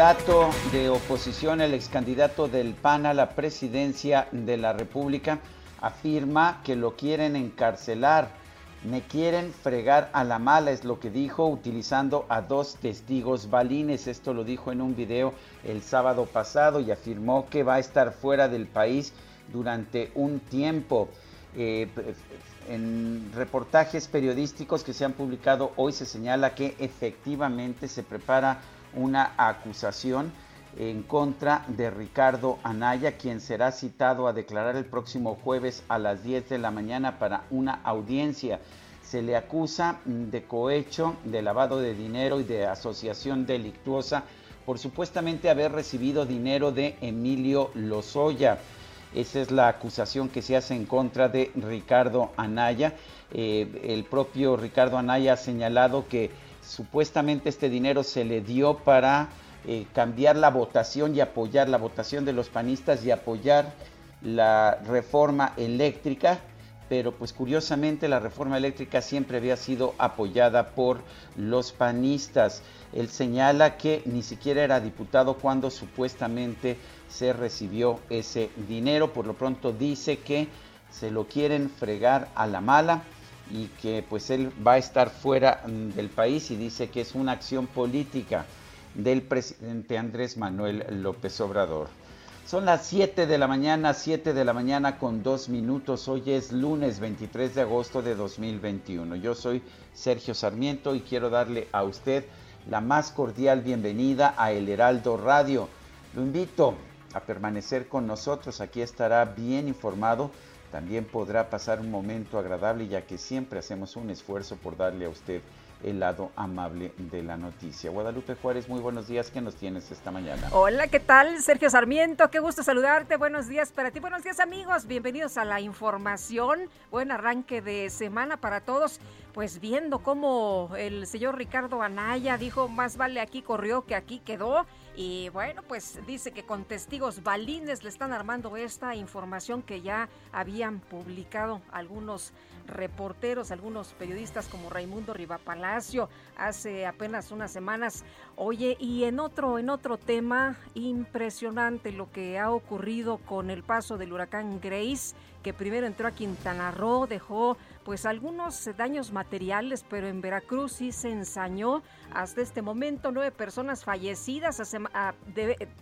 Candidato de oposición, el ex candidato del PAN a la presidencia de la República, afirma que lo quieren encarcelar. Me quieren fregar a la mala, es lo que dijo, utilizando a dos testigos balines. Esto lo dijo en un video el sábado pasado y afirmó que va a estar fuera del país durante un tiempo. Eh, en reportajes periodísticos que se han publicado hoy se señala que efectivamente se prepara una acusación en contra de Ricardo Anaya, quien será citado a declarar el próximo jueves a las 10 de la mañana para una audiencia. Se le acusa de cohecho, de lavado de dinero y de asociación delictuosa por supuestamente haber recibido dinero de Emilio Lozoya. Esa es la acusación que se hace en contra de Ricardo Anaya. Eh, el propio Ricardo Anaya ha señalado que Supuestamente este dinero se le dio para eh, cambiar la votación y apoyar la votación de los panistas y apoyar la reforma eléctrica, pero pues curiosamente la reforma eléctrica siempre había sido apoyada por los panistas. Él señala que ni siquiera era diputado cuando supuestamente se recibió ese dinero, por lo pronto dice que se lo quieren fregar a la mala y que pues él va a estar fuera mm, del país y dice que es una acción política del presidente Andrés Manuel López Obrador. Son las 7 de la mañana, 7 de la mañana con dos minutos. Hoy es lunes 23 de agosto de 2021. Yo soy Sergio Sarmiento y quiero darle a usted la más cordial bienvenida a El Heraldo Radio. Lo invito a permanecer con nosotros. Aquí estará bien informado también podrá pasar un momento agradable ya que siempre hacemos un esfuerzo por darle a usted el lado amable de la noticia. Guadalupe Juárez, muy buenos días. ¿Qué nos tienes esta mañana? Hola, ¿qué tal? Sergio Sarmiento, qué gusto saludarte. Buenos días para ti. Buenos días, amigos. Bienvenidos a la información. Buen arranque de semana para todos. Pues viendo cómo el señor Ricardo Anaya dijo, más vale aquí corrió que aquí quedó. Y bueno, pues dice que con testigos balines le están armando esta información que ya habían publicado algunos reporteros, algunos periodistas como Raimundo Rivapalacio hace apenas unas semanas. Oye, y en otro, en otro tema impresionante lo que ha ocurrido con el paso del huracán Grace, que primero entró a Quintana Roo, dejó pues algunos daños materiales, pero en Veracruz sí se ensañó. Hasta este momento, nueve personas fallecidas,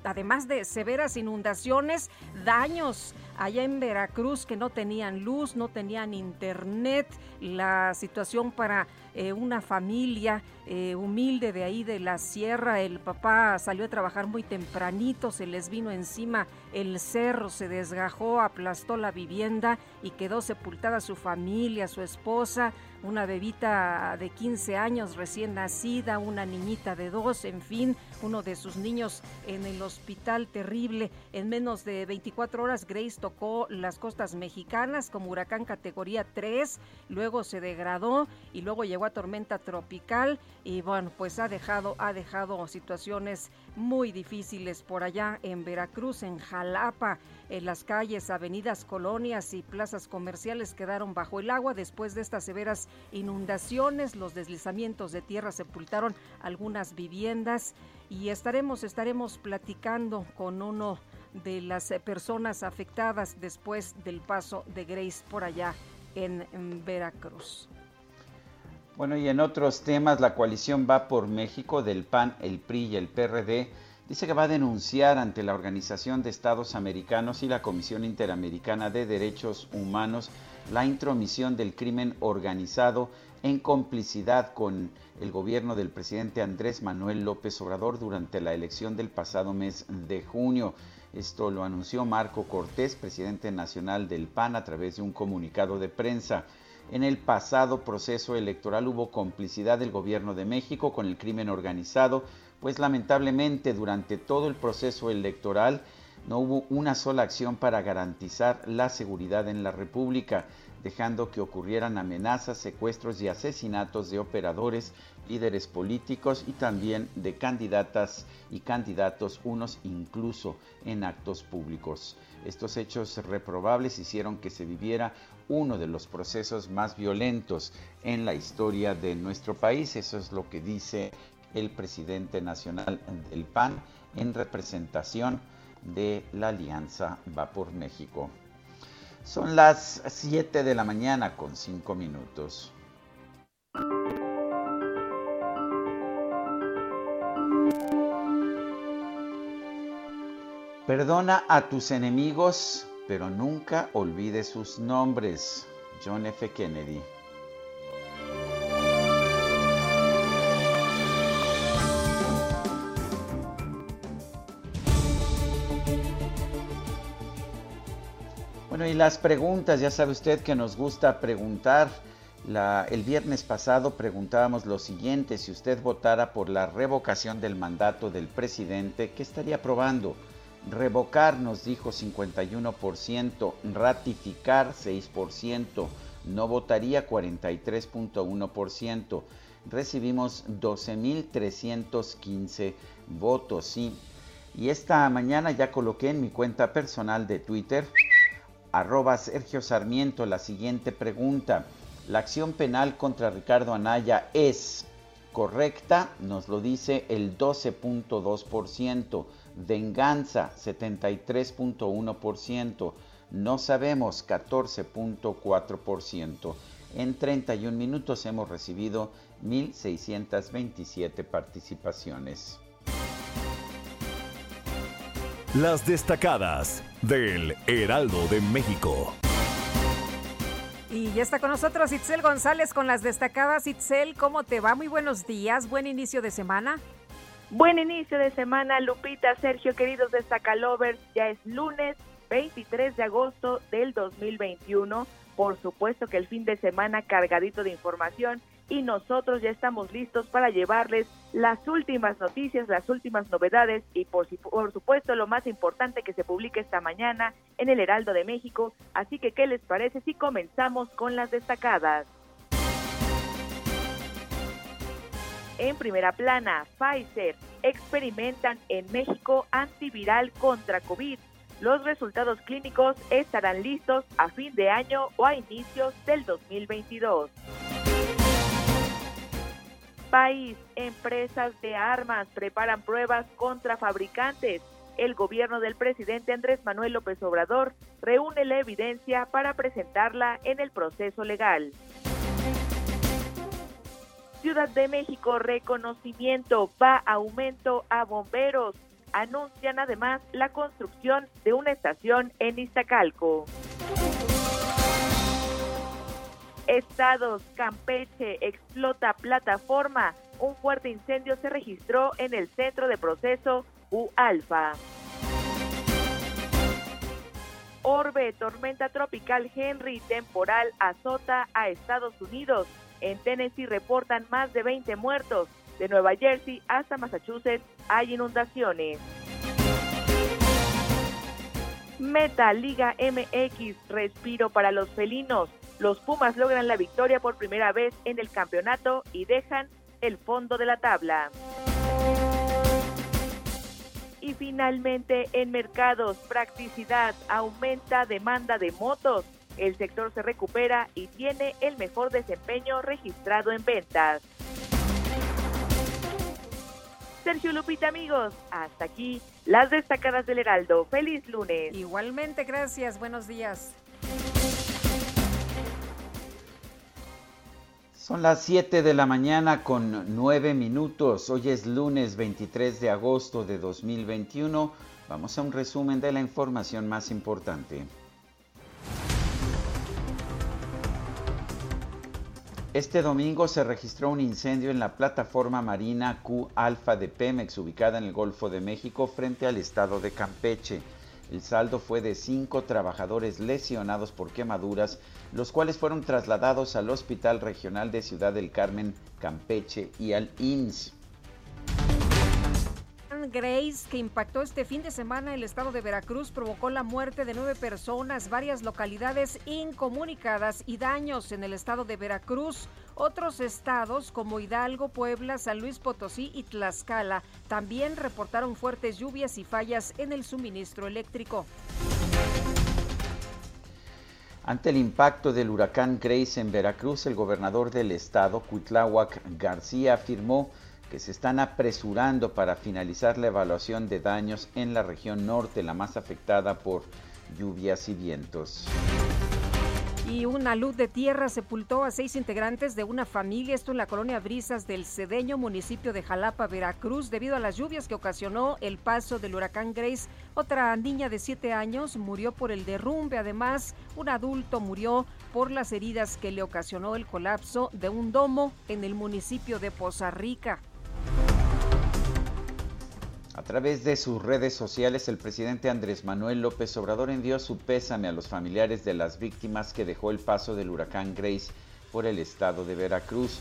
además de severas inundaciones, daños allá en Veracruz que no tenían luz, no tenían internet, la situación para eh, una familia eh, humilde de ahí de la sierra. El papá salió a trabajar muy tempranito, se les vino encima el cerro, se desgajó, aplastó la vivienda y quedó sepultada su familia, su esposa, una bebita de 15 años recién nacida, una niñita de dos, en fin, uno de sus niños en el hospital terrible. En menos de 24 horas, Grace tocó las costas mexicanas como huracán categoría 3, luego se degradó y luego llegó a tormenta tropical y bueno, pues ha dejado, ha dejado situaciones muy difíciles por allá en Veracruz, en Jalapa. En las calles, avenidas, colonias y plazas comerciales quedaron bajo el agua después de estas severas inundaciones. Los deslizamientos de tierra sepultaron algunas viviendas y estaremos, estaremos platicando con uno de las personas afectadas después del paso de Grace por allá en, Veracruz. Bueno, y en otros temas, la coalición va por México del PAN, el PRI y el PRD dice que va a denunciar ante la Organización de Estados Americanos y la Comisión Interamericana de Derechos Humanos la intromisión del crimen organizado en complicidad con el gobierno del presidente Andrés Manuel López Obrador durante la elección del pasado mes de junio. Esto lo anunció Marco Cortés, presidente nacional del PAN, a través de un comunicado de prensa. En el pasado proceso electoral hubo complicidad del gobierno de México con el crimen organizado, pues lamentablemente durante todo el proceso electoral no hubo una sola acción para garantizar la seguridad en la República, dejando que ocurrieran amenazas, secuestros y asesinatos de operadores, líderes políticos y también de candidatas y candidatos, unos incluso en actos públicos. Estos hechos reprobables hicieron que se viviera uno de los procesos más violentos en la historia de nuestro país. Eso es lo que dice el presidente nacional del PAN en representación de la Alianza Va por México. Son las 7 de la mañana con 5 minutos. Perdona a tus enemigos, pero nunca olvides sus nombres. John F. Kennedy. Bueno, y las preguntas, ya sabe usted que nos gusta preguntar. el viernes pasado preguntábamos lo siguiente, si usted votara por la revocación del mandato del presidente, ¿qué estaría aprobando? Revocar, nos dijo 51%, ratificar 6%, no votaría 43.1%, recibimos 12.315 votos, sí. Y esta mañana ya coloqué en mi cuenta personal de Twitter arroba Sergio Sarmiento la siguiente pregunta. ¿La acción penal contra Ricardo Anaya es correcta? Nos lo dice el 12.2%. Venganza 73.1%. No sabemos 14.4%. En 31 minutos hemos recibido 1.627 participaciones. Las destacadas del Heraldo de México. Y ya está con nosotros Itzel González con las destacadas. Itzel, ¿cómo te va? Muy buenos días, buen inicio de semana. Buen inicio de semana, Lupita, Sergio, queridos destacalovers. Ya es lunes 23 de agosto del 2021. Por supuesto que el fin de semana cargadito de información y nosotros ya estamos listos para llevarles las últimas noticias, las últimas novedades y por, supuesto lo más importante que se publique esta mañana en el Heraldo de México. Así que, ¿qué les parece si comenzamos con las destacadas? En primera plana, Pfizer experimentan en México antiviral contra COVID. Los resultados clínicos estarán listos a fin de año o a inicios del 2022 país, empresas de armas preparan pruebas contra fabricantes. El gobierno del presidente Andrés Manuel López Obrador reúne la evidencia para presentarla en el proceso legal. Ciudad de México, reconocimiento, va aumento a bomberos. Anuncian además la construcción de una estación en Iztacalco. Estados, Campeche, explota plataforma. Un fuerte incendio se registró en el centro de proceso U-Alfa. Orbe, tormenta tropical Henry, temporal azota a Estados Unidos. En Tennessee reportan más de 20 muertos. De Nueva Jersey hasta Massachusetts hay inundaciones. Meta Liga MX, respiro para los felinos. Los Pumas logran la victoria por primera vez en el campeonato y dejan el fondo de la tabla. Y finalmente, en mercados, practicidad, aumenta demanda de motos. El sector se recupera y tiene el mejor desempeño registrado en ventas. Sergio Lupita, amigos. Hasta aquí las destacadas del Heraldo. Feliz lunes. Igualmente, gracias. Buenos días. Son las 7 de la mañana con 9 minutos. Hoy es lunes 23 de agosto de 2021. Vamos a un resumen de la información más importante. Este domingo se registró un incendio en la plataforma marina Q Alfa de Pemex, ubicada en el Golfo de México, frente al estado de Campeche. El saldo fue de cinco trabajadores lesionados por quemaduras, los cuales fueron trasladados al Hospital Regional de Ciudad del Carmen, Campeche y al IMSS. Grace, que impactó este fin de semana el estado de Veracruz, provocó la muerte de nueve personas, varias localidades incomunicadas y daños en el estado de Veracruz. Otros estados como Hidalgo, Puebla, San Luis Potosí y Tlaxcala también reportaron fuertes lluvias y fallas en el suministro eléctrico. Ante el impacto del huracán Grace en Veracruz, el gobernador del estado, Cuitláhuac García, afirmó que se están apresurando para finalizar la evaluación de daños en la región norte, la más afectada por lluvias y vientos. Y una luz de tierra sepultó a seis integrantes de una familia, esto en la colonia Brisas del Cedeño, municipio de Jalapa, Veracruz, debido a las lluvias que ocasionó el paso del huracán Grace. Otra niña de siete años murió por el derrumbe. Además, un adulto murió por las heridas que le ocasionó el colapso de un domo en el municipio de Poza Rica. A través de sus redes sociales, el presidente Andrés Manuel López Obrador envió su pésame a los familiares de las víctimas que dejó el paso del huracán Grace por el estado de Veracruz.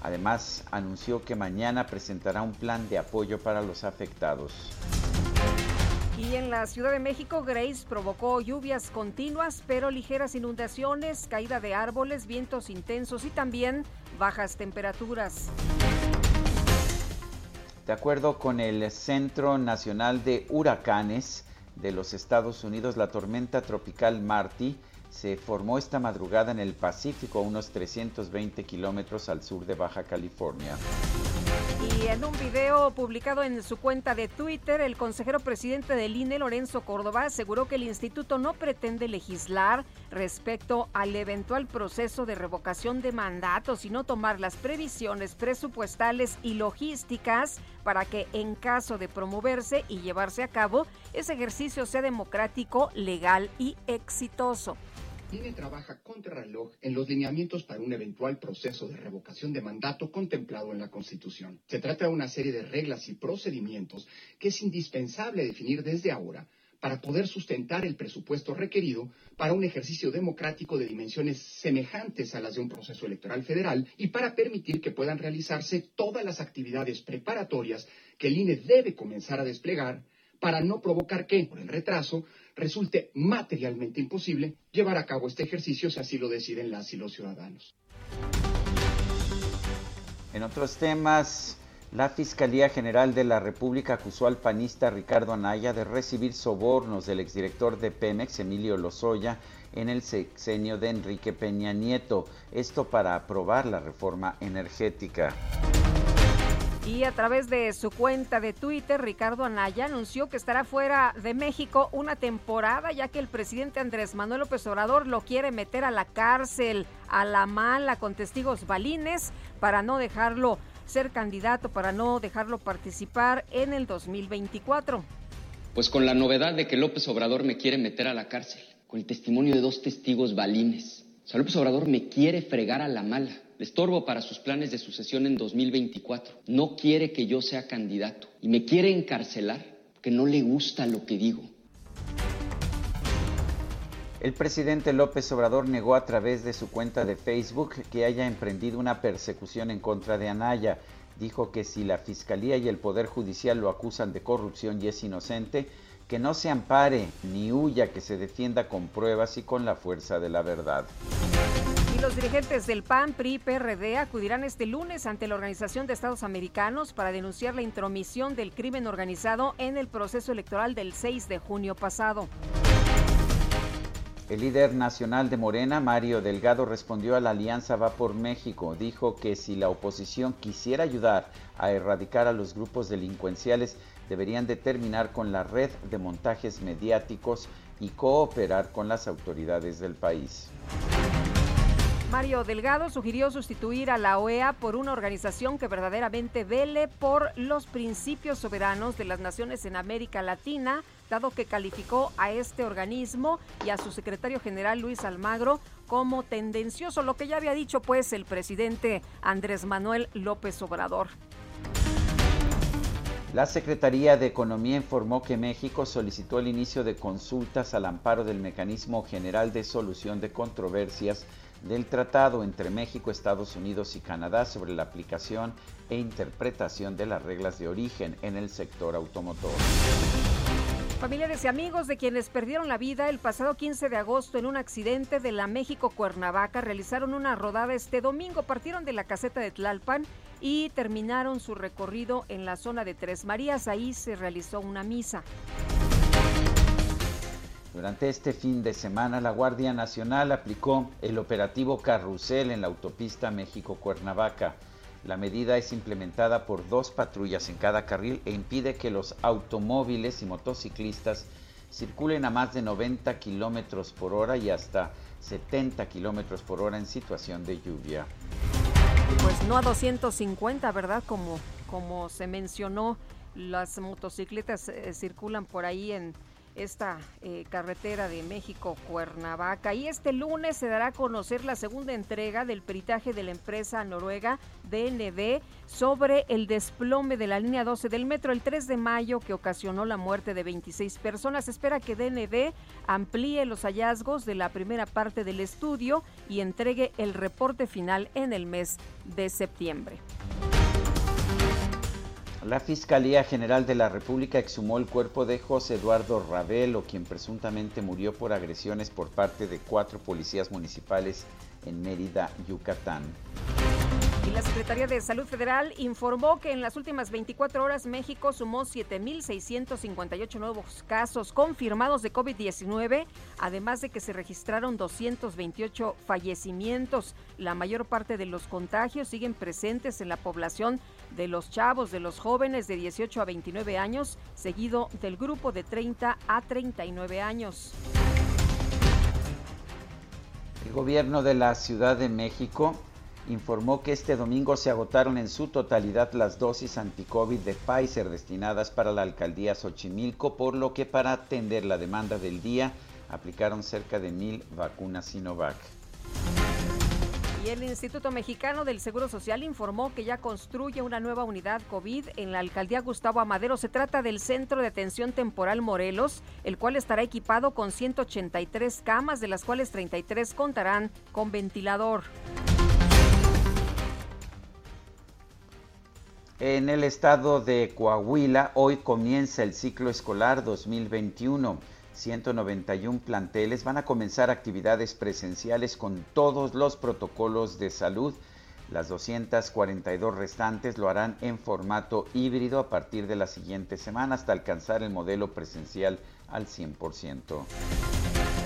Además, anunció que mañana presentará un plan de apoyo para los afectados. Y en la Ciudad de México, Grace provocó lluvias continuas, pero ligeras inundaciones, caída de árboles, vientos intensos y también bajas temperaturas. De acuerdo con el Centro Nacional de Huracanes de los Estados Unidos, la tormenta tropical Marty se formó esta madrugada en el Pacífico, a unos 320 kilómetros al sur de Baja California. Y en un video publicado en su cuenta de Twitter, el consejero presidente del INE, Lorenzo Córdoba, aseguró que el instituto no pretende legislar respecto al eventual proceso de revocación de mandato, sino tomar las previsiones presupuestales y logísticas para que en caso de promoverse y llevarse a cabo, ese ejercicio sea democrático, legal y exitoso. INE trabaja reloj en los lineamientos para un eventual proceso de revocación de mandato contemplado en la Constitución. Se trata de una serie de reglas y procedimientos que es indispensable definir desde ahora para poder sustentar el presupuesto requerido para un ejercicio democrático de dimensiones semejantes a las de un proceso electoral federal y para permitir que puedan realizarse todas las actividades preparatorias que el INE debe comenzar a desplegar para no provocar que, por el retraso, resulte materialmente imposible llevar a cabo este ejercicio si así lo deciden las y los ciudadanos. En otros temas, la Fiscalía General de la República acusó al panista Ricardo Anaya de recibir sobornos del exdirector de Pemex, Emilio Lozoya, en el sexenio de Enrique Peña Nieto, esto para aprobar la reforma energética. Y a través de su cuenta de Twitter, Ricardo Anaya anunció que estará fuera de México una temporada, ya que el presidente Andrés Manuel López Obrador lo quiere meter a la cárcel, a la mala, con testigos balines, para no dejarlo ser candidato, para no dejarlo participar en el 2024. Pues con la novedad de que López Obrador me quiere meter a la cárcel, con el testimonio de dos testigos balines. O sea, López Obrador me quiere fregar a la mala estorbo para sus planes de sucesión en 2024. No quiere que yo sea candidato y me quiere encarcelar porque no le gusta lo que digo. El presidente López Obrador negó a través de su cuenta de Facebook que haya emprendido una persecución en contra de Anaya. Dijo que si la Fiscalía y el Poder Judicial lo acusan de corrupción y es inocente, que no se ampare ni huya, que se defienda con pruebas y con la fuerza de la verdad los dirigentes del PAN, PRI, PRD acudirán este lunes ante la Organización de Estados Americanos para denunciar la intromisión del crimen organizado en el proceso electoral del 6 de junio pasado. El líder nacional de Morena, Mario Delgado, respondió a la Alianza Va por México. Dijo que si la oposición quisiera ayudar a erradicar a los grupos delincuenciales, deberían determinar con la red de montajes mediáticos y cooperar con las autoridades del país. Mario Delgado sugirió sustituir a la OEA por una organización que verdaderamente vele por los principios soberanos de las naciones en América Latina, dado que calificó a este organismo y a su secretario general Luis Almagro como tendencioso, lo que ya había dicho pues el presidente Andrés Manuel López Obrador. La Secretaría de Economía informó que México solicitó el inicio de consultas al amparo del Mecanismo General de Solución de Controversias del Tratado entre México, Estados Unidos y Canadá sobre la aplicación e interpretación de las reglas de origen en el sector automotor. Familiares y amigos de quienes perdieron la vida el pasado 15 de agosto en un accidente de la México Cuernavaca realizaron una rodada este domingo. Partieron de la caseta de Tlalpan y terminaron su recorrido en la zona de Tres Marías. Ahí se realizó una misa. Durante este fin de semana, la Guardia Nacional aplicó el operativo Carrusel en la autopista México-Cuernavaca. La medida es implementada por dos patrullas en cada carril e impide que los automóviles y motociclistas circulen a más de 90 kilómetros por hora y hasta 70 kilómetros por hora en situación de lluvia. Pues no a 250, ¿verdad? Como, como se mencionó, las motocicletas eh, circulan por ahí en esta eh, carretera de México-Cuernavaca. Y este lunes se dará a conocer la segunda entrega del peritaje de la empresa noruega DNB sobre el desplome de la línea 12 del metro el 3 de mayo que ocasionó la muerte de 26 personas. espera que DNB amplíe los hallazgos de la primera parte del estudio y entregue el reporte final en el mes de septiembre. La Fiscalía General de la República exhumó el cuerpo de José Eduardo Ravelo, quien presuntamente murió por agresiones por parte de cuatro policías municipales en Mérida, Yucatán. Y la Secretaría de Salud Federal informó que en las últimas 24 horas México sumó 7.658 nuevos casos confirmados de COVID-19, además de que se registraron 228 fallecimientos. La mayor parte de los contagios siguen presentes en la población de los chavos, de los jóvenes de 18 a 29 años, seguido del grupo de 30 a 39 años. El gobierno de la Ciudad de México informó que este domingo se agotaron en su totalidad las dosis anti-COVID de Pfizer destinadas para la alcaldía Xochimilco, por lo que para atender la demanda del día aplicaron cerca de mil vacunas Sinovac. Y el Instituto Mexicano del Seguro Social informó que ya construye una nueva unidad COVID en la alcaldía Gustavo Amadero. Se trata del Centro de Atención Temporal Morelos, el cual estará equipado con 183 camas, de las cuales 33 contarán con ventilador. En el estado de Coahuila, hoy comienza el ciclo escolar 2021. 191 planteles van a comenzar actividades presenciales con todos los protocolos de salud. Las 242 restantes lo harán en formato híbrido a partir de la siguiente semana hasta alcanzar el modelo presencial al 100%.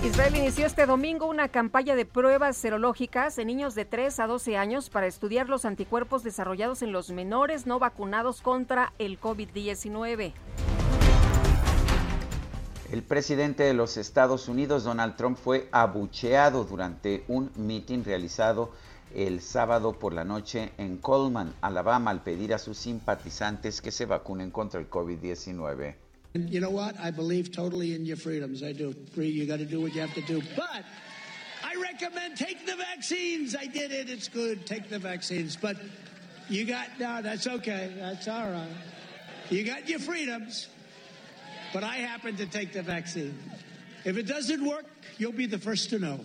Israel inició este domingo una campaña de pruebas serológicas en niños de 3 a 12 años para estudiar los anticuerpos desarrollados en los menores no vacunados contra el COVID-19. El presidente de los Estados Unidos, Donald Trump, fue abucheado durante un mitin realizado el sábado por la noche en Coleman, Alabama, al pedir a sus simpatizantes que se vacunen contra el COVID-19. You know what? I believe totally in your freedoms. I do. You got to do what you have to do. But I recommend take the vaccines. I did it. It's good. Take the vaccines. But you got, no, that's okay. That's all right. You got your freedoms. But I happen to take the vaccine. If it doesn't work, you'll be the first to know.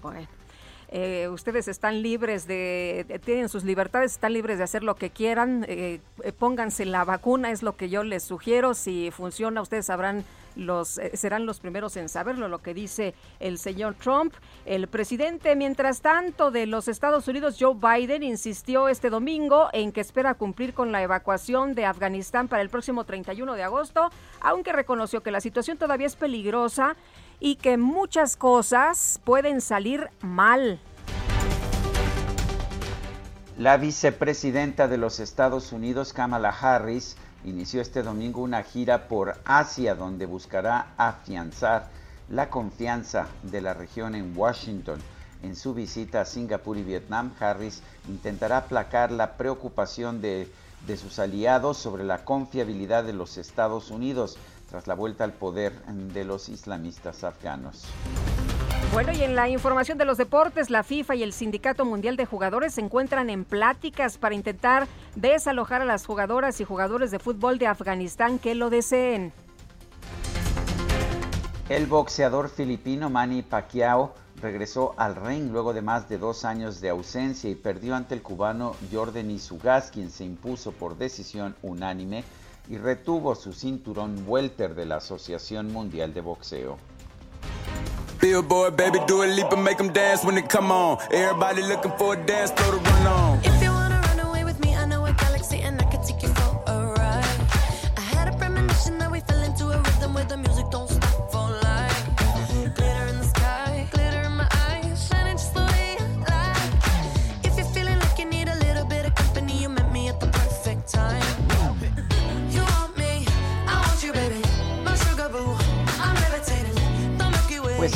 Bueno. Eh, ustedes están libres de, tienen sus libertades, están libres de hacer lo que quieran, eh, eh, pónganse la vacuna, es lo que yo les sugiero, si funciona ustedes sabrán los serán los primeros en saberlo, lo que dice el señor Trump. El presidente, mientras tanto, de los Estados Unidos, Joe Biden, insistió este domingo en que espera cumplir con la evacuación de Afganistán para el próximo 31 de agosto, aunque reconoció que la situación todavía es peligrosa y que muchas cosas pueden salir mal. La vicepresidenta de los Estados Unidos, Kamala Harris, inició este domingo una gira por Asia donde buscará afianzar la confianza de la región en Washington. En su visita a Singapur y Vietnam, Harris intentará aplacar la preocupación de, de sus aliados sobre la confiabilidad de los Estados Unidos tras la vuelta al poder de los islamistas afganos. Bueno, y en la información de los deportes, la FIFA y el Sindicato Mundial de Jugadores se encuentran en pláticas para intentar desalojar a las jugadoras y jugadores de fútbol de Afganistán que lo deseen. El boxeador filipino Manny Pacquiao regresó al ring luego de más de dos años de ausencia y perdió ante el cubano Jordan Isugaz, quien se impuso por decisión unánime y retuvo su cinturón welter de la Asociación Mundial de Boxeo.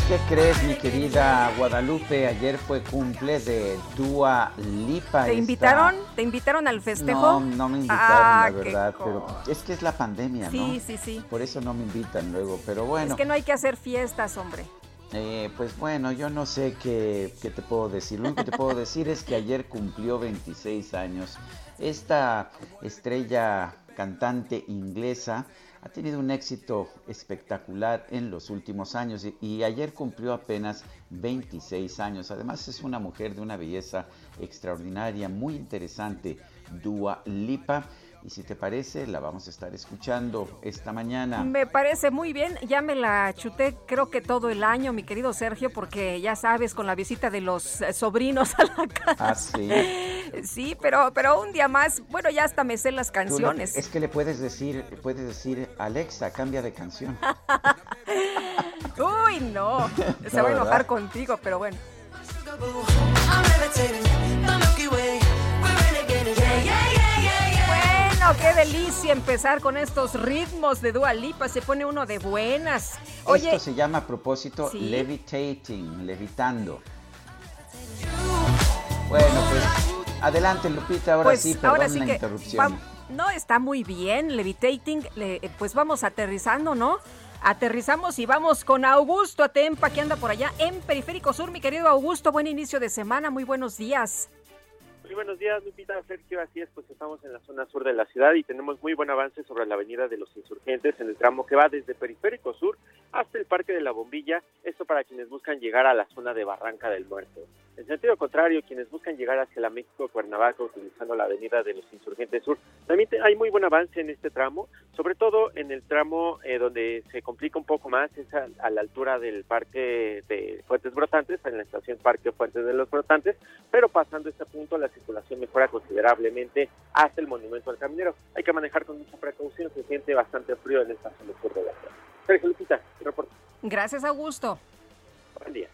¿Qué crees, mi querida Guadalupe? Ayer fue cumple de Dua Lipa. ¿Te invitaron? ¿Te invitaron al festejo? No, no me invitaron, Ah, la verdad, pero es que es la pandemia, ¿no? Sí, sí, sí. Por eso no me invitan luego, pero bueno. Es que no hay que hacer fiestas, hombre. Eh, pues bueno, yo no sé qué, qué te puedo decir. Lo único que te puedo decir es que ayer cumplió 26 años. Esta estrella cantante inglesa ha tenido un éxito espectacular en los últimos años y, ayer cumplió apenas 26 años. Además es una mujer de una belleza extraordinaria, muy interesante, Dua Lipa. Y si te parece, la vamos a estar escuchando esta mañana. Me parece muy bien, ya me la chuté creo que todo el año, mi querido Sergio, porque ya sabes, con la visita de los sobrinos a la casa. Ah, sí. Sí, pero, pero un día más, bueno, ya hasta me sé las canciones. es que le puedes decir, puedes decir, Alexa, cambia de canción. Uy, no, se No, va a enojar ¿verdad? contigo, pero bueno. Bueno, qué delicia empezar con estos ritmos de Dua Lipa, se pone uno de buenas. Oye, Esto se llama a propósito ¿Sí? levitating, levitando. Bueno, pues adelante Lupita, ahora pues sí, perdón ahora sí la que interrupción. no está muy bien, levitating, le- pues vamos aterrizando, ¿no? Aterrizamos y vamos con Augusto Atempa, que anda por allá en Periférico Sur. Mi querido Augusto, buen inicio de semana, muy buenos días. Muy buenos días, Lupita, Sergio. Así es, pues estamos en la zona sur de la ciudad y tenemos muy buen avance sobre la avenida de los Insurgentes en el tramo que va desde Periférico Sur hasta el Parque de la Bombilla. Esto para quienes buscan llegar a la zona de Barranca del Muerto. En sentido contrario, quienes buscan llegar hacia la México Cuernavaca utilizando la avenida de los Insurgentes Sur, también hay muy buen avance en este tramo, sobre todo en el tramo eh, donde se complica un poco más, es a, a la altura del Parque de Fuentes Brotantes, en la estación Parque Fuentes de los Brotantes, pero pasando este punto la circulación mejora considerablemente hasta el Monumento al Caminero. Hay que manejar con mucha precaución, se siente bastante frío en esta zona sur de la ciudad. Sergio Lupita, te reporto. Gracias, Augusto. Buen día.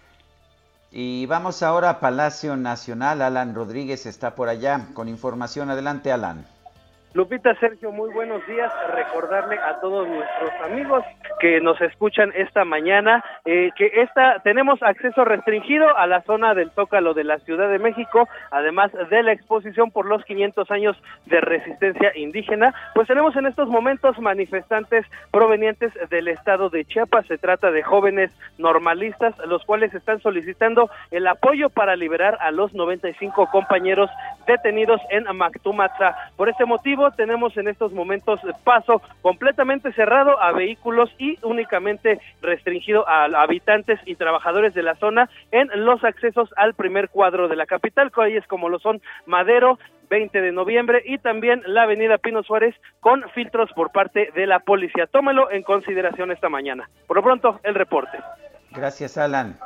Y vamos ahora a Palacio Nacional. Alan Rodríguez está por allá con información. Adelante, Alan. Lupita, Sergio, muy buenos días. Recordarle a todos nuestros amigos que nos escuchan esta mañana eh, que esta tenemos acceso restringido a la zona del Zócalo de la Ciudad de México, además de la exposición por los 500 años de resistencia indígena. Pues tenemos en estos momentos manifestantes provenientes del estado de Chiapas. Se trata de jóvenes normalistas, los cuales están solicitando el apoyo para liberar a los 95 compañeros detenidos en Mactumatza. Por este motivo, tenemos en estos momentos paso completamente cerrado a vehículos y únicamente restringido a habitantes y trabajadores de la zona en los accesos al primer cuadro de la capital, calles como lo son Madero, 20 de noviembre y también la avenida Pino Suárez con filtros por parte de la policía. Tómelo en consideración esta mañana. Por lo pronto, el reporte. Gracias, Alan.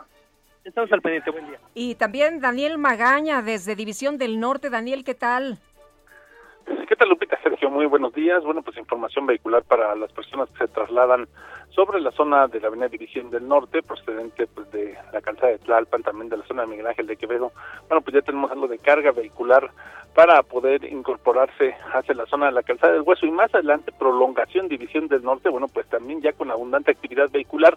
Estamos al pendiente, buen día. Y también Daniel Magaña desde División del Norte. Daniel, ¿qué tal? ¿Qué tal, Lupita? Sergio, muy buenos días. Bueno, pues información vehicular para las personas que se trasladan sobre la zona de la Avenida División del Norte, procedente pues de la calzada de Tlalpan, también de la zona de Miguel Ángel de Quevedo. Bueno, pues ya tenemos algo de carga vehicular para poder incorporarse hacia la zona de la calzada del Hueso y más adelante prolongación División del Norte, bueno, pues también ya con abundante actividad vehicular,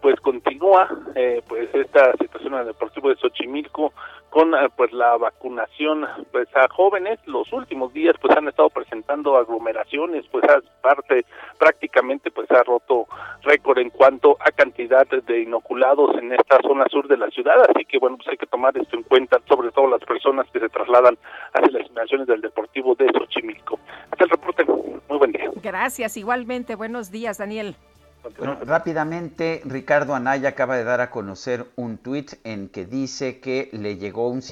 pues continúa eh, pues esta situación en el Deportivo de Xochimilco con eh, pues la vacunación pues a jóvenes. Los últimos días pues han estado presentando aglomeraciones pues parte prácticamente pues ha roto récord en cuanto a cantidad de inoculados en esta zona sur de la ciudad. Así que bueno pues hay que tomar esto en cuenta sobre todo las personas que se trasladan hacia las instalaciones del Deportivo de Xochimilco. Hasta el reporte. Muy buen día. Gracias. Igualmente buenos días Daniel bueno, rápidamente, Ricardo Anaya acaba de dar a conocer un tuit en que dice que le llegó un...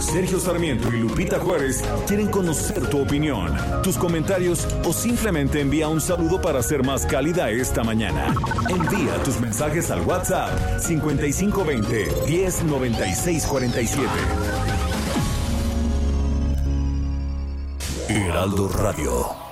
Sergio Sarmiento y Lupita Juárez quieren conocer tu opinión, tus comentarios o simplemente envía un saludo para ser más cálida esta mañana. Envía tus mensajes al WhatsApp 5520 109647. Heraldo Radio.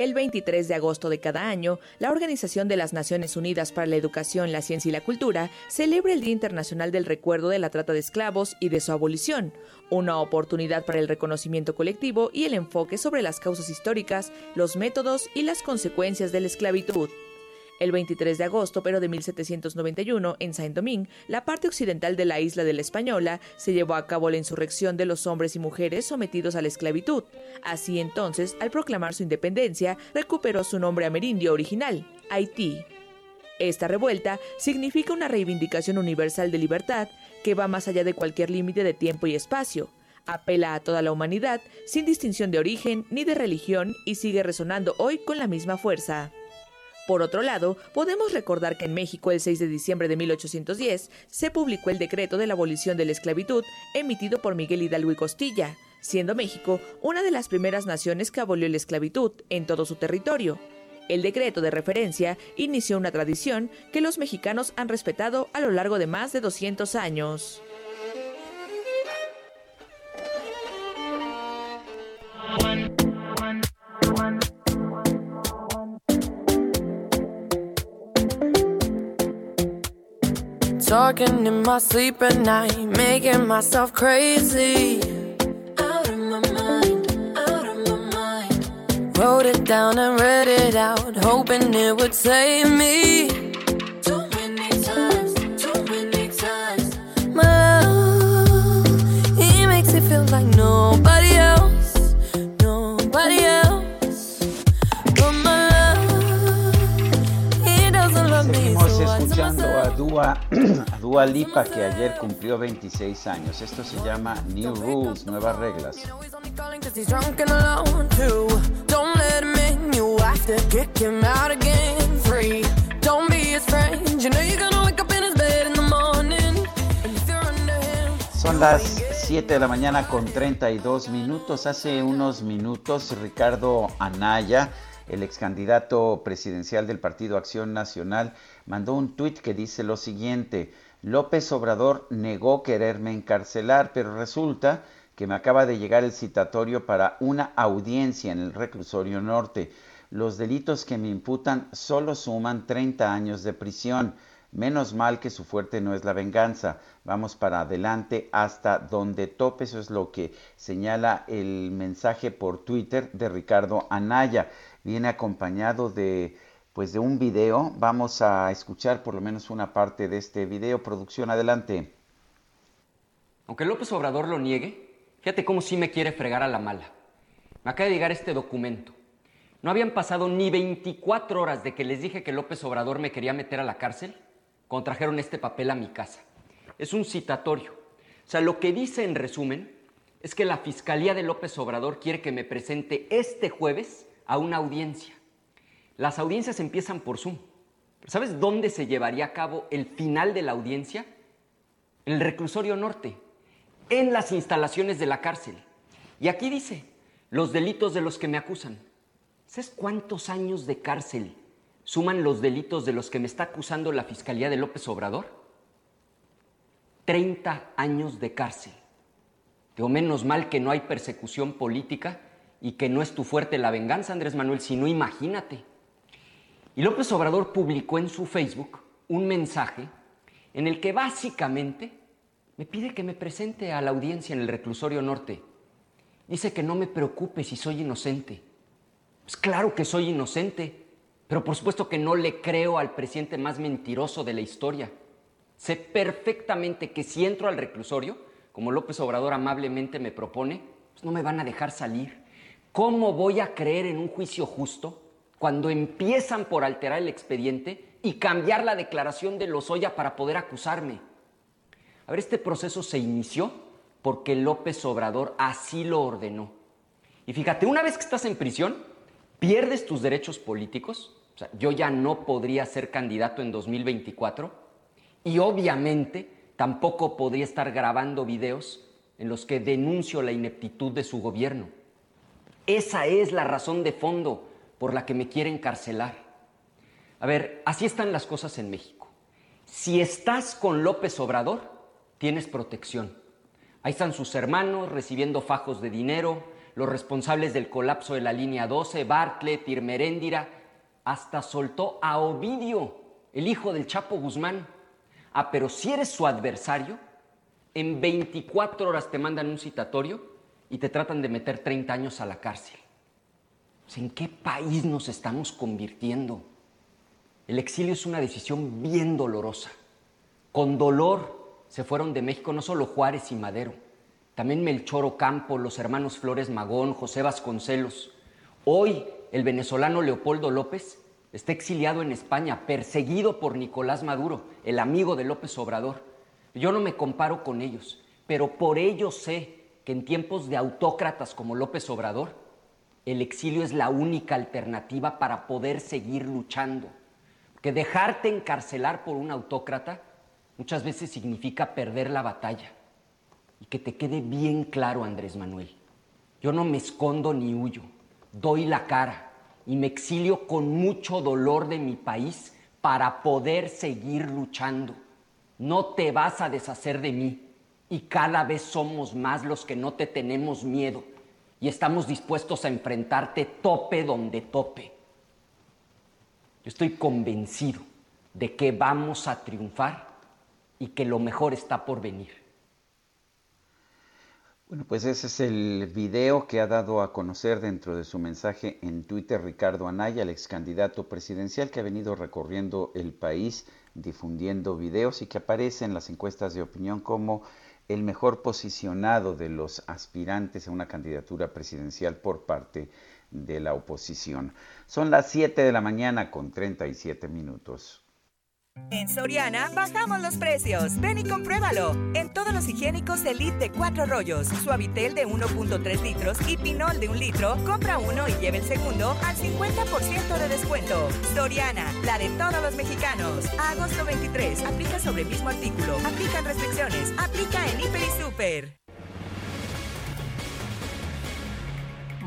El 23 de agosto de cada año, la Organización de las Naciones Unidas para la Educación, la Ciencia y la Cultura celebra el Día Internacional del Recuerdo de la Trata de Esclavos y de su abolición, una oportunidad para el reconocimiento colectivo y el enfoque sobre las causas históricas, los métodos y las consecuencias de la esclavitud. El 23 de agosto, pero de 1791, en Saint-Domingue, la parte occidental de la isla de la Española, se llevó a cabo la insurrección de los hombres y mujeres sometidos a la esclavitud. Así entonces, al proclamar su independencia, recuperó su nombre amerindio original, Haití. Esta revuelta significa una reivindicación universal de libertad que va más allá de cualquier límite de tiempo y espacio. Apela a toda la humanidad sin distinción de origen ni de religión y sigue resonando hoy con la misma fuerza. Por otro lado, podemos recordar que en México el 6 de diciembre de 1810 se publicó el decreto de la abolición de la esclavitud emitido por Miguel Hidalgo y Costilla, siendo México una de las primeras naciones que abolió la esclavitud en todo su territorio. El decreto de referencia inició una tradición que los mexicanos han respetado a lo largo de más de 200 años. Talking in my sleep at night, making myself crazy. Out of my mind, out of my mind. Wrote it down and read it out, hoping it would save me. Too many times, too many times. My love, he makes it feel like nobody escuchando a Dua, a Dua Lipa, que ayer cumplió 26 años. Esto se llama New Rules, nuevas reglas. Son las 7 de la mañana con 32 minutos. Hace unos minutos Ricardo Anaya, el ex candidato presidencial del Partido Acción Nacional, mandó un tuit que dice lo siguiente. López Obrador negó quererme encarcelar, pero resulta que me acaba de llegar el citatorio para una audiencia en el reclusorio norte. Los delitos que me imputan solo suman 30 años de prisión. Menos mal que su fuerte no es la venganza. Vamos para adelante hasta donde tope. Eso es lo que señala el mensaje por Twitter de Ricardo Anaya. Viene acompañado de pues de un video. Vamos a escuchar por lo menos una parte de este video. Producción, adelante. Aunque López Obrador lo niegue, fíjate cómo sí me quiere fregar a la mala. Me acaba de llegar este documento. No habían pasado ni 24 horas de que les dije que López Obrador me quería meter a la cárcel, cuando trajeron este papel a mi casa. Es un citatorio. O sea, lo que dice en resumen es que la Fiscalía de López Obrador quiere que me presente este jueves a una audiencia. Las audiencias empiezan por Zoom. ¿Sabes dónde se llevaría a cabo el final de la audiencia? En el reclusorio norte, en las instalaciones de la cárcel. Y aquí dice, los delitos de los que me acusan. ¿Sabes cuántos años de cárcel suman los delitos de los que me está acusando la Fiscalía de López Obrador? 30 años de cárcel. Digo, menos mal que no hay persecución política y que no es tu fuerte la venganza, Andrés Manuel, si no imagínate. Y López Obrador publicó en su Facebook un mensaje en el que básicamente me pide que me presente a la audiencia en el reclusorio norte. Dice que no me preocupe si soy inocente. Pues claro que soy inocente, pero por supuesto que no le creo al presidente más mentiroso de la historia. Sé perfectamente que si entro al reclusorio, como López Obrador amablemente me propone, pues no me van a dejar salir. ¿Cómo voy a creer en un juicio justo cuando empiezan por alterar el expediente y cambiar la declaración de Lozoya para poder acusarme? A ver, este proceso se inició porque López Obrador así lo ordenó. Y fíjate, una vez que estás en prisión, pierdes tus derechos políticos. O sea, yo ya no podría ser candidato en 2024 y obviamente tampoco podría estar grabando videos en los que denuncio la ineptitud de su gobierno. Esa es la razón de fondo por la que me quieren encarcelar. A ver, así están las cosas en México. Si estás con López Obrador, tienes protección. Ahí están sus hermanos recibiendo fajos de dinero, los responsables del colapso de la línea 12, Bartlett, Irmeréndira, hasta soltó a Ovidio, el hijo del Chapo Guzmán. Ah, pero si eres su adversario, en 24 horas te mandan un citatorio y te tratan de meter 30 años a la cárcel. ¿En qué país nos estamos convirtiendo? El exilio es una decisión bien dolorosa. Con dolor se fueron de México no solo Juárez y Madero, también Melchor Ocampo, los hermanos Flores Magón, José Vasconcelos. Hoy el venezolano Leopoldo López está exiliado en España, perseguido por Nicolás Maduro, el amigo de López Obrador. Yo no me comparo con ellos, pero por ello sé que en tiempos de autócratas como López Obrador, el exilio es la única alternativa para poder seguir luchando. Que dejarte encarcelar por un autócrata muchas veces significa perder la batalla. Y que te quede bien claro, Andrés Manuel, yo no me escondo ni huyo, doy la cara y me exilio con mucho dolor de mi país para poder seguir luchando. No te vas a deshacer de mí y cada vez somos más los que no te tenemos miedo y estamos dispuestos a enfrentarte tope donde tope. Yo estoy convencido de que vamos a triunfar y que lo mejor está por venir. Bueno, pues ese es el video que ha dado a conocer dentro de su mensaje en Twitter Ricardo Anaya, el ex candidato presidencial que ha venido recorriendo el país difundiendo videos y que aparece en las encuestas de opinión como el mejor posicionado de los aspirantes a una candidatura presidencial por parte de la oposición. Son las 7 de la mañana con 37 minutos. En Soriana bajamos los precios. Ven y compruébalo. En todos los higiénicos Elite de 4 rollos, Suavitel de 1.3 litros y Pinol de 1 litro, compra uno y lleve el segundo al 50% de descuento. Soriana, la de todos los mexicanos. agosto 23, aplica sobre mismo artículo. Aplican restricciones. Aplica en Hiper y Super.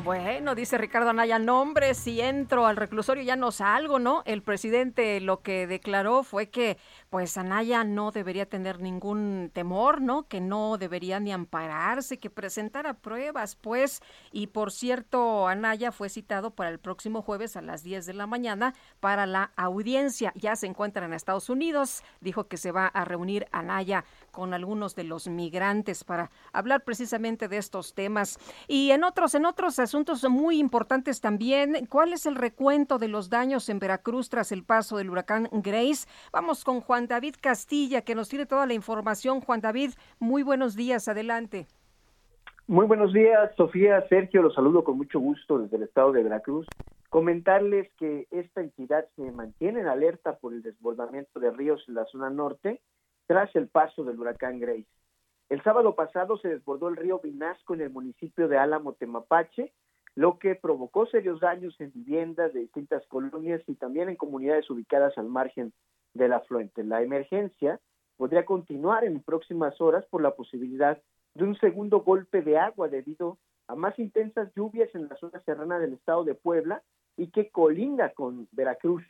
Bueno, dice Ricardo Anaya, no hombre, si entro al reclusorio ya no salgo, ¿no? El presidente lo que declaró fue que pues Anaya no debería tener ningún temor, ¿no? Que no debería ni ampararse, que presentara pruebas, pues. Y por cierto, Anaya fue citado para el próximo jueves a las 10 de la mañana para la audiencia. Ya se encuentra en Estados Unidos. Dijo que se va a reunir Anaya con algunos de los migrantes para hablar precisamente de estos temas. Y en otros, en otros asuntos muy importantes también, ¿cuál es el recuento de los daños en Veracruz tras el paso del huracán Grace? Vamos con Juan David Castilla, que nos tiene toda la información. Juan David, muy buenos días, adelante. Muy buenos días, Sofía, Sergio, los saludo con mucho gusto desde el estado de Veracruz. Comentarles que esta entidad se mantiene en alerta por el desbordamiento de ríos en la zona norte tras el paso del huracán Grace. El sábado pasado se desbordó el río Vinasco en el municipio de Álamo, Temapache, lo que provocó serios daños en viviendas de distintas colonias y también en comunidades ubicadas al margen del afluente. La emergencia podría continuar en próximas horas por la posibilidad de un segundo golpe de agua debido a más intensas lluvias en la zona serrana del estado de Puebla y que colinda con Veracruz.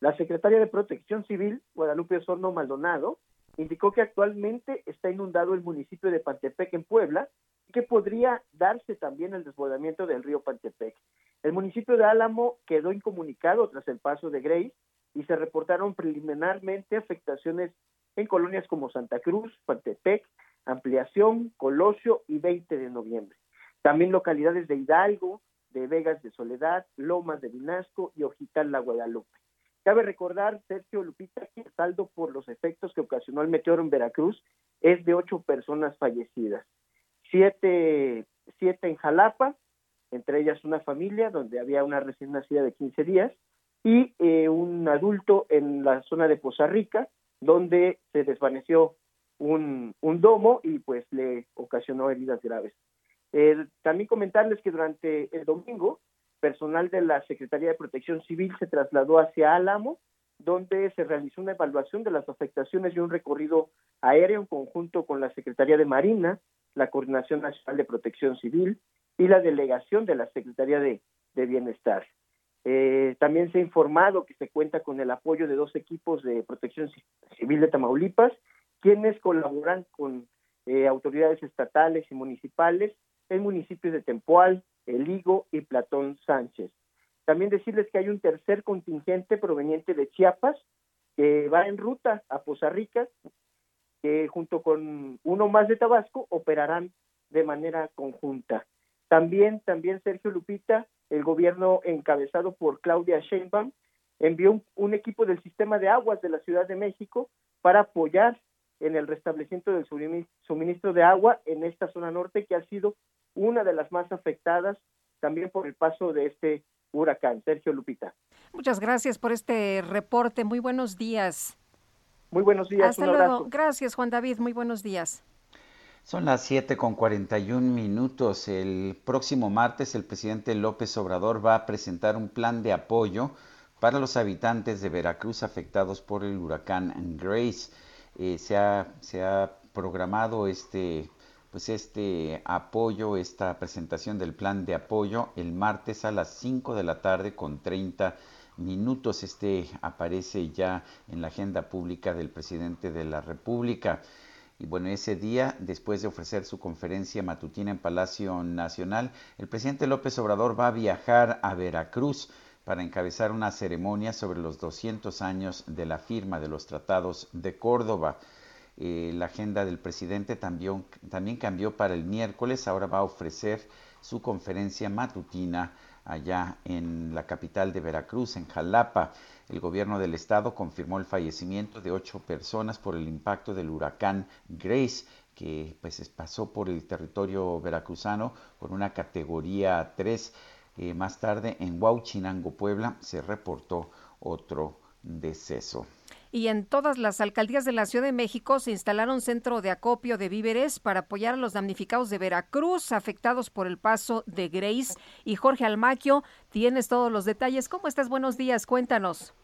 La secretaria de Protección Civil, Guadalupe Osorno Maldonado, indicó que actualmente está inundado el municipio de Pantepec en Puebla y que podría darse también el desbordamiento del río Pantepec. El municipio de Álamo quedó incomunicado tras el paso de Grace y se reportaron preliminarmente afectaciones en colonias como Santa Cruz, Pantepec, Ampliación, Colosio y 20 de noviembre. También localidades de Hidalgo, de Vegas de Soledad, Lomas de Vinasco y Ojital La Guadalupe. Cabe recordar, Sergio Lupita, que el saldo por los efectos que ocasionó el meteoro en Veracruz es de ocho personas fallecidas. Siete, siete en Jalapa, entre ellas una familia donde había una recién nacida de 15 días, y eh, un adulto en la zona de Poza Rica, donde se desvaneció un, un domo y pues le ocasionó heridas graves. también comentarles que durante el domingo, personal de la Secretaría de Protección Civil se trasladó hacia Álamo, donde se realizó una evaluación de las afectaciones y un recorrido aéreo en conjunto con la Secretaría de Marina, la Coordinación Nacional de Protección Civil y la delegación de la Secretaría de, Bienestar. Eh, también se ha informado que se cuenta con el apoyo de dos equipos de protección civil de Tamaulipas quienes colaboran con eh, autoridades estatales y municipales en municipios de Tempoal, El Higo y Platón Sánchez. También decirles que hay un tercer contingente proveniente de Chiapas que va en ruta a Poza Rica, que junto con uno más de Tabasco operarán de manera conjunta. También, también Sergio Lupita, el gobierno encabezado por Claudia Sheinbaum, envió un equipo del sistema de aguas de la Ciudad de México para apoyar en el restablecimiento del suministro de agua en esta zona norte que ha sido una de las más afectadas también por el paso de este huracán. Sergio Lupita. Muchas gracias por este reporte. Muy buenos días. Muy buenos días. Hasta luego. Gracias, Juan David. Muy buenos días. Son las 7 con 41 minutos. El próximo martes el presidente López Obrador va a presentar un plan de apoyo para los habitantes de Veracruz afectados por el huracán Grace. Eh, se, ha, se, ha, programado este, pues este apoyo, esta presentación del plan de apoyo el martes a las 5 de la tarde con 30 minutos. Este aparece ya en la agenda pública del presidente de la República. Y bueno, ese día, después de ofrecer su conferencia matutina en Palacio Nacional, el presidente López Obrador va a viajar a Veracruz para encabezar una ceremonia sobre los 200 años de la firma de los tratados de Córdoba. Eh, la agenda del presidente también, también cambió para el miércoles, ahora va a ofrecer su conferencia matutina allá en la capital de Veracruz, en Jalapa. El gobierno del estado confirmó el fallecimiento de ocho personas por el impacto del huracán Grace, que pues pasó por el territorio veracruzano con una categoría 3. Eh, más tarde, en Huauchinango, Puebla, se reportó otro deceso. Y en todas las alcaldías de la Ciudad de México se instalaron centro de acopio de víveres para apoyar a los damnificados de Veracruz afectados por el paso de Grace. Y Jorge Almaquio, tienes todos los detalles. ¿Cómo estás? Buenos días, cuéntanos.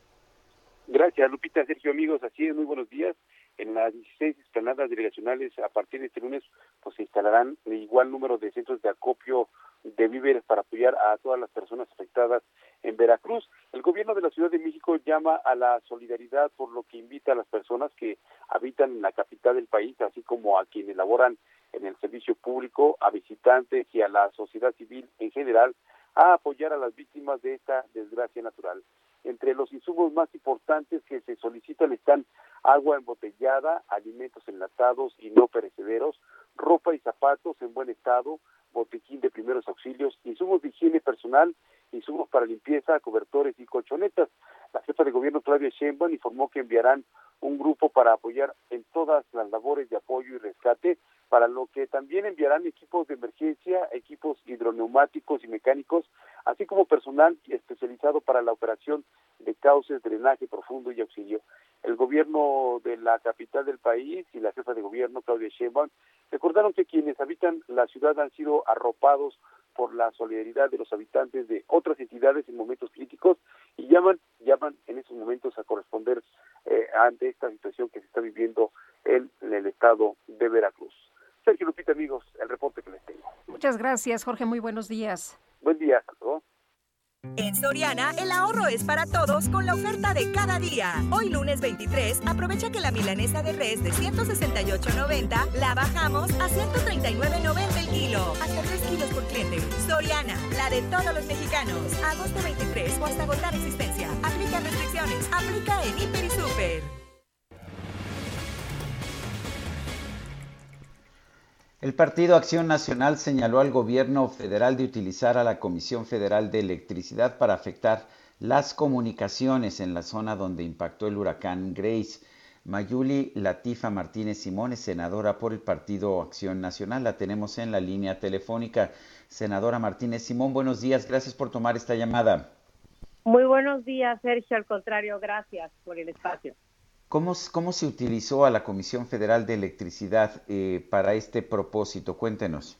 Gracias, Lupita, Sergio, amigos. Así es, muy buenos días. En las 16 esplanadas delegacionales, a partir de este lunes, pues se instalarán el igual número de centros de acopio de víveres para apoyar a todas las personas afectadas en Veracruz. El gobierno de la Ciudad de México llama a la solidaridad por lo que invita a las personas que habitan en la capital del país, así como a quienes laboran en el servicio público, a visitantes y a la sociedad civil en general, a apoyar a las víctimas de esta desgracia natural. Entre los insumos más importantes que se solicitan están agua embotellada, alimentos enlatados y no perecederos, ropa y zapatos en buen estado, botiquín de primeros auxilios, insumos de higiene personal, insumos para limpieza, cobertores y colchonetas. La jefa de gobierno Claudia Sheinbaum informó que enviarán un grupo para apoyar en todas las labores de apoyo y rescate, para lo que también enviarán equipos de emergencia, equipos hidroneumáticos y mecánicos, así como personal especializado para la operación de cauces, drenaje profundo y auxilio. El gobierno de la capital del país y la jefa de gobierno Claudia Sheinbaum recordaron que quienes habitan la ciudad han sido arropados por la solidaridad de los habitantes de otras entidades en momentos críticos y llaman llaman en esos momentos a corresponder eh, ante esta situación que se está viviendo en, el estado de Veracruz. Sergio Lupita, amigos, el reporte que les tengo. Muchas gracias, Jorge. Muy buenos días. Buen día. ¿no? En Soriana, el ahorro es para todos con la oferta de cada día. Hoy lunes 23, aprovecha que la milanesa de res de 168.90 la bajamos a 139.90 el kilo. Hasta 3 kilos por cliente. Soriana, la de todos los mexicanos. Agosto 23 o hasta agotar existencia. Aplica restricciones. Aplica en Hiper y Super. El Partido Acción Nacional señaló al gobierno federal de utilizar a la Comisión Federal de Electricidad para afectar las comunicaciones en la zona donde impactó el huracán Grace. Mayuli Latifa Martínez Simón es senadora por el Partido Acción Nacional. La tenemos en la línea telefónica. Senadora Martínez Simón, buenos días. Gracias por tomar esta llamada. Muy buenos días, Sergio. Al contrario, gracias por el espacio. ¿Cómo, se utilizó a la Comisión Federal de Electricidad eh, para este propósito? Cuéntenos.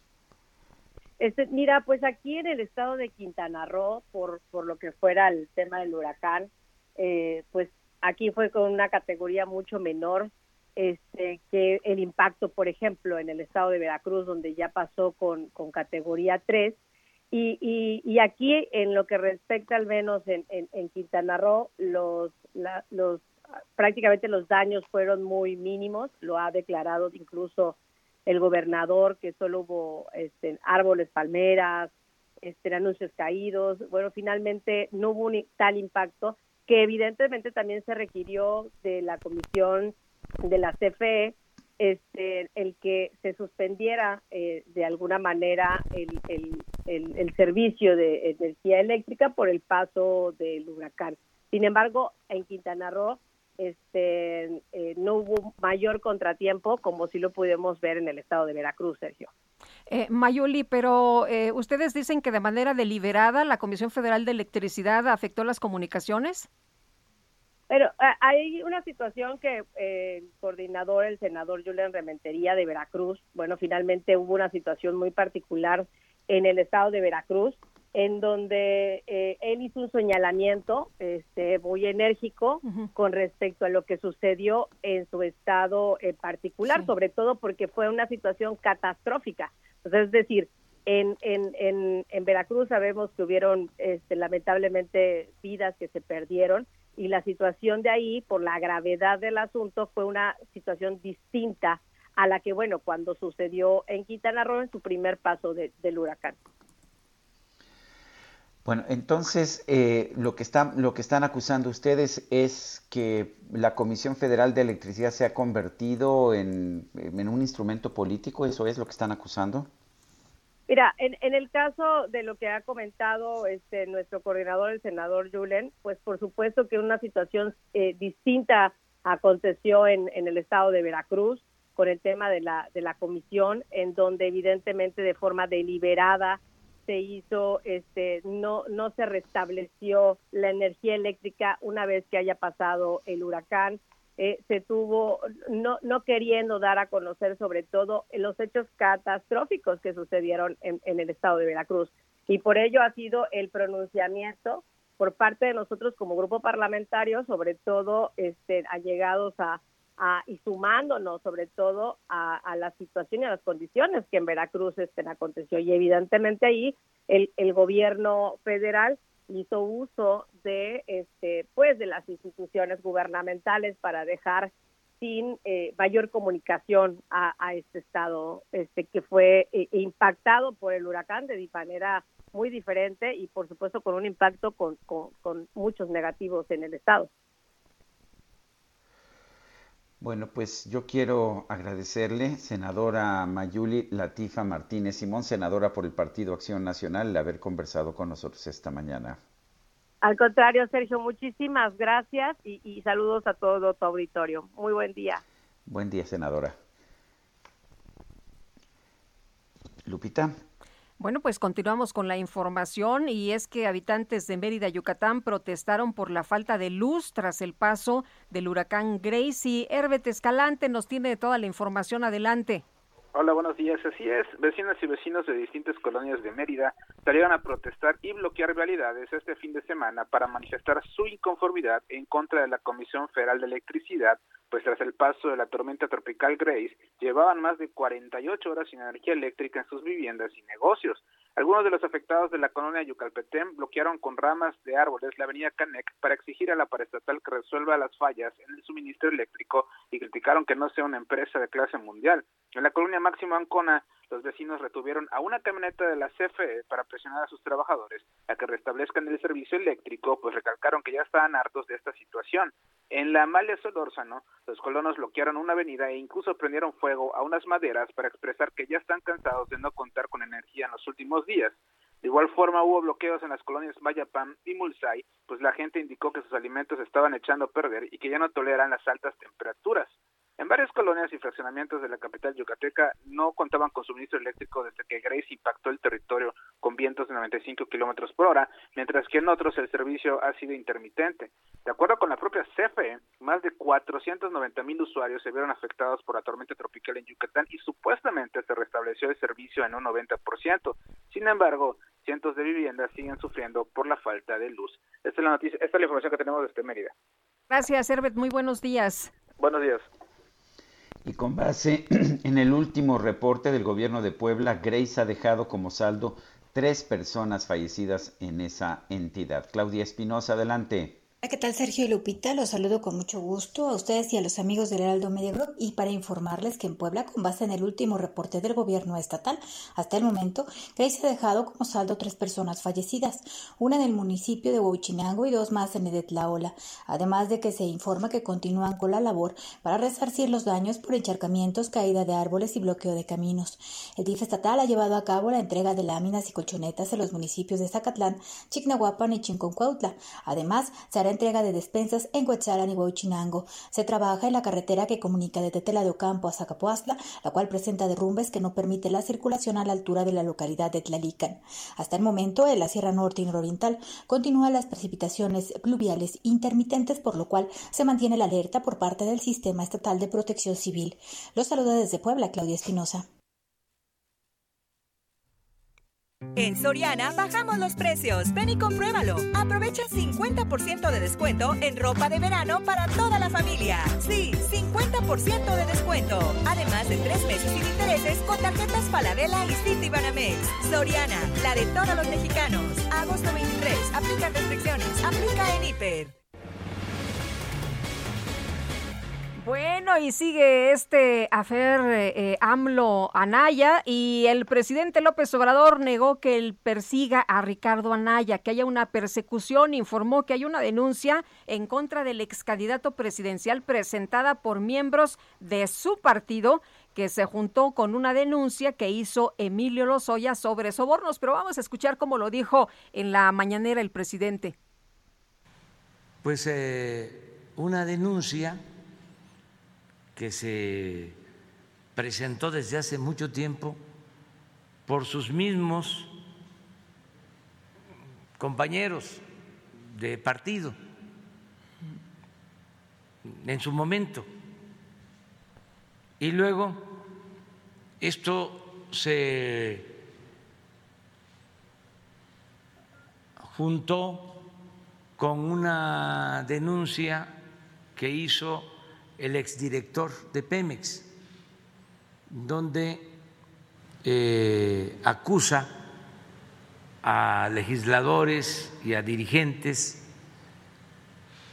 Este, mira, pues aquí en el estado de Quintana Roo, por, lo que fuera el tema del huracán, eh, pues aquí fue con una categoría mucho menor este, que el impacto, por ejemplo, en el estado de Veracruz, donde ya pasó con, categoría 3. Y, y, aquí, en lo que respecta al menos en, Quintana Roo, los prácticamente los daños fueron muy mínimos, lo ha declarado incluso el gobernador que solo hubo este, árboles, palmeras, este, anuncios caídos. Bueno, finalmente no hubo un tal impacto que evidentemente también se requirió de la comisión de la CFE este, el que se suspendiera eh, de alguna manera el, el, el, servicio de energía eléctrica por el paso del huracán. Sin embargo, en Quintana Roo este, eh, no hubo mayor contratiempo como si lo pudimos ver en el estado de Veracruz, Sergio. Eh, Mayuli, pero eh, ustedes dicen que de manera deliberada la Comisión Federal de Electricidad afectó las comunicaciones. Pero hay una situación que el coordinador, el senador Julián Rementería de Veracruz, bueno, finalmente hubo una situación muy particular en el estado de Veracruz en donde eh, él hizo un señalamiento este, muy enérgico con respecto a lo que sucedió en su estado en particular, sobre todo porque fue una situación catastrófica. es decir, en, en, en, en, Veracruz sabemos que hubieron este, lamentablemente vidas que se perdieron y la situación de ahí, por la gravedad del asunto, fue una situación distinta a la que, bueno, cuando sucedió en Quintana Roo en su primer paso del huracán. Bueno, entonces eh, lo, que está, lo que están acusando ustedes es que la Comisión Federal de Electricidad se ha convertido en, un instrumento político, ¿eso es lo que están acusando? Mira, en, el caso de lo que ha comentado este nuestro coordinador, el senador Julen, pues por supuesto que una situación eh, distinta aconteció en, en el estado de Veracruz con el tema de la, de la comisión, en donde evidentemente de forma deliberada se hizo, este, no, no se restableció la energía eléctrica una vez que haya pasado el huracán. Eh, se tuvo, no, no queriendo dar a conocer sobre todo los hechos catastróficos que sucedieron en, el estado de Veracruz. Y por ello ha sido el pronunciamiento por parte de nosotros como grupo parlamentario, sobre todo este, allegados a, y sumándonos sobre todo a, la situación y a las condiciones que en Veracruz estén aconteció. Y evidentemente ahí el, el gobierno federal hizo uso de este pues de las instituciones gubernamentales para dejar sin eh, mayor comunicación a, este estado este que fue eh, impactado por el huracán de manera muy diferente y por supuesto con un impacto con, con muchos negativos en el estado. Bueno, pues yo quiero agradecerle, senadora Mayuli Latifa Martínez Simón, senadora por el Partido Acción Nacional, el haber conversado con nosotros esta mañana. Al contrario, Sergio, muchísimas gracias y, y saludos a todo tu auditorio. Muy buen día. Buen día, senadora. Lupita. Bueno, pues continuamos con la información y es que habitantes de Mérida, Yucatán, protestaron por la falta de luz tras el paso del huracán Grace. Y Herbert Escalante nos tiene toda la información. Adelante. Hola, buenos días. Así es, vecinas y vecinos de distintas colonias de Mérida salieron a protestar y bloquear vialidades este fin de semana para manifestar su inconformidad en contra de la Comisión Federal de Electricidad, pues tras el paso de la tormenta tropical Grace, llevaban más de 48 horas sin energía eléctrica en sus viviendas y negocios. Algunos de los afectados de la colonia Yucalpetén bloquearon con ramas de árboles la avenida Canec para exigir a la paraestatal que resuelva las fallas en el suministro eléctrico y criticaron que no sea una empresa de clase mundial. En la colonia Máximo Ancona, los vecinos retuvieron a una camioneta de la CFE para presionar a sus trabajadores a que restablezcan el servicio eléctrico, pues recalcaron que ya estaban hartos de esta situación. En la Amalia Solórzano, los colonos bloquearon una avenida e incluso prendieron fuego a unas maderas para expresar que ya están cansados de no contar con energía en los últimos días. De igual forma hubo bloqueos en las colonias Mayapam y Mulsay, pues la gente indicó que sus alimentos estaban echando a perder y que ya no toleran las altas temperaturas. En varias colonias y fraccionamientos de la capital yucateca no contaban con suministro eléctrico desde que Grace impactó el territorio con vientos de 95 kilómetros por hora, mientras que en otros el servicio ha sido intermitente. De acuerdo con la propia CFE, más de 490 mil usuarios se vieron afectados por la tormenta tropical en Yucatán y supuestamente se restableció el servicio en un 90%. Sin embargo, cientos de viviendas siguen sufriendo por la falta de luz. Esta es la noticia, esta es la información que tenemos desde Mérida. Gracias, Herbert. Muy buenos días. Buenos días. Y con base en el último reporte del gobierno de Puebla, Grace ha dejado como saldo tres personas fallecidas en esa entidad. Claudia Espinosa, adelante. ¿Qué tal Sergio y Lupita? Los saludo con mucho gusto a ustedes y a los amigos del Heraldo Media Group y para informarles que en Puebla, con base en el último reporte del gobierno estatal, hasta el momento, Grace ha dejado como saldo tres personas fallecidas, una en el municipio de Huachinango y dos más en Edetlaola, además de que se informa que continúan con la labor para resarcir los daños por encharcamientos, caída de árboles y bloqueo de caminos. El DIF estatal ha llevado a cabo la entrega de láminas y colchonetas en los municipios de Zacatlán, Chignahuapan y Chinconcuautla. Además, se hará entrega de despensas en Huetzalan y Huachinango. Se trabaja en la carretera que comunica de Tetela de Ocampo a Zacapuastla, la cual presenta derrumbes que no permite la circulación a la altura de la localidad de Tlalican. Hasta el momento, en la Sierra Norte y Nororiental continúan las precipitaciones pluviales intermitentes, por lo cual se mantiene la alerta por parte del Sistema Estatal de Protección Civil. Los saluda desde Puebla, Claudia Espinosa. En Soriana bajamos los precios. Ven y compruébalo. Aprovecha 50% de descuento en ropa de verano para toda la familia. Sí, 50% de descuento. Además de tres meses sin intereses con tarjetas Paladela y City Banamex. Soriana, la de todos los mexicanos. Agosto 23. Aplica restricciones. Aplica en Hiper. Bueno, y sigue este afer eh, AMLO Anaya y el presidente López Obrador negó que él persiga a Ricardo Anaya, que haya una persecución, informó que hay una denuncia en contra del ex candidato presidencial presentada por miembros de su partido que se juntó con una denuncia que hizo Emilio Lozoya sobre sobornos, pero vamos a escuchar cómo lo dijo en la mañanera el presidente. Pues eh, una denuncia que se presentó desde hace mucho tiempo por sus mismos compañeros de partido en su momento. Y luego esto se juntó con una denuncia que hizo el exdirector de Pemex, donde eh, acusa a legisladores y a dirigentes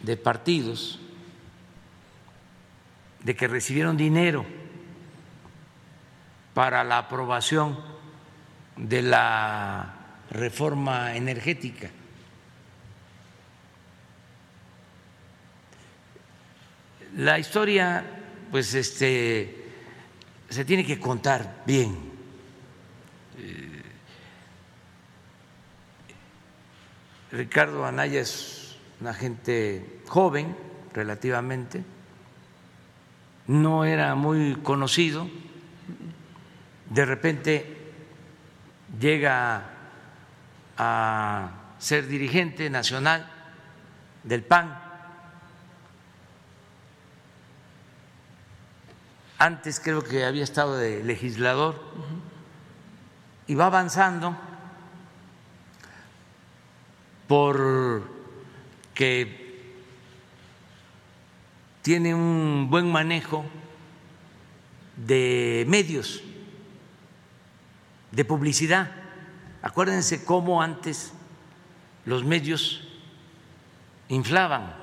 de partidos de que recibieron dinero para la aprobación de la reforma energética. La historia, pues, este, se tiene que contar bien. Ricardo Anaya es una gente joven relativamente, no era muy conocido, de repente llega a ser dirigente nacional del PAN. Antes creo que había estado de legislador y va avanzando porque tiene un buen manejo de medios, de publicidad. Acuérdense cómo antes los medios inflaban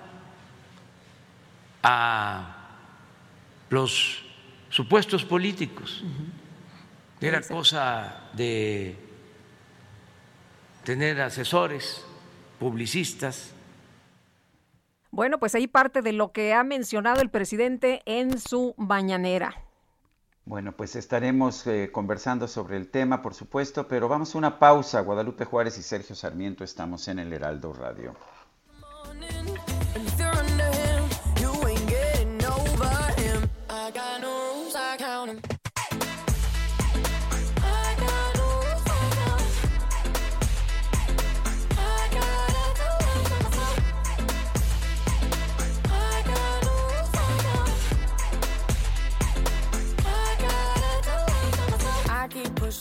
a los supuestos políticos. Era cosa de tener asesores, publicistas. Bueno, pues ahí parte de lo que ha mencionado el presidente en su mañanera. Bueno, pues estaremos eh, conversando sobre el tema, por supuesto, pero vamos a una pausa. Guadalupe Juárez y Sergio Sarmiento estamos en el Heraldo Radio.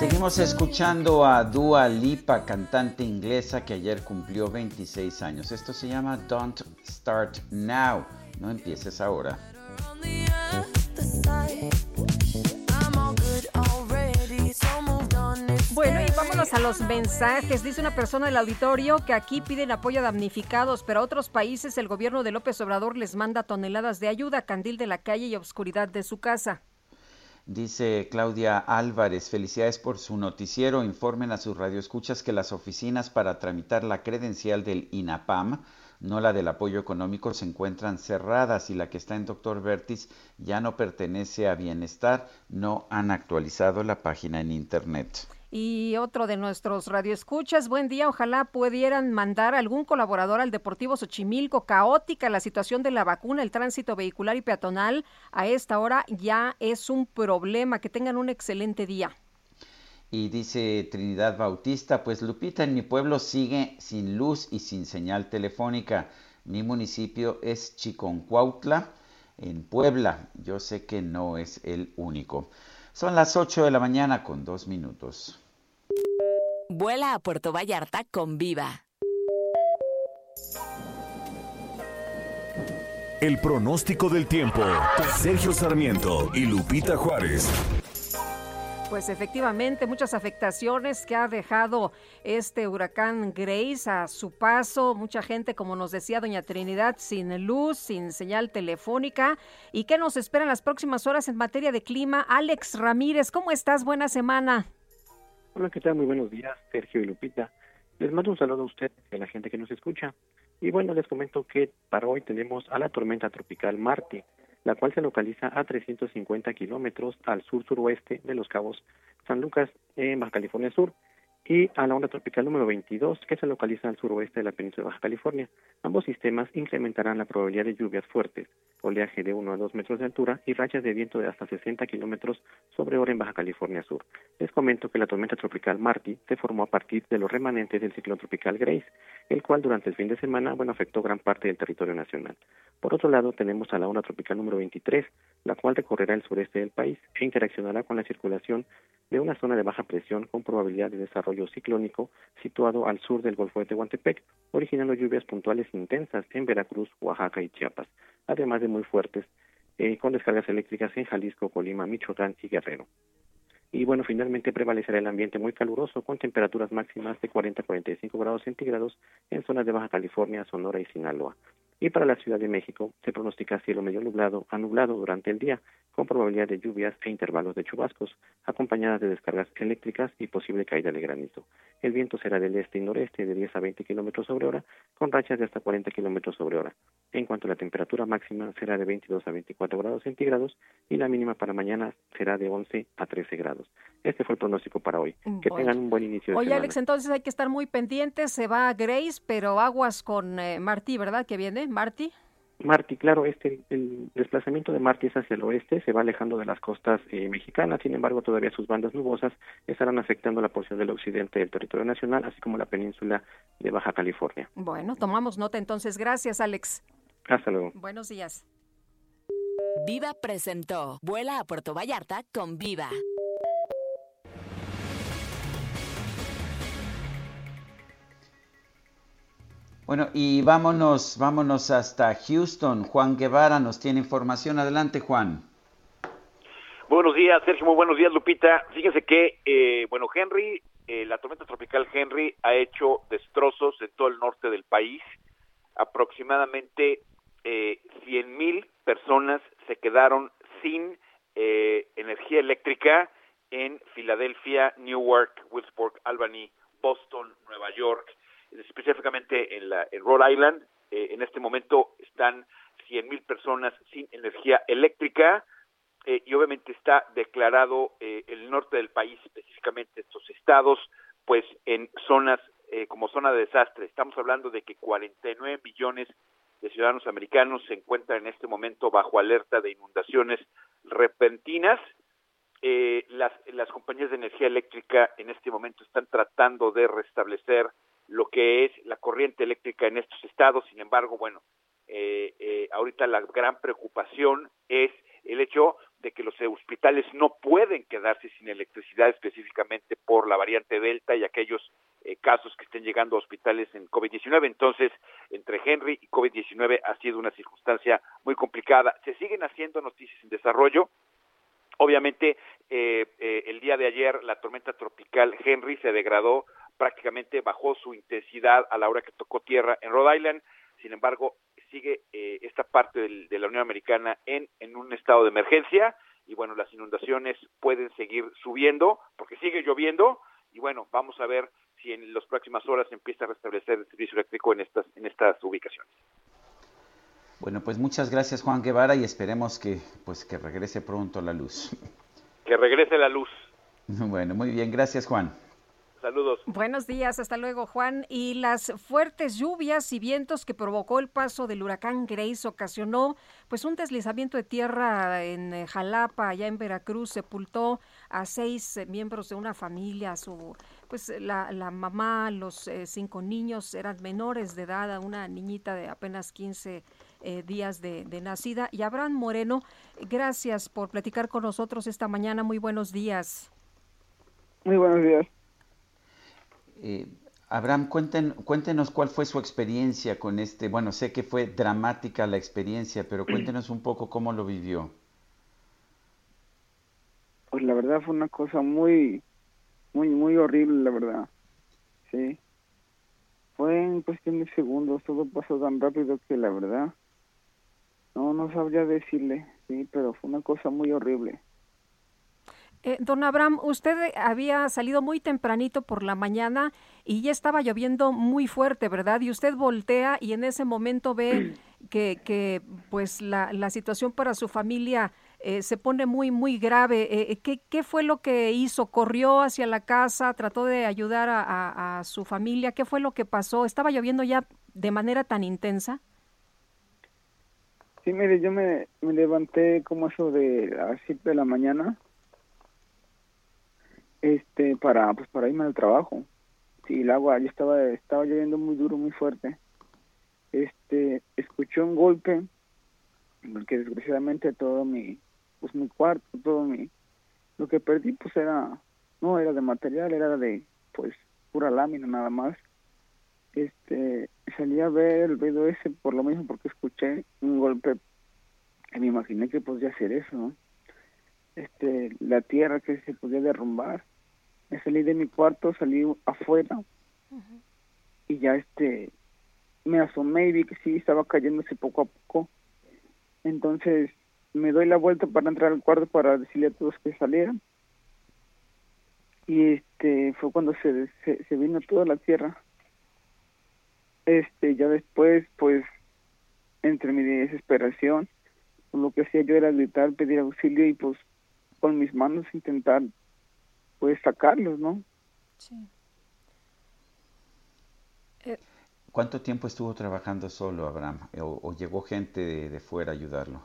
Seguimos escuchando a Dua Lipa, cantante inglesa que ayer cumplió 26 años. Esto se llama Don't Start Now. No empieces ahora. Bueno, y vámonos a los mensajes. Dice una persona del auditorio que aquí piden apoyo a damnificados, pero a otros países el gobierno de López Obrador les manda toneladas de ayuda, candil de la calle y obscuridad de su casa. Dice Claudia Álvarez, felicidades por su noticiero. Informen a sus radioescuchas que las oficinas para tramitar la credencial del INAPAM, no la del apoyo económico, se encuentran cerradas y la que está en Doctor Vertis ya no pertenece a Bienestar. No han actualizado la página en Internet. Y otro de nuestros radioescuchas, buen día, ojalá pudieran mandar algún colaborador al Deportivo Xochimilco. Caótica la situación de la vacuna, el tránsito vehicular y peatonal a esta hora ya es un problema. Que tengan un excelente día. Y dice Trinidad Bautista, pues Lupita, en mi pueblo sigue sin luz y sin señal telefónica. Mi municipio es Chiconcuautla, en Puebla. Yo sé que no es el único. Son las 8 de la mañana con dos minutos. Vuela a Puerto Vallarta con Viva. El pronóstico del tiempo. Sergio Sarmiento y Lupita Juárez. Pues efectivamente, muchas afectaciones que ha dejado este huracán Grace a su paso. Mucha gente, como nos decía doña Trinidad, sin luz, sin señal telefónica. ¿Y qué nos esperan las próximas horas en materia de clima? Alex Ramírez, ¿cómo estás? Buena semana. Hola, ¿qué tal? Muy buenos días, Sergio y Lupita. Les mando un saludo a usted y a la gente que nos escucha. Y bueno, les comento que para hoy tenemos a la tormenta tropical Marte la cual se localiza a 350 kilómetros al sur-suroeste de los cabos San Lucas, en Baja California Sur, y a la onda tropical número 22, que se localiza al suroeste de la península de Baja California. Ambos sistemas incrementarán la probabilidad de lluvias fuertes, oleaje de 1 a 2 metros de altura y rachas de viento de hasta 60 kilómetros sobre hora en Baja California Sur. Les comento que la tormenta tropical Marty se formó a partir de los remanentes del ciclón tropical Grace, el cual durante el fin de semana bueno, afectó gran parte del territorio nacional. Por otro lado, tenemos a la onda tropical número 23, la cual recorrerá el sureste del país e interaccionará con la circulación de una zona de baja presión con probabilidad de desarrollo ciclónico situado al sur del Golfo de Tehuantepec, originando lluvias puntuales intensas en Veracruz, Oaxaca y Chiapas, además de muy fuertes eh, con descargas eléctricas en Jalisco, Colima, Michoacán y Guerrero. Y bueno, finalmente prevalecerá el ambiente muy caluroso con temperaturas máximas de 40 a 45 grados centígrados en zonas de Baja California, Sonora y Sinaloa. Y para la Ciudad de México se pronostica cielo medio nublado a nublado durante el día, con probabilidad de lluvias e intervalos de chubascos, acompañadas de descargas eléctricas y posible caída de granizo. El viento será del este y noreste de 10 a 20 kilómetros sobre hora, con rachas de hasta 40 kilómetros sobre hora. En cuanto a la temperatura máxima, será de 22 a 24 grados centígrados y la mínima para mañana será de 11 a 13 grados. Este fue el pronóstico para hoy. Que tengan un buen inicio de Oye, Alex, entonces hay que estar muy pendientes. Se va Grace, pero aguas con eh, Martí, ¿verdad? Que viene, Martí. Marty, claro, este, el desplazamiento de Marty es hacia el oeste, se va alejando de las costas eh, mexicanas, sin embargo, todavía sus bandas nubosas estarán afectando la porción del occidente del territorio nacional, así como la península de Baja California. Bueno, tomamos nota entonces. Gracias, Alex. Hasta luego. Buenos días. Viva presentó Vuela a Puerto Vallarta con Viva. Bueno, y vámonos, vámonos hasta Houston. Juan Guevara nos tiene información. Adelante, Juan. Buenos días, Sergio. Muy buenos días, Lupita. Fíjense que, eh, bueno, Henry, eh, la tormenta tropical Henry ha hecho destrozos en todo el norte del país. Aproximadamente eh, 100 mil personas se quedaron sin eh, energía eléctrica en Filadelfia, Newark, Wilkesburg, Albany, Boston, Nueva York específicamente en, la, en Rhode Island. Eh, en este momento están 100 mil personas sin energía eléctrica eh, y obviamente está declarado eh, el norte del país, específicamente estos estados, pues en zonas como zona de desastre. Estamos hablando de que 49 millones de ciudadanos americanos se encuentran en este momento bajo alerta de inundaciones repentinas. las, las compañías de energía eléctrica en este momento están tratando de restablecer lo que es la corriente eléctrica en estos estados. Sin embargo, bueno, eh, eh, ahorita la gran preocupación es el hecho de que los hospitales no pueden quedarse sin electricidad específicamente por la variante Delta y aquellos eh, casos que estén llegando a hospitales en COVID-19. Entonces, entre Henry y COVID-19 ha sido una circunstancia muy complicada. Se siguen haciendo noticias en desarrollo. Obviamente, el día de ayer la tormenta tropical Henry se degradó prácticamente bajó su intensidad a la hora que tocó tierra en Rhode Island. Sin embargo, sigue eh, esta parte de la Unión Americana en, en un estado de emergencia y bueno, las inundaciones pueden seguir subiendo porque sigue lloviendo y bueno, vamos a ver si en las próximas horas empieza a restablecer el servicio eléctrico en estas, en estas ubicaciones. Bueno, pues muchas gracias Juan Guevara y esperemos que pues que regrese pronto la luz. Que regrese la luz. Bueno, muy bien, gracias Juan. Saludos. Buenos días, hasta luego Juan. Y las fuertes lluvias y vientos que provocó el paso del huracán Grace ocasionó pues un deslizamiento de tierra en eh, Jalapa, allá en Veracruz, sepultó a seis eh, miembros de una familia, su pues la, la mamá, los eh, cinco niños eran menores de edad, una niñita de apenas 15 días de, de, nacida. Y Abraham Moreno, gracias por platicar con nosotros esta mañana. Muy buenos días. Muy buenos días. Eh, Abraham, cuéntenos cuál fue su experiencia con este, bueno, sé que fue dramática la experiencia, pero cuéntenos un poco cómo lo vivió. Pues la verdad verdad fue una cosa muy, muy, muy horrible, la verdad. Sí. Fue en cuestión de segundos, todo pasó tan rápido que la verdad, no, no sabría decirle, sí, pero fue una cosa muy horrible. Eh, don Abraham, usted había salido muy tempranito por la mañana y ya estaba lloviendo muy fuerte, ¿verdad? Y usted voltea y en ese momento ve que, que pues la, la situación para su familia eh, se pone muy, muy grave. Eh, ¿qué, ¿qué, fue lo que hizo? ¿Corrió hacia la casa? ¿Trató de ayudar a, a, su familia? ¿Qué fue lo que pasó? ¿Estaba lloviendo ya de manera tan intensa? Sí, mire, yo me, me levanté como eso de las 7 de la mañana este para pues para irme al trabajo. Sí el agua ya estaba estaba lloviendo muy duro muy fuerte. Este escuché un golpe porque desgraciadamente todo mi pues mi cuarto todo mi lo que perdí pues era no era de material era de pues pura lámina nada más. Este salí a ver el ruido ese por lo mismo porque escuché un golpe y me imaginé que podía ser eso ¿no? este la tierra que se podía derrumbar me salí de mi cuarto salí afuera y ya este me asomé y vi que sí estaba cayéndose poco a poco. Entonces me doy la vuelta para entrar al cuarto para decirle a todos que salieran y este fue cuando se, se, se vino toda la tierra. Este ya después pues entre mi desesperación lo que hacía yo era gritar pedir auxilio y pues con mis manos intentar pues sacarlos, ¿no? Sí. Eh, ¿Cuánto tiempo estuvo trabajando solo, Abraham? ¿O, llegó gente de, fuera a ayudarlo?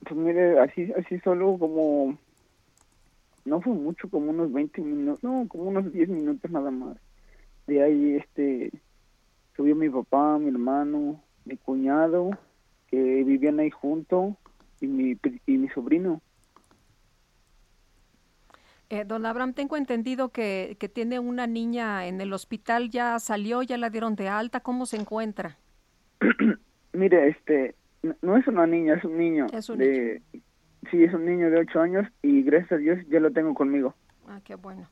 Pues mire, así, así solo como, no fue mucho, como unos 20 minutos, no, como unos 10 minutos nada más. De ahí, este, subió mi papá, mi hermano, mi cuñado, que vivían ahí junto, y mi, y mi sobrino. Eh, don Abraham, tengo entendido que, que, tiene una niña en el hospital, ya salió, ya la dieron de alta, ¿cómo se encuentra? Mire, este, no es una niña, es un niño. Es un de, Sí, es un niño de ocho años y gracias a Dios ya lo tengo conmigo. Ah, qué bueno.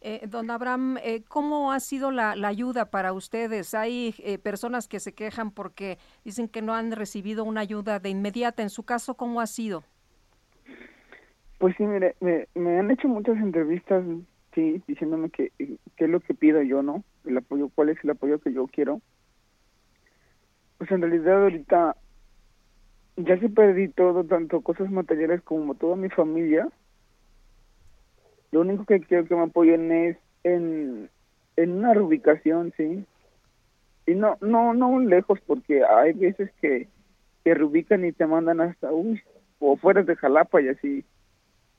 Eh, don Abraham, eh, ¿cómo ha sido la, la, ayuda para ustedes? Hay eh, personas que se quejan porque dicen que no han recibido una ayuda de inmediata. En su caso, ¿cómo ha sido? Pues sí, mire, me, me han hecho muchas entrevistas, sí, diciéndome que qué es lo que pido yo, ¿no? El apoyo, cuál es el apoyo que yo quiero. Pues en realidad ahorita ya se perdí todo, tanto cosas materiales como toda mi familia. Lo único que quiero que me apoyen es en, una reubicación, sí. Y no, no, no lejos, porque hay veces que, que reubican y te mandan hasta, uy, o fuera de Jalapa y así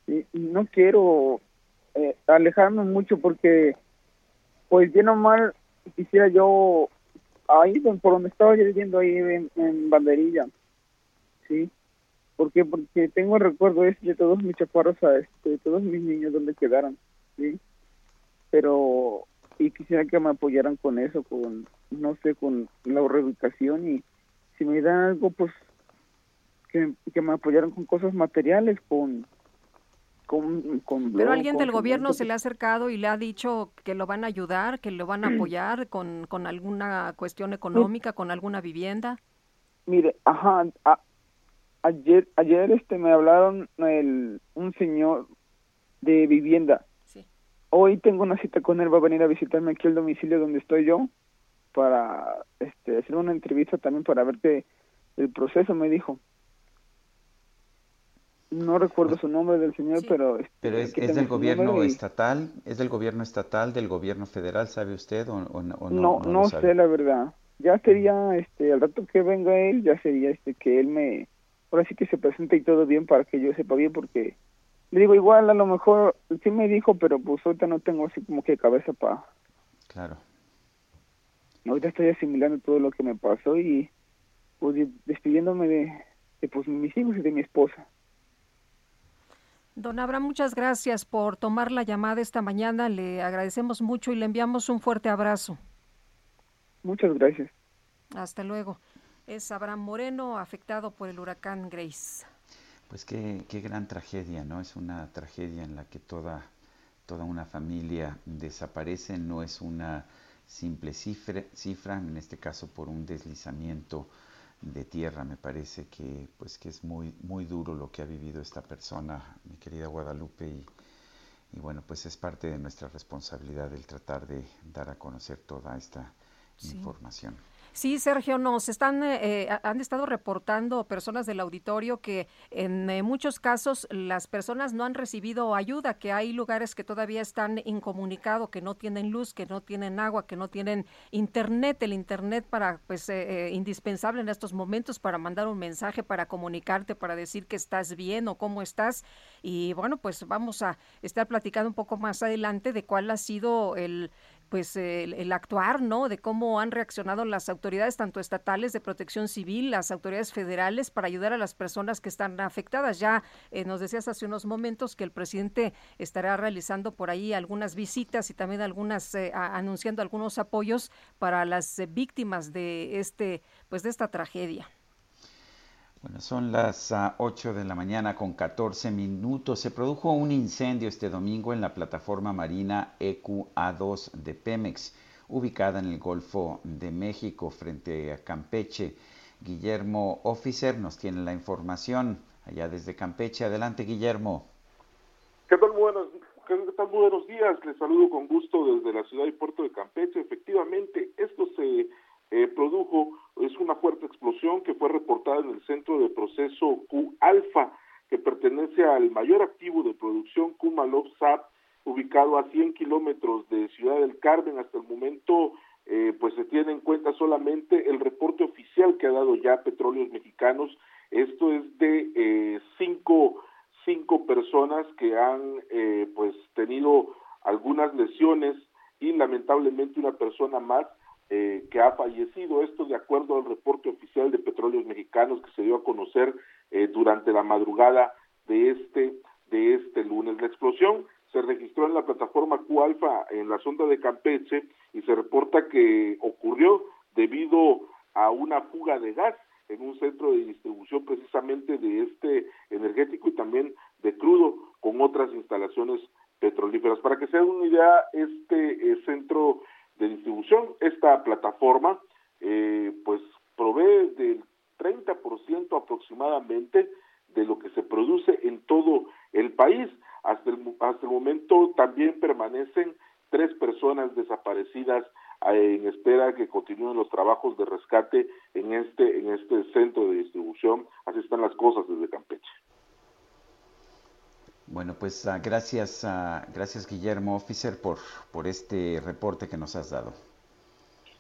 y, no quiero eh, alejarme mucho porque pues bien o mal quisiera yo ahí por donde estaba yo viviendo ahí en, banderilla sí ¿Por qué? porque tengo el recuerdo ese de todos mis chaparros este, de todos mis niños donde quedaron sí pero y quisiera que me apoyaran con eso con no sé con la reubicación y si me dan algo pues que, que me apoyaran con cosas materiales con pero alguien del gobierno se le ha acercado y le ha dicho que lo van a ayudar, que lo van a apoyar con, con alguna cuestión económica, con alguna vivienda. Mire, ajá, ayer ayer este me hablaron el, un señor de vivienda. Sí. Hoy tengo una cita con él, va a venir a visitarme aquí al domicilio donde estoy yo para este hacer una entrevista también para ver que el proceso me dijo no recuerdo su nombre del señor, pero... Este, pero es, del gobierno estatal, es del gobierno estatal, del gobierno federal, ¿sabe usted o, no? No, no, sé la verdad. Ya sería, este, al rato que venga él, ya sería, este, que él me, ahora sí que se presente y todo bien para que yo sepa bien, porque le digo igual, a lo mejor sí me dijo, pero pues ahorita no tengo así como que cabeza para... Claro. Ahorita estoy asimilando todo lo que me pasó y pues despidiéndome de, de pues mis hijos y de mi esposa. Don Abraham, muchas gracias por tomar la llamada esta mañana. Le agradecemos mucho y le enviamos un fuerte abrazo. Muchas gracias. Hasta luego. Es Abraham Moreno, afectado por el huracán Grace. Pues qué, qué gran tragedia, ¿no? Es una tragedia en la que toda, toda una familia desaparece, no es una simple cifra, cifra, en este caso por un deslizamiento de tierra. Me parece que, pues, que es muy, muy duro lo que ha vivido esta persona, mi querida Guadalupe, y, y bueno, pues es parte de nuestra responsabilidad el tratar de dar a conocer toda esta información. Sí, Sergio, nos están, eh, eh, han estado reportando personas del auditorio que en eh, muchos casos las personas no han recibido ayuda, que hay lugares que todavía están incomunicados, que no tienen luz, que no tienen agua, que no tienen internet, el internet para, pues, indispensable en estos momentos para mandar un mensaje, para comunicarte, para decir que estás bien o cómo estás. Y bueno, pues vamos a estar platicando un poco más adelante de cuál ha sido el pues el, actuar, ¿no? De cómo han reaccionado las autoridades, tanto estatales de protección civil, las autoridades federales, para ayudar a las personas que están afectadas. Ya eh, nos decías hace unos momentos que el presidente estará realizando por ahí algunas visitas y también algunas, eh, anunciando algunos apoyos para las eh, víctimas de este, pues de esta tragedia. Bueno, son las 8 ah, de la mañana con 14 minutos. Se produjo un incendio este domingo en la plataforma marina EQA2 de Pemex, ubicada en el Golfo de México, frente a Campeche. Guillermo Officer nos tiene la información allá desde Campeche. Adelante, Guillermo. ¿Qué tal? Buenos, ¿Qué tal? Buenos días. Les saludo con gusto desde la ciudad y puerto de Campeche. Efectivamente, esto se eh, produjo es una fuerte explosión que fue reportada en el centro de proceso Q-Alfa, que pertenece al mayor activo de producción Kumalov SAP, ubicado a 100 kilómetros de Ciudad del Carmen. Hasta el momento, eh, pues se tiene en cuenta solamente el reporte oficial que ha dado ya Petróleos Mexicanos. Esto es de eh, cinco, cinco personas que han eh, pues tenido algunas lesiones y lamentablemente una persona más eh, que ha fallecido. Esto de acuerdo al reporte oficial de Petróleos Mexicanos que se dio a conocer eh, durante la madrugada de este de este lunes. La explosión se registró en la plataforma Q-Alfa en la sonda de Campeche y se reporta que ocurrió debido a una fuga de gas en un centro de distribución precisamente de este energético y también de crudo con otras instalaciones petrolíferas. Para que se den una idea, este eh, centro de distribución. Esta plataforma eh, pues provee del 30% aproximadamente de lo que se produce en todo el país. Hasta el, hasta el momento también permanecen tres personas desaparecidas eh, en espera que continúen los trabajos de rescate en este en este centro de distribución. Así están las cosas desde Campeche. Bueno, pues uh, gracias, uh, gracias Guillermo Officer por, por este reporte que nos has dado.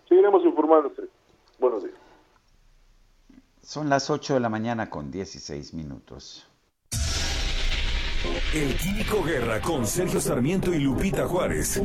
Seguiremos informando. Buenos días. Son las 8 de la mañana con 16 minutos. El Químico Guerra con Sergio Sarmiento y Lupita Juárez.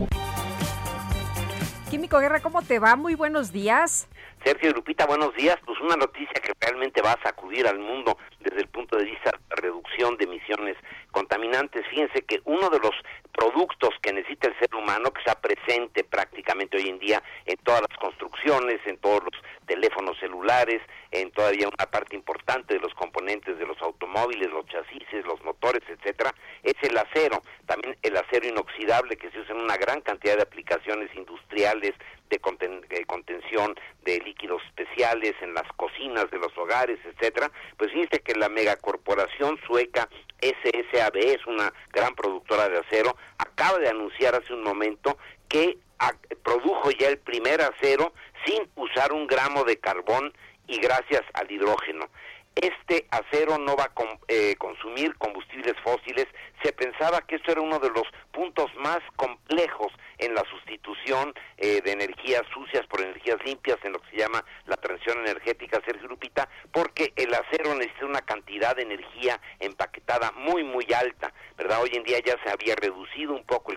Químico Guerra, ¿cómo te va? Muy buenos días. Sergio y buenos días. Pues una noticia que realmente va a sacudir al mundo desde el punto de vista de reducción de emisiones contaminantes. Fíjense que uno de los productos que necesita el ser humano, que está presente prácticamente hoy en día en todas las construcciones, en todos los teléfonos celulares, en todavía una parte importante de los componentes de los automóviles, los chasis, los motores, etcétera, es el acero. También el acero inoxidable que se usa en una gran cantidad de aplicaciones industriales de, contención de líquidos especiales en las cocinas de los hogares, etcétera. Pues fíjense que la megacorporación sueca SSAB es una gran productora de acero, acaba de anunciar hace un momento que produjo ya el primer acero sin usar un gramo de carbón y gracias al hidrógeno. Este acero no va a eh, consumir combustibles fósiles. Se pensaba que esto era uno de los puntos más complejos en la sustitución eh, de energías sucias por energías limpias en lo que se llama la transición energética, Sergio Lupita, porque el acero necesita una cantidad de energía empaquetada muy, muy alta, ¿verdad? Hoy en día ya se había reducido un poco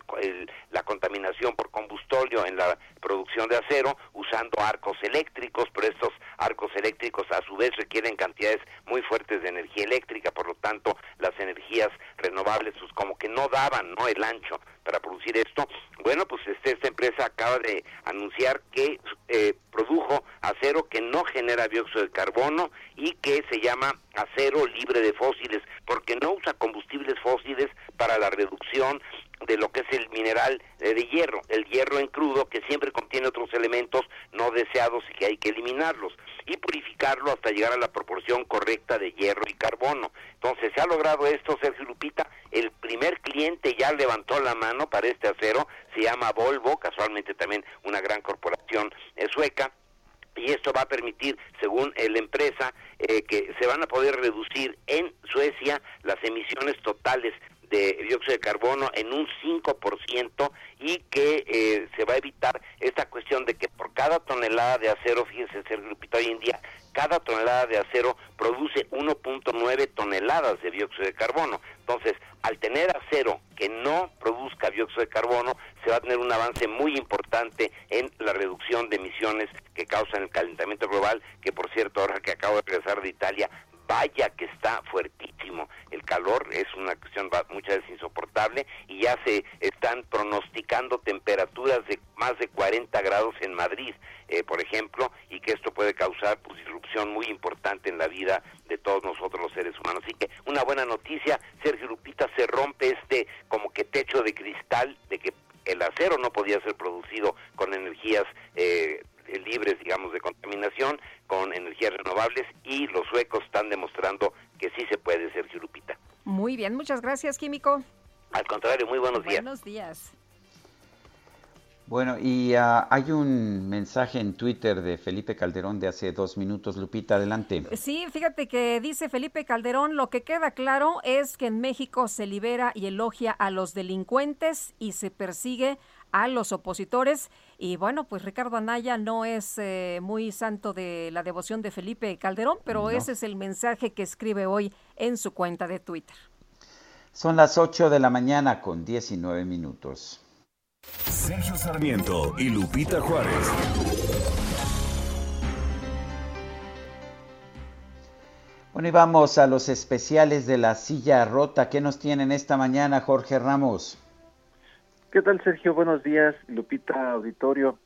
la contaminación por combustóleo en la producción de acero usando arcos eléctricos, pero estos arcos eléctricos a su vez requieren cantidades muy fuertes de energía eléctrica, por lo tanto las energías renovables como que no daban no el ancho para producir esto. Bueno, pues este, esta empresa acaba de anunciar que eh, produjo acero que no genera dióxido de carbono y que se llama acero libre de fósiles, porque no usa combustibles fósiles para la reducción de lo que es el mineral eh, de hierro, el hierro en crudo que siempre contiene otros elementos no deseados y que hay que eliminarlos y purificarlo hasta llegar a la proporción correcta de hierro y carbono. Entonces se ha logrado esto, Sergio Lupita, el primer cliente ya levantó la mano para este acero, se llama Volvo, casualmente también una gran corporación eh, sueca, y esto va a permitir, según la empresa, eh, que se van a poder reducir en Suecia las emisiones totales de dióxido de carbono en un 5% y que eh, se va a evitar esta cuestión de que por cada tonelada de acero, fíjense, ser grupito hoy en día, cada tonelada de acero produce 1.9 toneladas de dióxido de carbono. Entonces, al tener acero que no produzca dióxido de carbono, se va a tener un avance muy importante en la reducción de emisiones que causan el calentamiento global, que por cierto, ahora que acabo de regresar de Italia, vaya que está fuertísimo. El calor es una cuestión muchas veces insoportable y ya se están pronosticando temperaturas de más de 40 grados en Madrid, eh, por ejemplo, y que esto puede causar pues, disrupción muy importante en la vida de todos nosotros los seres humanos. Así que una buena noticia, Sergio Lupita, se rompe este como que techo de cristal de que el acero no podía ser producido con energías eh, libres, digamos, de contaminación con energías renovables y los suecos están demostrando que sí se puede, Sergio Lupita. Muy bien, muchas gracias, Químico. Al contrario, muy buenos días. Buenos días. Bueno, y uh, hay un mensaje en Twitter de Felipe Calderón de hace dos minutos. Lupita, adelante. Sí, fíjate que dice Felipe Calderón, lo que queda claro es que en México se libera y elogia a los delincuentes y se persigue a los opositores. Y bueno, pues Ricardo Anaya no es eh, muy santo de la devoción de Felipe Calderón, pero ese es el mensaje que escribe hoy en su cuenta de Twitter. Son las 8 de la mañana con 19 minutos. Sergio Sarmiento y Lupita Juárez. Bueno, y vamos a los especiales de la silla rota. ¿Qué nos tienen esta mañana, Jorge Ramos? ¿Qué tal, Sergio? Buenos días, Lupita Auditorio.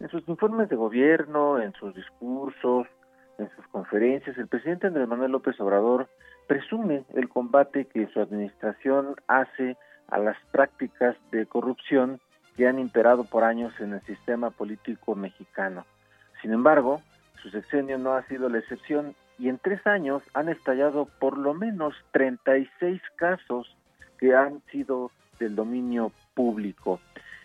En sus informes de gobierno, en sus discursos, en sus conferencias, el presidente Andrés Manuel López Obrador presume el combate que su administración hace a las prácticas de corrupción que han imperado por años en el sistema político mexicano. Sin embargo, su sexenio no ha sido la excepción y en tres años han estallado por lo menos 36 casos que han sido del dominio público.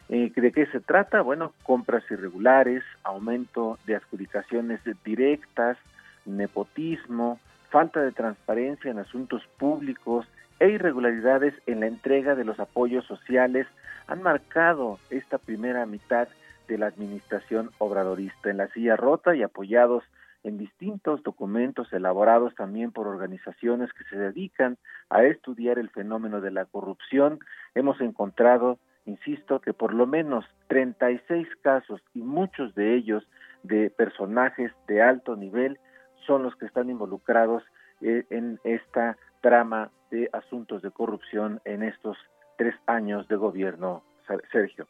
Eh, ¿De qué se trata? Bueno, compras irregulares, aumento de adjudicaciones directas, nepotismo, falta de transparencia en asuntos públicos e irregularidades en la entrega de los apoyos sociales han marcado esta primera mitad de la administración obradorista. En la silla rota y apoyados en distintos documentos elaborados también por organizaciones que se dedican a estudiar el fenómeno de la corrupción, hemos encontrado, insisto, que por lo menos 36 casos y muchos de ellos de personajes de alto nivel son los que están involucrados eh, en esta trama de asuntos de corrupción en estos tres años de gobierno, Sergio.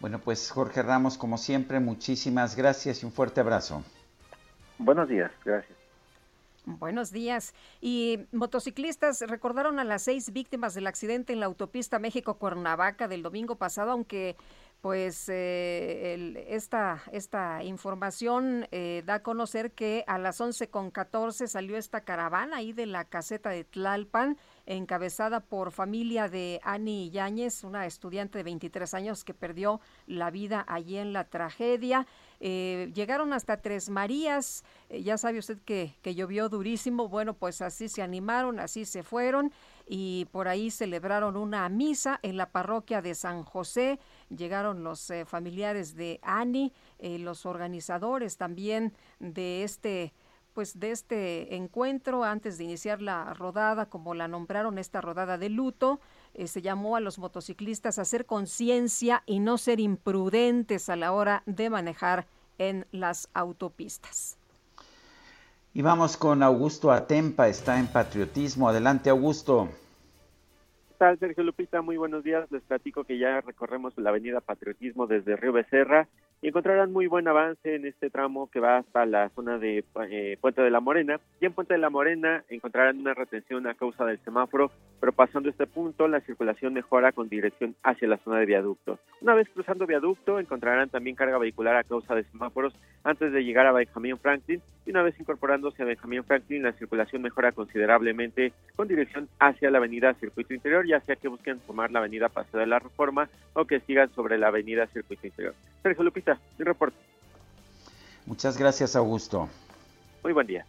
Bueno, pues Jorge Ramos, como siempre, muchísimas gracias y un fuerte abrazo. Buenos días, gracias. Buenos días. Y motociclistas recordaron a las seis víctimas del accidente en la autopista México-Cuernavaca del domingo pasado, aunque pues eh, esta, esta información eh, da a conocer que a las con 11.14 salió esta caravana ahí de la caseta de Tlalpan, encabezada por familia de Ani Yáñez, una estudiante de 23 años que perdió la vida allí en la tragedia. Eh, llegaron hasta Tres Marías, ya sabe usted que, llovió durísimo, bueno, pues así se animaron, así se fueron y por ahí celebraron una misa en la parroquia de San José. Llegaron los eh, familiares de Ani, eh, los organizadores también de este pues de este encuentro antes de iniciar la rodada, como la nombraron esta rodada de luto, eh, se llamó a los motociclistas a hacer conciencia y no ser imprudentes a la hora de manejar en las autopistas. Y vamos con Augusto Atempa, está en Patriotismo. Adelante, Augusto. ¿Qué tal, Sergio Lupita? Muy buenos días. Les platico que ya recorremos la avenida Patriotismo desde Río Becerra y encontrarán muy buen avance en este tramo que va hasta la zona de eh, Puente de la Morena. Y en Puente de la Morena encontrarán una retención a causa del semáforo, pero pasando este punto la circulación mejora con dirección hacia la zona de viaducto. Una vez cruzando viaducto encontrarán también carga vehicular a causa de semáforos antes de llegar a Benjamín Franklin y una vez incorporándose a Benjamín Franklin la circulación mejora considerablemente con dirección hacia la avenida Circuito Interior, ya sea que busquen tomar la avenida Paseo de la Reforma o que sigan sobre la avenida Circuito Interior. Sergio Lupita, mi reporte. Muchas gracias, Augusto. Muy buen día.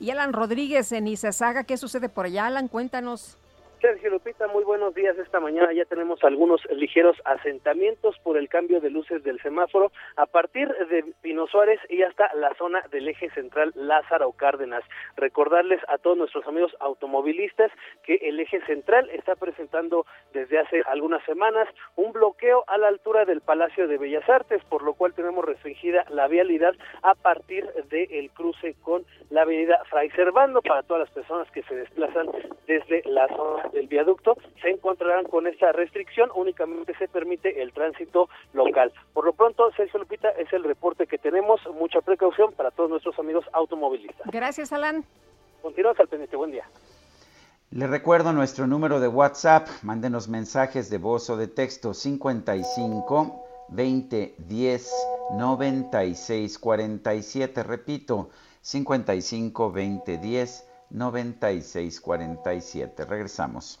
Y Alan Rodríguez en Izazaga, ¿qué sucede por allá, Alan? Cuéntanos. Sergio Lupita, muy buenos días. Esta mañana ya tenemos algunos ligeros asentamientos por el cambio de luces del semáforo a partir de Pino Suárez y hasta la zona del eje central Lázaro Cárdenas. Recordarles a todos nuestros amigos automovilistas que el eje central está presentando desde hace algunas semanas un bloqueo a la altura del Palacio de Bellas Artes, por lo cual tenemos restringida la vialidad a partir del cruce con la avenida Fray Servando para todas las personas que se desplazan desde la zona del viaducto se encontrarán con esta restricción, únicamente se permite el tránsito local. Por lo pronto, Sergio Lupita, es el reporte que tenemos, mucha precaución para todos nuestros amigos automovilistas. Gracias, Alan. Continuamos al pendiente, buen día. Le recuerdo nuestro número de WhatsApp, mándenos mensajes de voz o de texto 55 20 10 96 47, repito, 55 20 10 9647. Regresamos.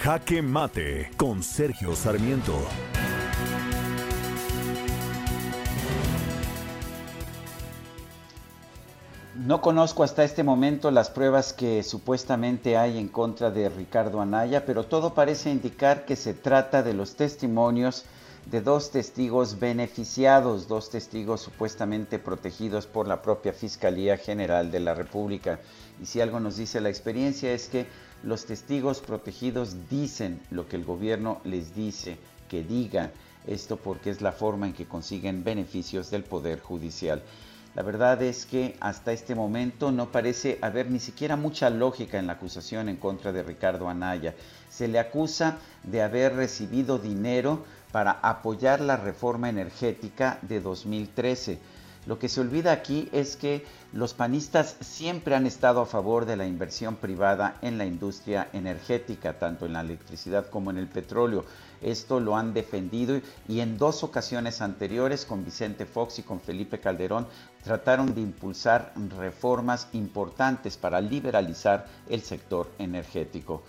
Jaque Mate con Sergio Sarmiento. No conozco hasta este momento las pruebas que supuestamente hay en contra de Ricardo Anaya, pero todo parece indicar que se trata de los testimonios de dos testigos beneficiados, dos testigos supuestamente protegidos por la propia Fiscalía General de la República. Y si algo nos dice la experiencia es que los testigos protegidos dicen lo que el gobierno les dice que digan. Esto porque es la forma en que consiguen beneficios del Poder Judicial. La verdad es que hasta este momento no parece haber ni siquiera mucha lógica en la acusación en contra de Ricardo Anaya. Se le acusa de haber recibido dinero para apoyar la reforma energética de 2013. Lo que se olvida aquí es que los panistas siempre han estado a favor de la inversión privada en la industria energética, tanto en la electricidad como en el petróleo. Esto lo han defendido y en dos ocasiones anteriores con Vicente Fox y con Felipe Calderón trataron de impulsar reformas importantes para liberalizar el sector energético.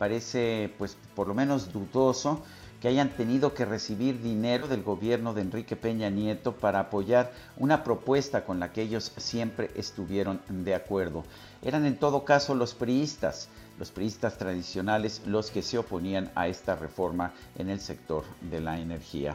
Parece pues por lo menos dudoso que hayan tenido que recibir dinero del gobierno de Enrique Peña Nieto para apoyar una propuesta con la que ellos siempre estuvieron de acuerdo. Eran en todo caso los priistas, los priistas tradicionales, los que se oponían a esta reforma en el sector de la energía.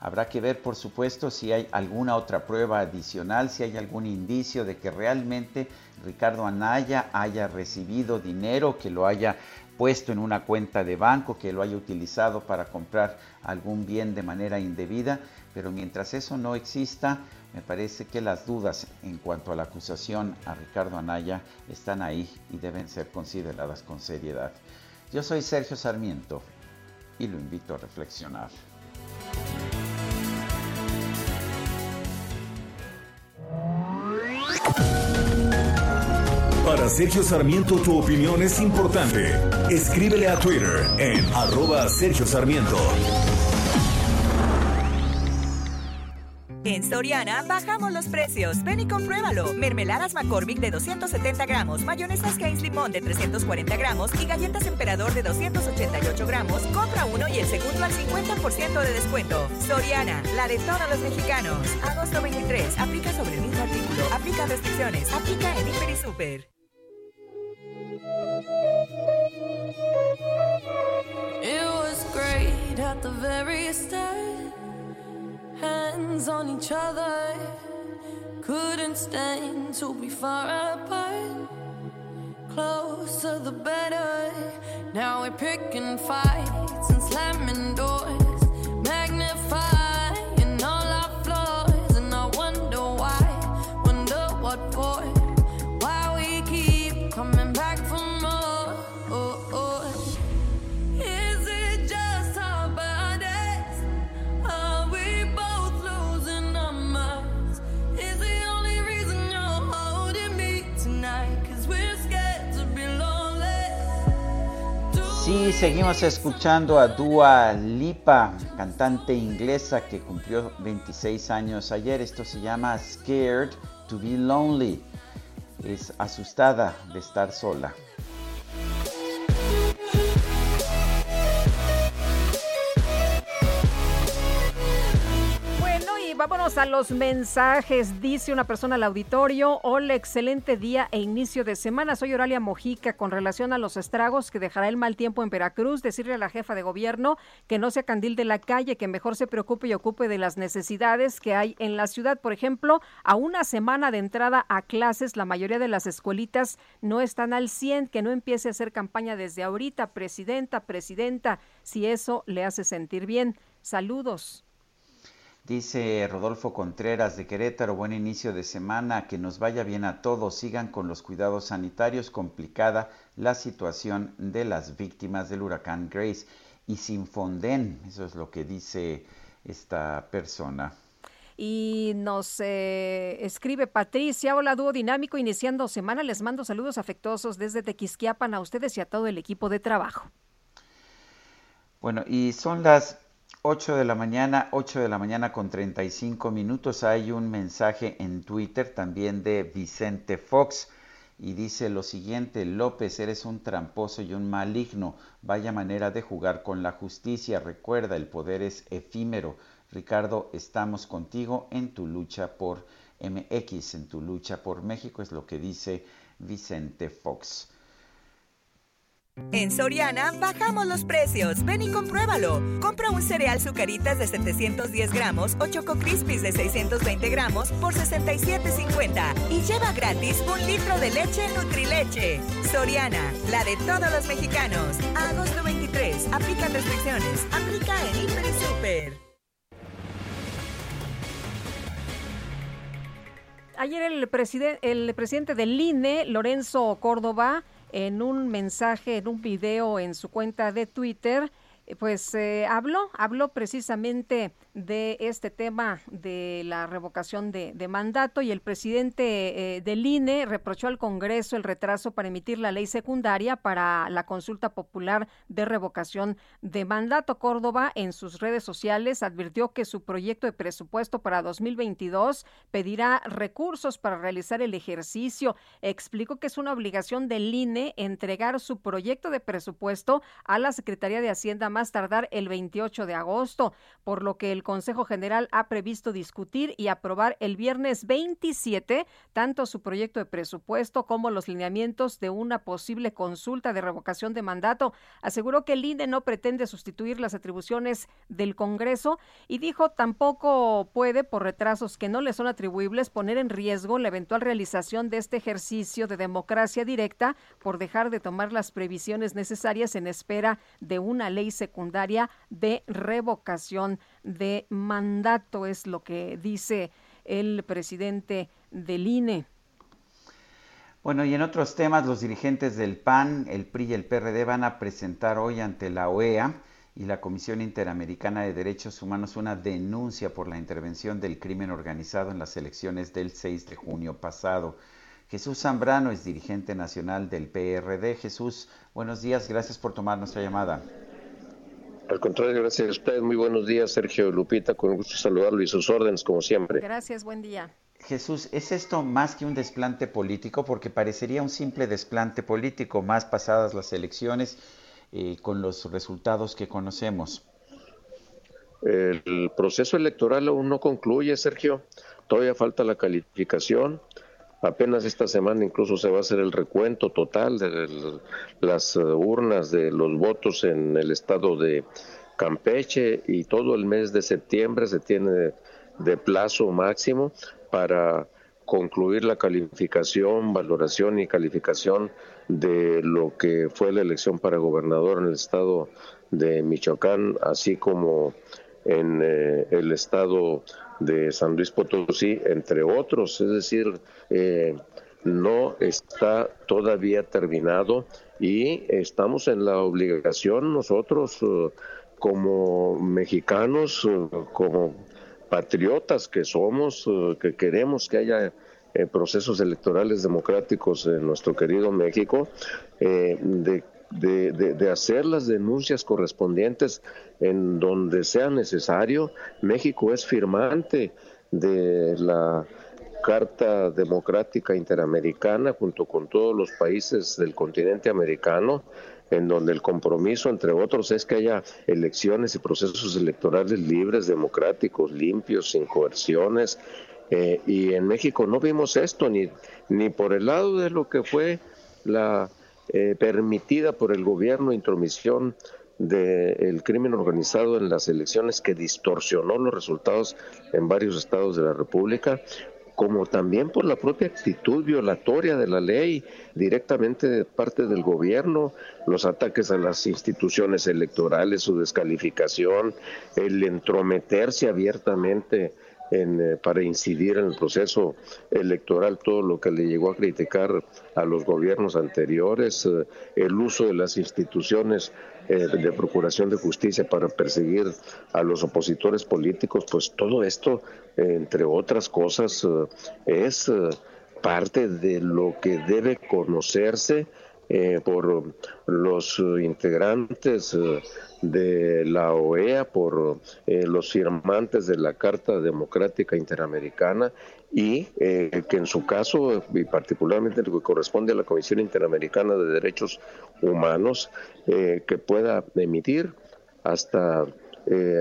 Habrá que ver, por supuesto, si hay alguna otra prueba adicional, si hay algún indicio de que realmente Ricardo Anaya haya recibido dinero, que lo haya puesto en una cuenta de banco, que lo haya utilizado para comprar algún bien de manera indebida, pero mientras eso no exista, me parece que las dudas en cuanto a la acusación a Ricardo Anaya están ahí y deben ser consideradas con seriedad. Yo soy Sergio Sarmiento y lo invito a reflexionar. Para Sergio Sarmiento tu opinión es importante. Escríbele a Twitter en arroba Sergio Sarmiento. En Soriana bajamos los precios. Ven y compruébalo. Mermeladas McCormick de 270 gramos, mayonesas Heinz Limón de 340 gramos y galletas Emperador de 288 gramos. Compra uno y el segundo al 50% de descuento. Soriana, la de todos los mexicanos. Agosto 23. Aplica sobre el mismo artículo. Aplica restricciones. Aplica en Hiper y Super. At the very start. Hands on each other. Couldn't stand to be far apart. Closer the better. Now we're picking fights and slamming doors. Magnifying Sí, seguimos escuchando a Dua Lipa, cantante inglesa que cumplió 26 años ayer. Esto se llama Scared to be Lonely. Es asustada de estar sola. Vámonos a los mensajes. Dice una persona al auditorio, hola, excelente día e inicio de semana. Soy Oralia Mojica. Con relación a los estragos que dejará el mal tiempo en Veracruz, decirle a la jefa de gobierno que no sea candil de la calle, que mejor se preocupe y ocupe de las necesidades que hay en la ciudad. Por ejemplo, a una semana de entrada a clases, la mayoría de las escuelitas no están al 100, que no empiece a hacer campaña desde ahorita, presidenta, presidenta, si eso le hace sentir bien. Saludos. Dice Rodolfo Contreras de Querétaro, buen inicio de semana, que nos vaya bien a todos, sigan con los cuidados sanitarios, complicada la situación de las víctimas del huracán Grace y sin Fonden, eso es lo que dice esta persona. Y nos eh, escribe Patricia, hola dúo dinámico, iniciando semana, les mando saludos afectuosos desde Tequisquiapan a ustedes y a todo el equipo de trabajo. Bueno, y son las 8 de la mañana, 8 de la mañana con 35 minutos. Hay un mensaje en Twitter también de Vicente Fox y dice lo siguiente, López, eres un tramposo y un maligno. Vaya manera de jugar con la justicia. Recuerda, el poder es efímero. Ricardo, estamos contigo en tu lucha por MX, en tu lucha por México, es lo que dice Vicente Fox. En Soriana bajamos los precios. Ven y compruébalo. Compra un cereal Zucaritas de 710 gramos o Choco Crispies de 620 gramos por 67.50 y lleva gratis un litro de leche Nutrileche. Soriana, la de todos los mexicanos. Agosto 23. Aplican restricciones. Aplica en Hiper Super. Ayer el, el presidente del INE, Lorenzo Córdoba, en un mensaje, en un video en su cuenta de Twitter, pues eh, habló, habló precisamente de este tema de la revocación de, de mandato y el presidente eh, del INE reprochó al Congreso el retraso para emitir la ley secundaria para la consulta popular de revocación de mandato. Córdoba en sus redes sociales advirtió que su proyecto de presupuesto para 2022 pedirá recursos para realizar el ejercicio. Explicó que es una obligación del INE entregar su proyecto de presupuesto a la Secretaría de Hacienda más tardar el 28 de agosto, por lo que el Consejo General ha previsto discutir y aprobar el viernes 27 tanto su proyecto de presupuesto como los lineamientos de una posible consulta de revocación de mandato. Aseguró que el INE no pretende sustituir las atribuciones del Congreso y dijo tampoco puede, por retrasos que no le son atribuibles, poner en riesgo la eventual realización de este ejercicio de democracia directa por dejar de tomar las previsiones necesarias en espera de una ley secundaria de revocación de mandato, es lo que dice el presidente del INE. Bueno, y en otros temas, los dirigentes del PAN, el PRI y el PRD van a presentar hoy ante la OEA y la Comisión Interamericana de Derechos Humanos una denuncia por la intervención del crimen organizado en las elecciones del 6 de junio pasado. Jesús Zambrano es dirigente nacional del PRD. Jesús, buenos días, gracias por tomar nuestra llamada. Al contrario, gracias a ustedes. Muy buenos días, Sergio Lupita. Con gusto saludarlo y sus órdenes, como siempre. Gracias, buen día. Jesús, ¿es esto más que un desplante político? Porque parecería un simple desplante político, más pasadas las elecciones, eh, con los resultados que conocemos. El proceso electoral aún no concluye, Sergio. Todavía falta la calificación. Apenas esta semana incluso se va a hacer el recuento total de las urnas de los votos en el estado de Campeche y todo el mes de septiembre se tiene de plazo máximo para concluir la calificación, valoración y calificación de lo que fue la elección para gobernador en el estado de Michoacán, así como en eh, el estado de San Luis Potosí, entre otros. Es decir, eh, no está todavía terminado y estamos en la obligación nosotros eh, como mexicanos, eh, como patriotas que somos, que queremos que haya procesos electorales democráticos en nuestro querido México, de de, de, hacer las denuncias correspondientes en donde sea necesario. México es firmante de la Carta Democrática Interamericana junto con todos los países del continente americano en donde el compromiso, entre otros, es que haya elecciones y procesos electorales libres, democráticos, limpios, sin coerciones. Eh, y en México no vimos esto, ni, ni por el lado de lo que fue la eh, permitida por el gobierno intromisión del crimen organizado en las elecciones que distorsionó los resultados en varios estados de la República, como también por la propia actitud violatoria de la ley directamente de parte del gobierno, los ataques a las instituciones electorales, su descalificación, el entrometerse abiertamente eh, para incidir en el proceso electoral, todo lo que le llegó a criticar a los gobiernos anteriores, eh, el uso de las instituciones eh, de procuración de justicia para perseguir a los opositores políticos, pues todo esto, entre otras cosas, es parte de lo que debe conocerse eh, por los integrantes eh, de la OEA, por eh, los firmantes de la Carta Democrática Interamericana y que en su caso, y particularmente lo que corresponde a la Comisión Interamericana de Derechos Humanos, que pueda emitir hasta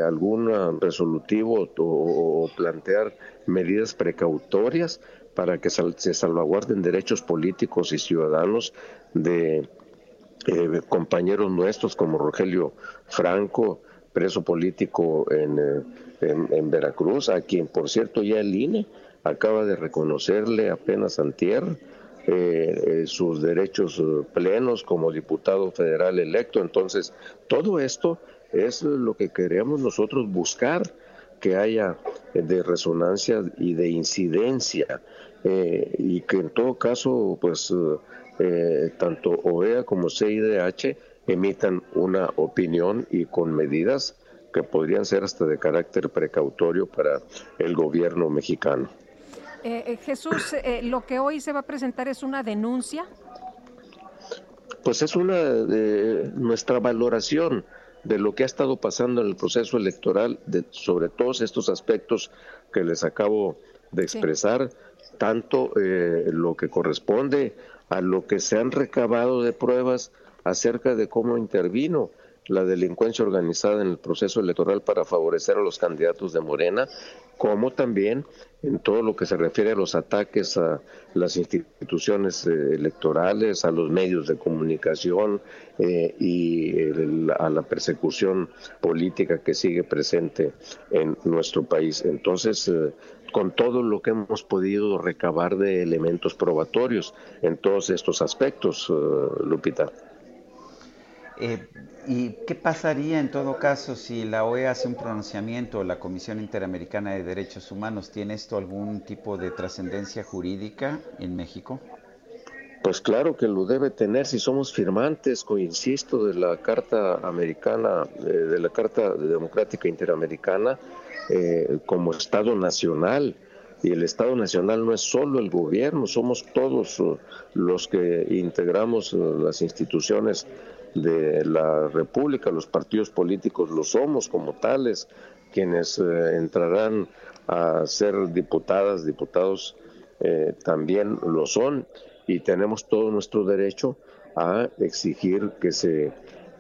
algún resolutivo o plantear medidas precautorias para que se salvaguarden derechos políticos y ciudadanos de eh, compañeros nuestros como Rogelio Franco, preso político en, eh, Veracruz, a quien por cierto ya el INE acaba de reconocerle apenas antier eh, sus derechos plenos como diputado federal electo. Entonces, todo esto es lo que queremos nosotros buscar que haya de resonancia y de incidencia eh, y que en todo caso, pues eh, tanto OEA como CIDH emitan una opinión y con medidas que podrían ser hasta de carácter precautorio para el gobierno mexicano. Eh, Jesús, lo que hoy se va a presentar es una denuncia. Pues es una de nuestra valoración de lo que ha estado pasando en el proceso electoral, de, sobre todos estos aspectos que les acabo de expresar, tanto eh, lo que corresponde a lo que se han recabado de pruebas acerca de cómo intervino la delincuencia organizada en el proceso electoral para favorecer a los candidatos de Morena, como también en todo lo que se refiere a los ataques a las instituciones eh, electorales, a los medios de comunicación eh, y a la persecución política que sigue presente en nuestro país. Entonces, eh, con todo lo que hemos podido recabar de elementos probatorios en todos estos aspectos, Lupita. Eh, ¿Y qué pasaría en todo caso si la OEA hace un pronunciamiento, la Comisión Interamericana de Derechos Humanos, ¿tiene esto algún tipo de trascendencia jurídica en México? Pues claro que lo debe tener si somos firmantes, insisto, de la Carta Americana, eh, de la Carta Democrática Interamericana eh, como Estado Nacional. Y el Estado Nacional no es solo el gobierno, somos todos los que integramos las instituciones de la República, los partidos políticos lo somos como tales, quienes eh, entrarán a ser diputadas, diputados eh, también lo son y tenemos todo nuestro derecho a exigir que se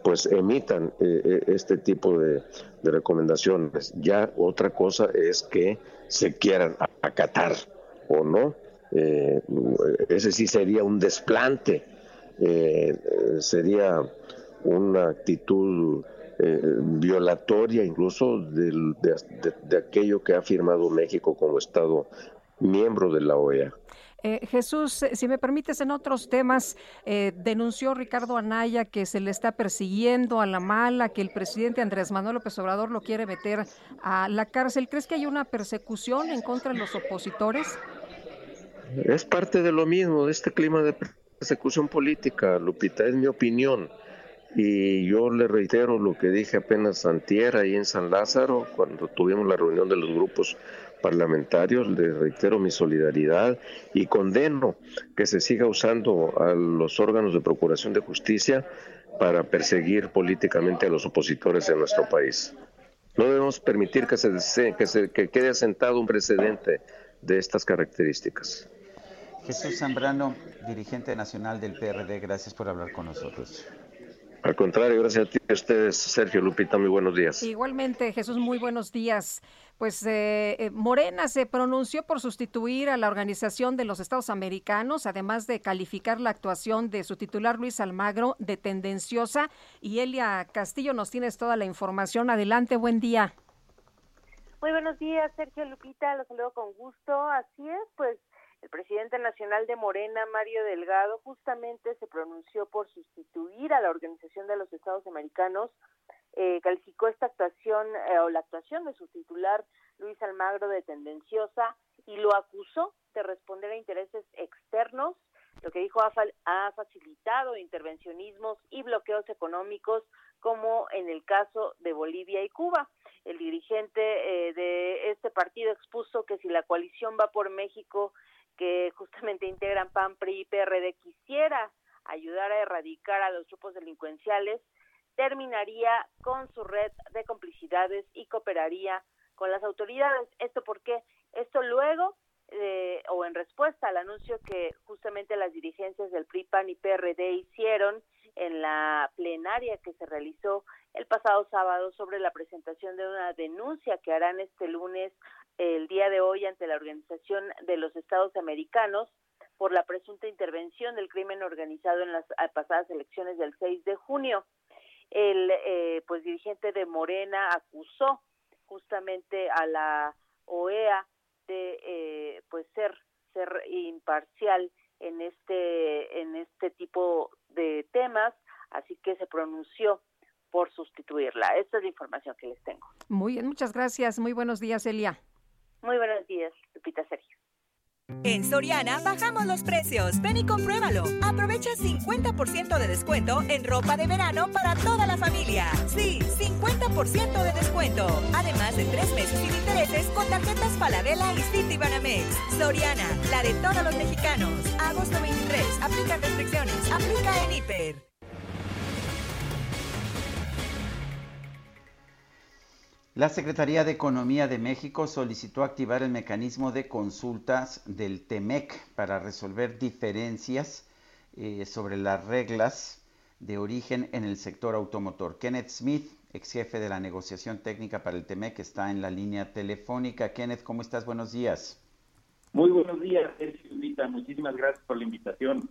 pues emitan eh, este tipo de, de, recomendaciones. Ya otra cosa es que se quieran acatar o no. ese sí sería un desplante, sería una actitud eh, violatoria incluso de, aquello que ha firmado México como Estado miembro de la OEA. Eh, Jesús, eh, si me permites, en otros temas, denunció Ricardo Anaya que se le está persiguiendo a la mala, que el presidente Andrés Manuel López Obrador lo quiere meter a la cárcel. ¿Crees que hay una persecución en contra de los opositores? Es parte de lo mismo, de este clima de persecución política, Lupita, es mi opinión. Y yo le reitero lo que dije apenas antier ahí en San Lázaro, cuando tuvimos la reunión de los grupos parlamentarios, le reitero mi solidaridad y condeno que se siga usando a los órganos de procuración de justicia para perseguir políticamente a los opositores en nuestro país. No debemos permitir que se, que se que quede asentado un precedente de estas características. Jesús Zambrano, dirigente nacional del PRD, gracias por hablar con nosotros. Al contrario, gracias a ti, a ustedes, Sergio Lupita, muy buenos días. Igualmente, Jesús, muy buenos días. Pues eh, eh, Morena se pronunció por sustituir a la Organización de los Estados Americanos, además de calificar la actuación de su titular Luis Almagro de tendenciosa. Y Elia Castillo, nos tienes toda la información. Adelante, buen día. Muy buenos días, Sergio Lupita, los saludo con gusto. Así es, pues el presidente nacional de Morena, Mario Delgado, justamente se pronunció por sustituir a la Organización de los Estados Americanos, eh, calificó esta actuación eh, o la actuación de su titular, Luis Almagro, de tendenciosa y lo acusó de responder a intereses externos. Lo que dijo ha, ha facilitado intervencionismos y bloqueos económicos como en el caso de Bolivia y Cuba. El dirigente eh, de este partido expuso que si la coalición va por México que justamente integran PAN, PRI y PRD quisiera ayudar a erradicar a los grupos delincuenciales, terminaría con su red de complicidades y cooperaría con las autoridades. ¿Esto por qué? Esto luego eh, o en respuesta al anuncio que justamente las dirigencias del PRI, PAN y PRD hicieron en la plenaria que se realizó el pasado sábado sobre la presentación de una denuncia que harán este lunes el día de hoy ante la Organización de los Estados Americanos por la presunta intervención del crimen organizado en las pasadas elecciones del 6 de junio. El eh, pues dirigente de Morena acusó justamente a la OEA de eh, pues ser ser imparcial en este en este tipo de temas, así que se pronunció por sustituirla. Esta es la información que les tengo. Muy bien, muchas gracias. Muy buenos días, Elia. Muy buenos días, Lupita Sergio. En Soriana bajamos los precios. Ven y compruébalo. Aprovecha 50% de descuento en ropa de verano para toda la familia. Sí, 50% de descuento. Además de tres meses sin intereses con tarjetas Paladela y Citibanamex. Soriana, la de todos los mexicanos. Agosto 23. Aplica restricciones. Aplica en Hiper. La Secretaría de Economía de México solicitó activar el mecanismo de consultas del TEMEC para resolver diferencias eh, sobre las reglas de origen en el sector automotor. Kenneth Smith, ex jefe de la negociación técnica para el TEMEC, está en la línea telefónica. Kenneth, ¿cómo estás? Buenos días. Muy buenos días, Sergio Muchísimas gracias por la invitación.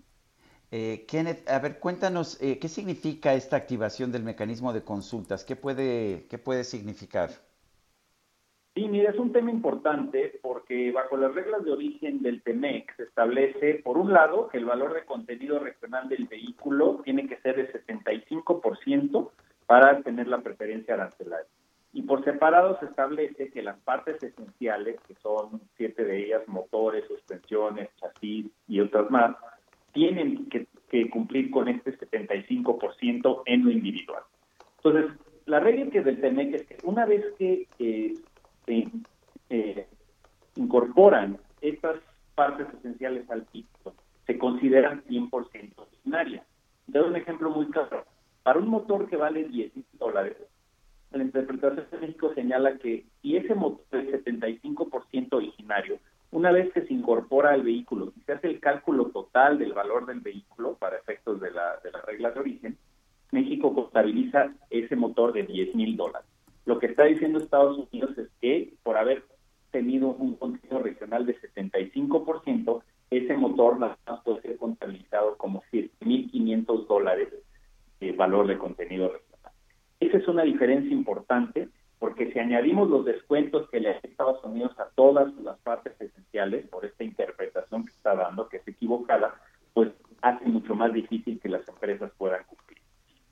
Eh, Kenneth, a ver, cuéntanos, eh, ¿qué significa esta activación del mecanismo de consultas? ¿Qué puede, qué puede significar? Sí, mira, es un tema importante porque bajo las reglas de origen del TEMEC se establece, por un lado, que el valor de contenido regional del vehículo tiene que ser de 75% para tener la preferencia arancelaria. Y por separado se establece que las partes esenciales, que son siete de ellas, motores, suspensiones, chasis y otras más, tienen que, cumplir con este 75% en lo individual. Entonces, la regla que del TEMEC es que una vez que se eh, incorporan estas partes esenciales al título, se consideran 100% originarias. Te doy un ejemplo muy claro. Para un motor que vale 10 dólares, la interpretación de México señala que si ese motor es 75% originario, una vez que se incorpora al vehículo y se hace el cálculo total del valor del vehículo para efectos de la, de la regla de origen, México contabiliza ese motor de 10 mil dólares. Lo que está diciendo Estados Unidos es que por haber tenido un contenido regional de 75%, ese motor más puede ser contabilizado como 7.500 dólares de valor de contenido regional. Esa es una diferencia importante porque si añadimos los descuentos que le hace Estados Unidos a todas las partes esenciales por esta interpretación que está dando, que es equivocada, pues hace mucho más difícil que las empresas puedan cumplir.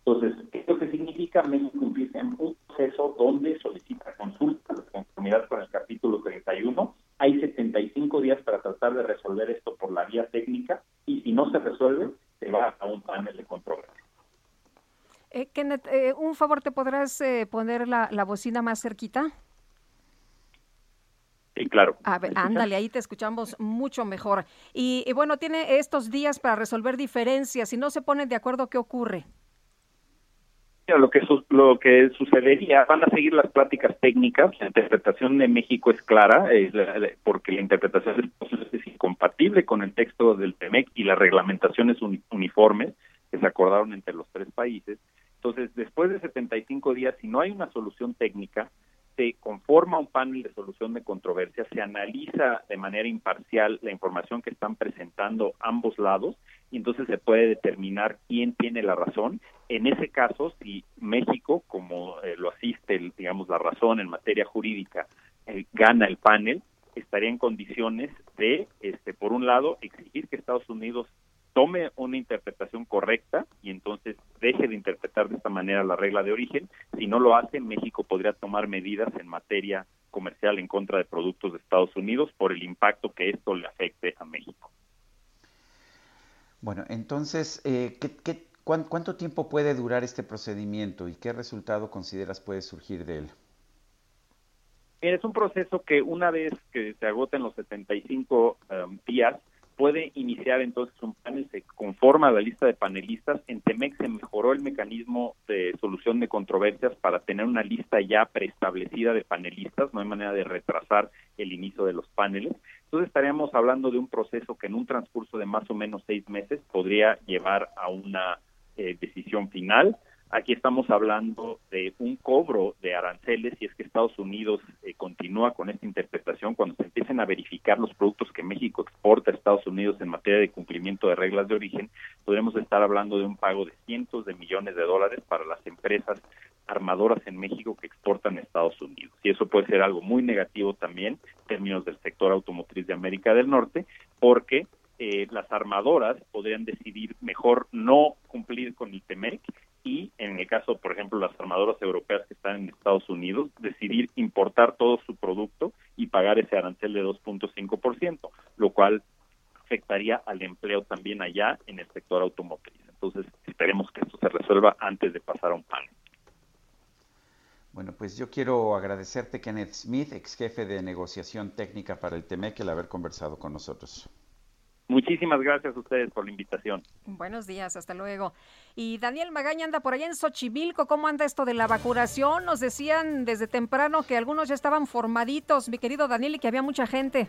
Entonces, ¿qué que significa? México cumplirse en un proceso donde solicita consulta de conformidad con el capítulo 31. Hay 75 días para tratar de resolver esto por la vía técnica y si no se resuelve, se va a un panel de controversia. Eh, Kenneth, eh, un favor, ¿te podrás eh, poner la, bocina más cerquita? Sí, claro. A ver, ándale, ahí te escuchamos mucho mejor. Y, bueno, tiene estos días para resolver diferencias. Si no se ponen de acuerdo, ¿qué ocurre? Lo que, lo que sucedería, van a seguir las pláticas técnicas, la interpretación de México es clara, porque la interpretación del proceso es incompatible con el texto del TEMEC y las reglamentaciones uniformes que se acordaron entre los tres países. Entonces, después de 75 días, si no hay una solución técnica, se conforma un panel de solución de controversia, se analiza de manera imparcial la información que están presentando ambos lados y entonces se puede determinar quién tiene la razón. En ese caso, si México, como eh, lo asiste, digamos, la razón en materia jurídica, eh, gana el panel, estaría en condiciones de, este, por un lado, exigir que Estados Unidos tome una interpretación correcta y entonces deje de interpretar de esta manera la regla de origen. Si no lo hace, México podría tomar medidas en materia comercial en contra de productos de Estados Unidos por el impacto que esto le afecte a México. Bueno, entonces, eh, cuánto tiempo puede durar este procedimiento y qué resultado consideras puede surgir de él? Es un proceso que una vez que se agoten los 75 um, días, puede iniciar entonces un panel, se conforma la lista de panelistas. En Temex se mejoró el mecanismo de solución de controversias para tener una lista ya preestablecida de panelistas, no hay manera de retrasar el inicio de los paneles. Entonces estaríamos hablando de un proceso que en un transcurso de más o menos seis meses podría llevar a una eh, decisión final. Aquí estamos hablando de un cobro de aranceles si es que Estados Unidos eh, continúa con esta interpretación. Cuando se empiecen a verificar los productos que México exporta a Estados Unidos en materia de cumplimiento de reglas de origen, podremos estar hablando de un pago de cientos de millones de dólares para las empresas armadoras en México que exportan a Estados Unidos. Y eso puede ser algo muy negativo también en términos del sector automotriz de América del Norte, porque eh, las armadoras podrían decidir mejor no cumplir con el TEMEC y en el caso, por ejemplo, las armadoras europeas que están en Estados Unidos, decidir importar todo su producto y pagar ese arancel de 2.5%, lo cual afectaría al empleo también allá en el sector automotriz. Entonces, esperemos que esto se resuelva antes de pasar a un panel. Bueno, pues yo quiero agradecerte, Kenneth Smith, ex jefe de negociación técnica para el TEMEC, el haber conversado con nosotros. Muchísimas gracias a ustedes por la invitación. Buenos días, hasta luego. Y Daniel Magaña anda por allá en Xochimilco. ¿Cómo anda esto de la vacunación? Nos decían desde temprano que algunos ya estaban formaditos, mi querido Daniel, y que había mucha gente.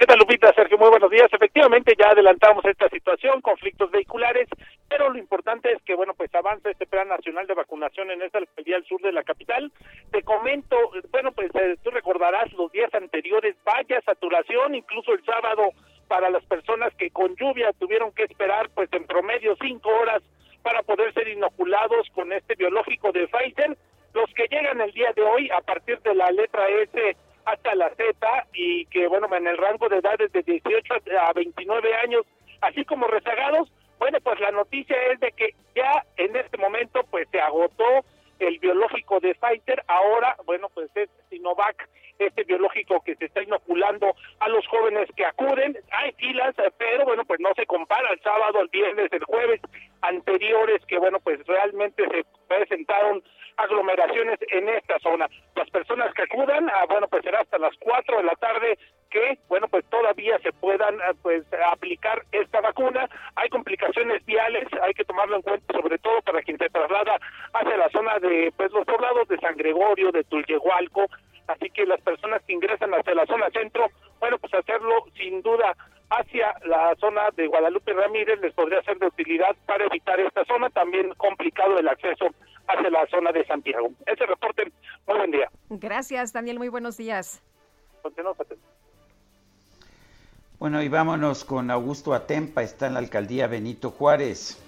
¿Qué tal, Lupita? Sergio, muy buenos días. Efectivamente, ya adelantamos esta situación, conflictos vehiculares, pero lo importante es que, bueno, pues avanza este plan nacional de vacunación en esta alcaldía del sur de la capital. Te comento, bueno, pues eh, tú recordarás los días anteriores, vaya saturación, incluso el sábado para las personas que con lluvia tuvieron que esperar, pues en promedio cinco horas para poder ser inoculados con este biológico de Pfizer. Los que llegan el día de hoy, a partir de la letra S hasta la Z y que, bueno, en el rango de edades de 18 a 29 años, así como rezagados, bueno, pues la noticia es de que ya en este momento pues se agotó el biológico de Pfizer, ahora, bueno, pues es Sinovac, este biológico que se está inoculando a los jóvenes que acuden. Hay filas, pero bueno, pues no se compara el sábado, el viernes, el jueves anteriores que, bueno, pues realmente se presentaron aglomeraciones en esta zona. Las personas que acudan, ah, bueno, pues será hasta las 4 de la tarde que, bueno, pues todavía se puedan ah, pues aplicar esta vacuna. Hay complicaciones viales, hay que tomarlo en cuenta, sobre todo para quien se traslada hacia la zona de, pues los poblados de San Gregorio, de Tulyehualco, así que las personas que ingresan hacia la zona centro, bueno, pues hacerlo sin duda hacia la zona de Guadalupe Ramírez les podría ser de utilidad para evitar esta zona, también complicado el acceso hacia la zona de Santiago. Ese reporte, muy buen día. Gracias, Daniel, muy buenos días. Bueno, y vámonos con Augusto Atempa, está en la alcaldía Benito Juárez.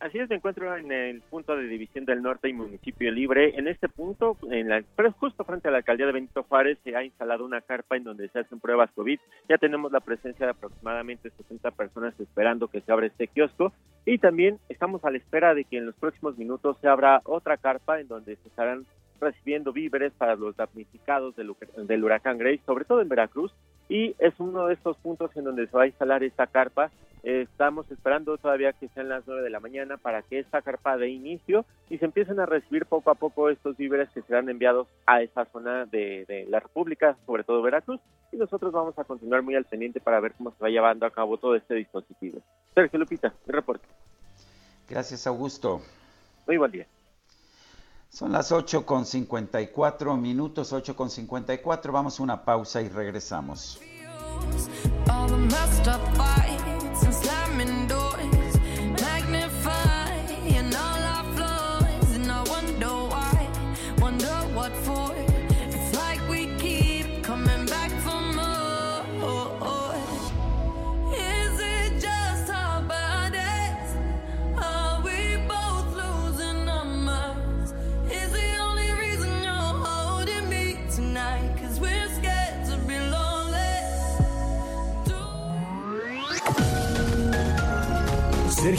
Así es, me encuentro en el punto de división del norte y municipio libre. En este punto, en la, pero justo frente a la alcaldía de Benito Juárez, se ha instalado una carpa en donde se hacen pruebas COVID. Ya tenemos la presencia de aproximadamente 60 personas esperando que se abra este kiosco. Y también estamos a la espera de que en los próximos minutos se abra otra carpa en donde se estarán recibiendo víveres para los damnificados del, del huracán Grace, sobre todo en Veracruz, y es uno de estos puntos en donde se va a instalar esta carpa. estamos esperando todavía que sean las 9 de la mañana para que esta carpa dé inicio y se empiecen a recibir poco a poco estos víveres que serán enviados a esa zona de, de la República, sobre todo Veracruz, y nosotros vamos a continuar muy al pendiente para ver cómo se va llevando a cabo todo este dispositivo. Sergio Lupita, mi reporte. Gracias, Augusto. Muy buen día. Son las 8 con 54 minutos, 8 con 54. Vamos a una pausa y regresamos.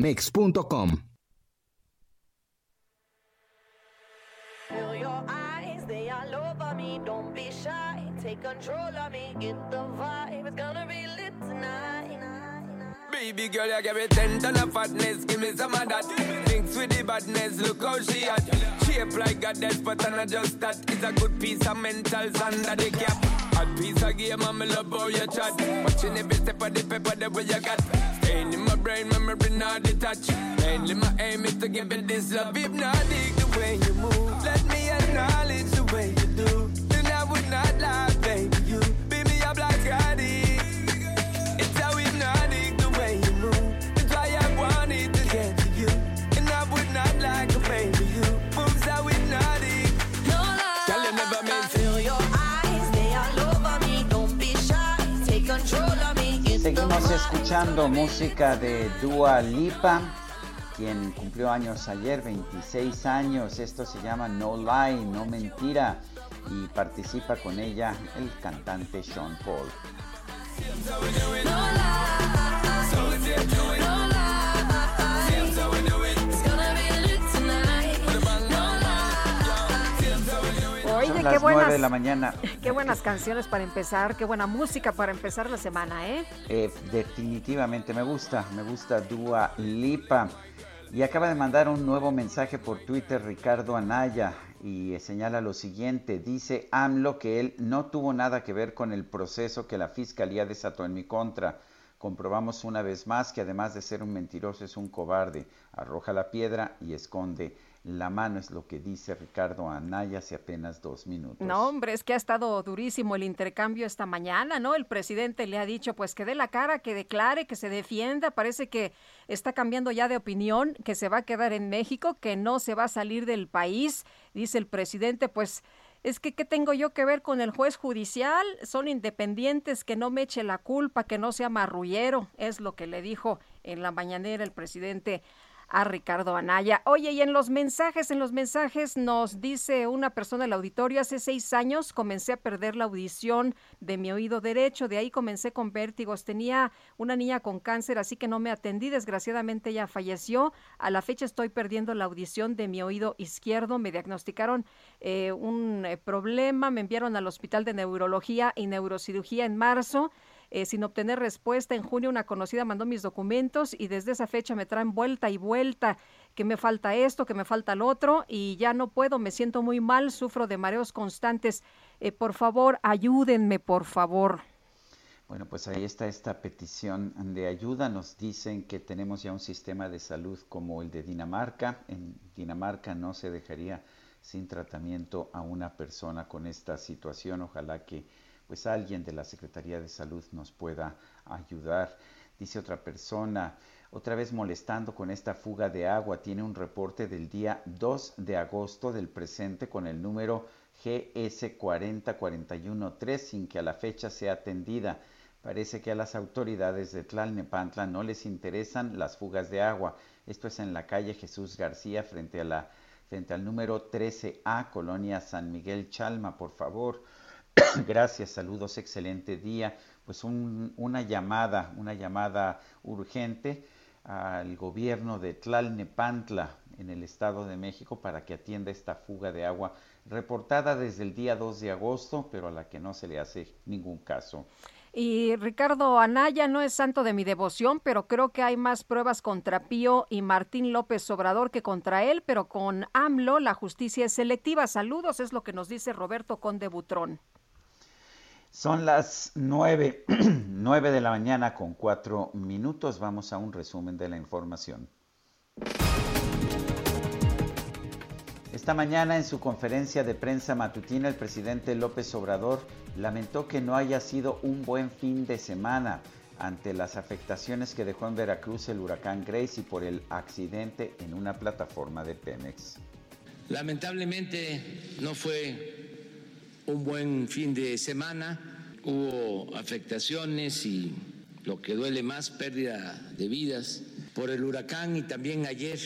Mex.com. Take control of me, get the vibe. It's gonna be lit tonight. Baby girl, you give me ten ton of fatness, give me some of that. Thinks with the badness, look how she at. Shape like a death, but I'm not just that. It's a good piece of mentals under the cap. Hot piece of game, I'm love how you chat. Watching every step of the paper, the way you got. Staying in my brain, memory not detached. Mainly my aim is to give it this love. If not, dig the way you move. Let me acknowledge the way you do. Seguimos escuchando música de Dua Lipa, quien cumplió años ayer, 26 años. Esto se llama No Lie, No Mentira, y participa con ella el cantante Sean Paul. Oye, Son qué las buenas, 9 de la mañana. qué buenas canciones para empezar, qué buena música para empezar la semana, ¿eh? Eh, definitivamente me gusta, me gusta Dua Lipa. Y acaba de mandar un nuevo mensaje por Twitter Ricardo Anaya y señala lo siguiente, dice AMLO que él no tuvo nada que ver con el proceso que la Fiscalía desató en mi contra. Comprobamos una vez más que además de ser un mentiroso es un cobarde. Arroja la piedra y esconde la mano, es lo que dice Ricardo Anaya hace apenas dos minutos. No, hombre, es que ha estado durísimo el intercambio esta mañana, ¿no? El presidente le ha dicho, pues que dé la cara, que declare, que se defienda. Parece que está cambiando ya de opinión, que se va a quedar en México, que no se va a salir del país. Dice el presidente, pues es que ¿qué tengo yo que ver con el juez judicial? Son independientes, que no me eche la culpa, que no sea marrullero, es lo que le dijo en la mañanera el presidente a Ricardo Anaya. Oye, y en los mensajes, en los mensajes nos dice una persona del auditorio, hace seis años comencé a perder la audición de mi oído derecho, de ahí comencé con vértigos, tenía una niña con cáncer, así que no me atendí, desgraciadamente ella falleció, a la fecha estoy perdiendo la audición de mi oído izquierdo, me diagnosticaron eh, un eh, problema, me enviaron al hospital de neurología y neurocirugía en marzo, eh, sin obtener respuesta. En junio una conocida mandó mis documentos y desde esa fecha me traen vuelta y vuelta que me falta esto, que me falta lo otro y ya no puedo, me siento muy mal, sufro de mareos constantes. Eh, por favor, ayúdenme, por favor. Bueno, pues ahí está esta petición de ayuda. Nos dicen que tenemos ya un sistema de salud como el de Dinamarca. En Dinamarca no se dejaría sin tratamiento a una persona con esta situación. Ojalá que pues alguien de la Secretaría de Salud nos pueda ayudar. Dice otra persona, otra vez molestando con esta fuga de agua, tiene un reporte del día 2 de agosto del presente con el número GS 40413 sin que a la fecha sea atendida. Parece que a las autoridades de Tlalnepantla no les interesan las fugas de agua. Esto es en la calle Jesús García frente a la frente al número 13A, Colonia San Miguel Chalma, por favor. Gracias, saludos, excelente día. Pues un, una llamada, una llamada urgente al gobierno de Tlalnepantla en el Estado de México para que atienda esta fuga de agua reportada desde el día 2 de agosto, pero a la que no se le hace ningún caso. Y Ricardo Anaya no es santo de mi devoción, pero creo que hay más pruebas contra Pío y Martín López Obrador que contra él, pero con AMLO la justicia es selectiva. Saludos, es lo que nos dice Roberto Conde Butrón. Son las nueve, nueve de la mañana con cuatro minutos. Vamos a un resumen de la información. Esta mañana en su conferencia de prensa matutina el presidente López Obrador lamentó que no haya sido un buen fin de semana ante las afectaciones que dejó en Veracruz el huracán Grace y por el accidente en una plataforma de Pemex. Lamentablemente no fue un buen fin de semana, hubo afectaciones y lo que duele más, pérdida de vidas por el huracán y también ayer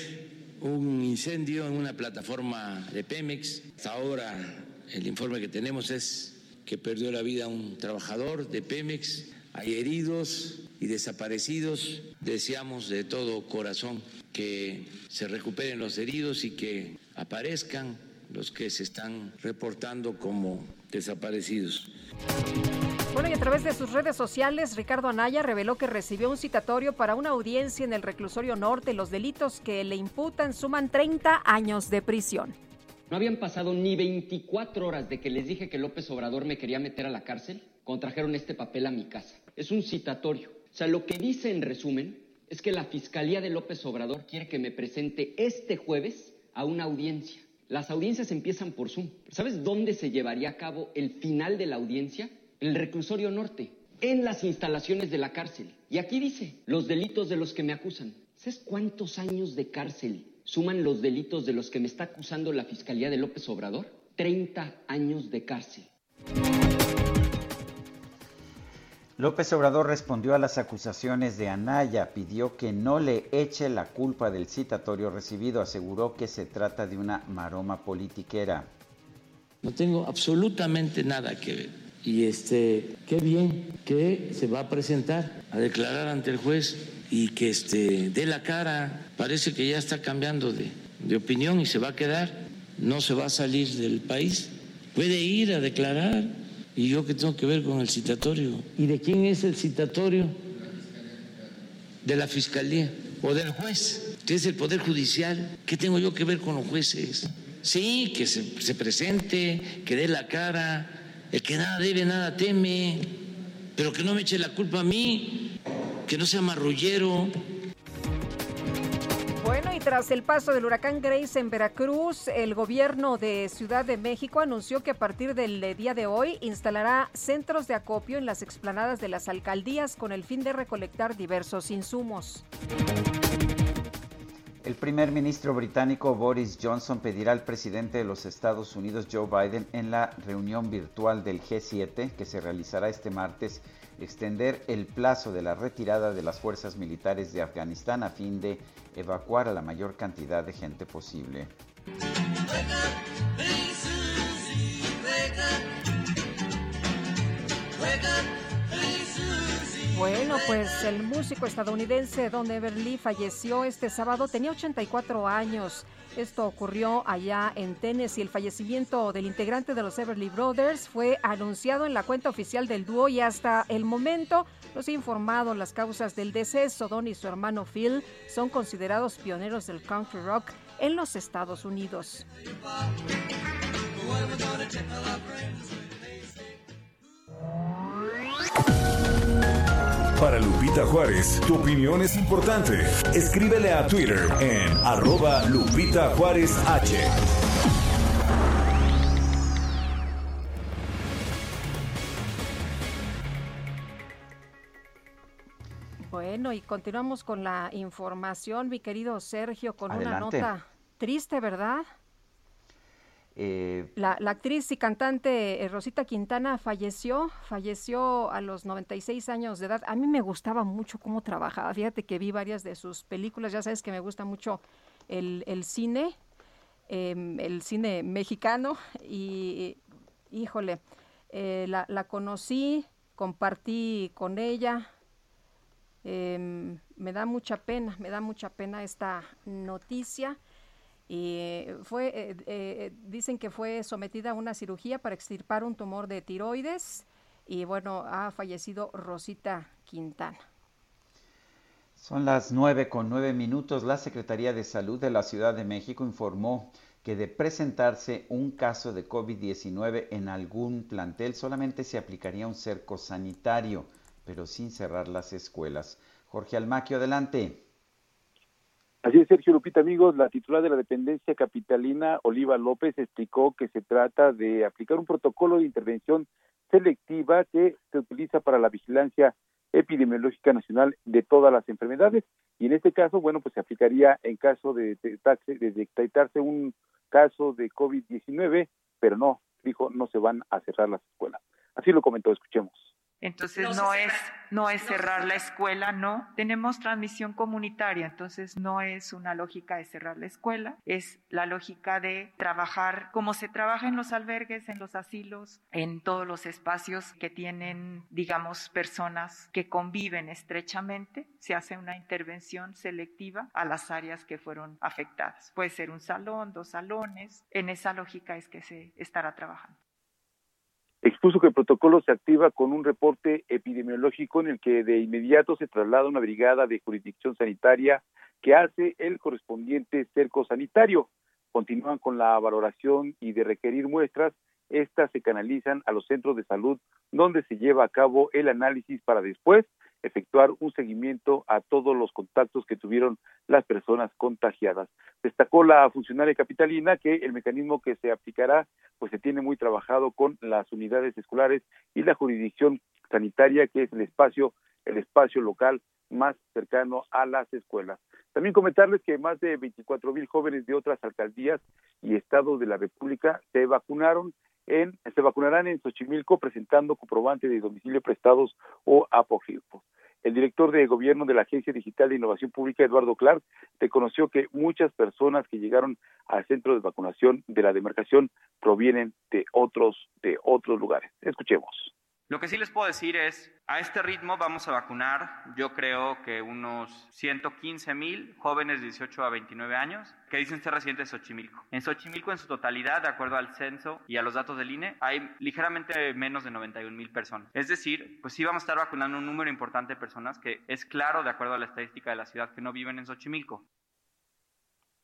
un incendio en una plataforma de Pemex. Hasta ahora el informe que tenemos es que perdió la vida un trabajador de Pemex. Hay heridos y desaparecidos. Deseamos de todo corazón que se recuperen los heridos y que aparezcan los que se están reportando como desaparecidos. Bueno, y a través de sus redes sociales, Ricardo Anaya reveló que recibió un citatorio para una audiencia en el reclusorio norte. Los delitos que le imputan suman 30 años de prisión. No habían pasado ni 24 horas de que les dije que López Obrador me quería meter a la cárcel, contrajeron este papel a mi casa. Es un citatorio. O sea, lo que dice en resumen es que la Fiscalía de López Obrador quiere que me presente este jueves a una audiencia. Las audiencias empiezan por Zoom. ¿Sabes dónde se llevaría a cabo el final de la audiencia? En el reclusorio norte, en las instalaciones de la cárcel. Y aquí dice, los delitos de los que me acusan. ¿Sabes cuántos años de cárcel suman los delitos de los que me está acusando la Fiscalía de López Obrador? 30 años de cárcel. López Obrador respondió a las acusaciones de Anaya, pidió que no le eche la culpa del citatorio recibido, aseguró que se trata de una maroma politiquera. No tengo absolutamente nada que ver. Y este, qué bien que se va a presentar a declarar ante el juez y que este, dé la cara. Parece que ya está cambiando de, de opinión y se va a quedar. No se va a salir del país. Puede ir a declarar ¿Y yo qué tengo que ver con el citatorio? ¿Y de quién es el citatorio? De la fiscalía o del juez, que es el Poder Judicial. ¿Qué tengo yo que ver con los jueces? Sí, que se, se presente, que dé la cara, el que nada debe, nada teme, pero que no me eche la culpa a mí, que no sea marrullero. Bueno, y tras el paso del huracán Grace en Veracruz, el gobierno de Ciudad de México anunció que a partir del día de hoy instalará centros de acopio en las explanadas de las alcaldías con el fin de recolectar diversos insumos. El primer ministro británico Boris Johnson pedirá al presidente de los Estados Unidos Joe Biden en la reunión virtual del G7 que se realizará este martes extender el plazo de la retirada de las fuerzas militares de Afganistán a fin de evacuar a la mayor cantidad de gente posible. Bueno, pues el músico estadounidense Don Everly falleció este sábado, tenía 84 años. Esto ocurrió allá en Tennessee. El fallecimiento del integrante de los Everly Brothers fue anunciado en la cuenta oficial del dúo y hasta el momento no se ha informado las causas del deceso. Don y su hermano Phil son considerados pioneros del country rock en los Estados Unidos. Para Lupita Juárez, tu opinión es importante. Escríbele a Twitter en arroba Lupita Juárez H. Bueno, y continuamos con la información, mi querido Sergio, con Adelante. una nota triste, ¿verdad? Eh, La, actriz y cantante eh, Rosita Quintana falleció, falleció a los 96 años de edad. A mí me gustaba mucho cómo trabajaba. Fíjate que vi varias de sus películas. Ya sabes que me gusta mucho el, el cine, em, el cine mexicano. Y, híjole, eh, la, la conocí, compartí con ella. Em, me da mucha pena, me da mucha pena esta noticia. Y eh, fue, eh, eh, dicen que fue sometida a una cirugía para extirpar un tumor de tiroides y bueno, ha fallecido Rosita Quintana. Son las nueve con nueve minutos. La Secretaría de Salud de la Ciudad de México informó que de presentarse un caso de COVID-19 en algún plantel solamente se aplicaría un cerco sanitario, pero sin cerrar las escuelas. Jorge Almaquio, adelante. Así es, Sergio Lupita, amigos, la titular de la dependencia capitalina, Oliva López, explicó que se trata de aplicar un protocolo de intervención selectiva que se utiliza para la vigilancia epidemiológica nacional de todas las enfermedades y en este caso, bueno, pues se aplicaría en caso de detectarse, de detectarse un caso de COVID-19, pero no, dijo, no se van a cerrar las escuelas. Así lo comentó, escuchemos. Entonces no es no es cerrar la escuela, no. Tenemos transmisión comunitaria, entonces no es una lógica de cerrar la escuela, es la lógica de trabajar como se trabaja en los albergues, en los asilos, en todos los espacios que tienen, digamos, personas que conviven estrechamente, se hace una intervención selectiva a las áreas que fueron afectadas. Puede ser un salón, dos salones, en esa lógica es que se estará trabajando. Expuso que el protocolo se activa con un reporte epidemiológico en el que de inmediato se traslada una brigada de jurisdicción sanitaria que hace el correspondiente cerco sanitario. Continúan con la valoración y de requerir muestras. Estas se canalizan a los centros de salud donde se lleva a cabo el análisis para después efectuar un seguimiento a todos los contactos que tuvieron las personas contagiadas. Destacó la funcionaria capitalina que el mecanismo que se aplicará pues se tiene muy trabajado con las unidades escolares y la jurisdicción sanitaria que es el espacio el espacio local más cercano a las escuelas. También comentarles que más de 24 mil jóvenes de otras alcaldías y estados de la República se vacunaron en, se vacunarán en Xochimilco presentando comprobante de domicilio prestados o apócrifos. El director de gobierno de la Agencia Digital de Innovación Pública, Eduardo Clark, reconoció que muchas personas que llegaron al centro de vacunación de la demarcación provienen de otros, de otros lugares. Escuchemos. Lo que sí les puedo decir es, a este ritmo vamos a vacunar, yo creo que unos 115 mil jóvenes de 18 a 29 años que dicen ser residentes de Xochimilco. En Xochimilco, en su totalidad, de acuerdo al censo y a los datos del INE, hay ligeramente menos de 91 mil personas. Es decir, pues sí vamos a estar vacunando un número importante de personas que es claro, de acuerdo a la estadística de la ciudad, que no viven en Xochimilco.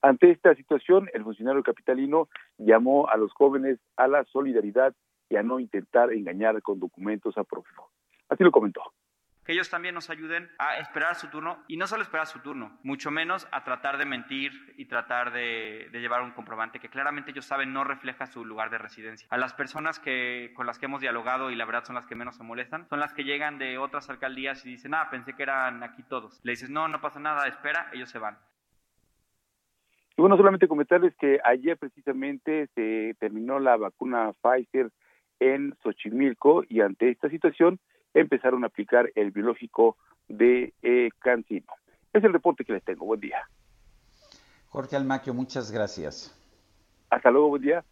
Ante esta situación, el funcionario capitalino llamó a los jóvenes a la solidaridad y a no intentar engañar con documentos a prófugo. Así lo comentó. Que ellos también nos ayuden a esperar su turno y no solo esperar su turno, mucho menos a tratar de mentir y tratar de, de, llevar un comprobante que claramente ellos saben no refleja su lugar de residencia. A las personas que, con las que hemos dialogado y la verdad son las que menos se molestan, son las que llegan de otras alcaldías y dicen, ah, pensé que eran aquí todos. Le dices, no, no pasa nada, espera, ellos se van. Y bueno, solamente comentarles que ayer precisamente se terminó la vacuna Pfizer en Xochimilco y ante esta situación empezaron a aplicar el biológico de eh, Cancino. Es el reporte que les tengo. Buen día. Jorge Almaquio, muchas gracias. Hasta luego, buen día.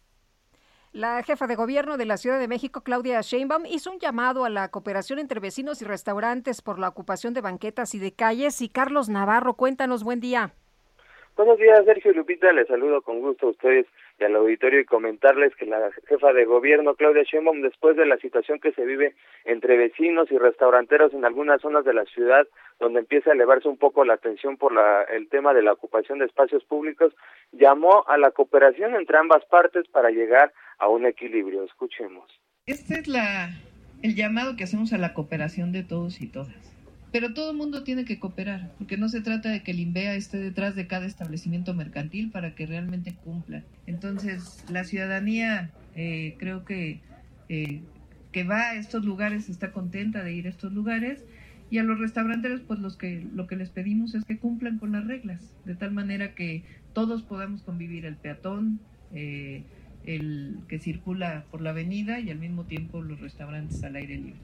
La jefa de gobierno de la Ciudad de México, Claudia Sheinbaum, hizo un llamado a la cooperación entre vecinos y restaurantes por la ocupación de banquetas y de calles. Y Carlos Navarro, cuéntanos, buen día. Buenos días, Sergio Lupita. Les saludo con gusto a ustedes y al auditorio y comentarles que la jefa de gobierno, Claudia Sheinbaum, después de la situación que se vive entre vecinos y restauranteros en algunas zonas de la ciudad, donde empieza a elevarse un poco la atención por la, el tema de la ocupación de espacios públicos, llamó a la cooperación entre ambas partes para llegar a un equilibrio. Escuchemos. Este es la, el llamado que hacemos a la cooperación de todos y todas pero todo el mundo tiene que cooperar, porque no se trata de que el INVEA esté detrás de cada establecimiento mercantil para que realmente cumpla. Entonces, la ciudadanía eh, creo que, eh, que va a estos lugares está contenta de ir a estos lugares y a los restauranteros pues los que, lo que les pedimos es que cumplan con las reglas, de tal manera que todos podamos convivir el peatón, eh, el que circula por la avenida y al mismo tiempo los restaurantes al aire libre.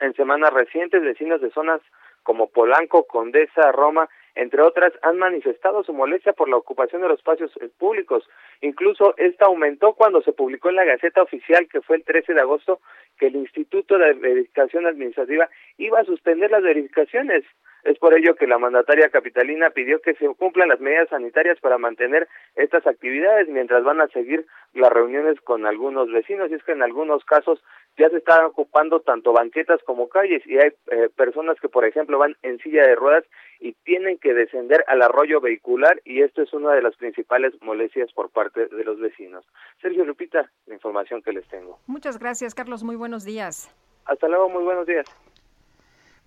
En semanas recientes, vecinos de zonas como Polanco, Condesa, Roma, entre otras, han manifestado su molestia por la ocupación de los espacios eh, públicos. Incluso esta aumentó cuando se publicó en la Gaceta Oficial, que fue el 13 de agosto, que el Instituto de Verificación Administrativa iba a suspender las verificaciones. Es por ello que la mandataria capitalina pidió que se cumplan las medidas sanitarias para mantener estas actividades mientras van a seguir las reuniones con algunos vecinos. Y es que en algunos casos ya se están ocupando tanto banquetas como calles y hay eh, personas que, por ejemplo, van en silla de ruedas y tienen que descender al arroyo vehicular y esto es una de las principales molestias por parte de los vecinos. Sergio Lupita, la información que les tengo. Muchas gracias, Carlos. Muy buenos días. Hasta luego, muy buenos días.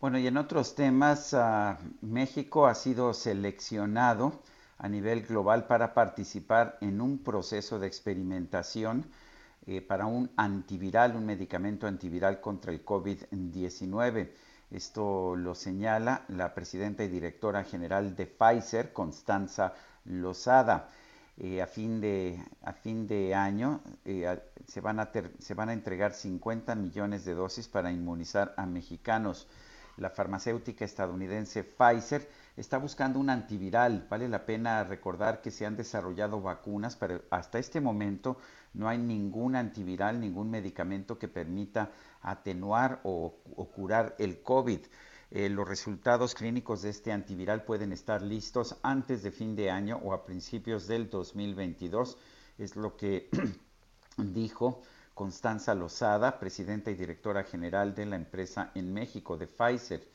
Bueno, y en otros temas, uh, México ha sido seleccionado a nivel global para participar en un proceso de experimentación eh, para un antiviral, un medicamento antiviral contra el COVID-19. Esto lo señala la presidenta y directora general de Pfizer, Constanza Lozada. Eh, a, fin de, a fin de año eh, se, van a se van a entregar 50 millones de dosis para inmunizar a mexicanos. La farmacéutica estadounidense Pfizer está buscando un antiviral. Vale la pena recordar que se han desarrollado vacunas, pero hasta este momento no hay ningún antiviral, ningún medicamento que permita atenuar o, curar el COVID. Eh, los resultados clínicos de este antiviral pueden estar listos antes de fin de año o a principios del 2022, es lo que dijo Constanza Lozada, presidenta y directora general de la empresa en México, de Pfizer.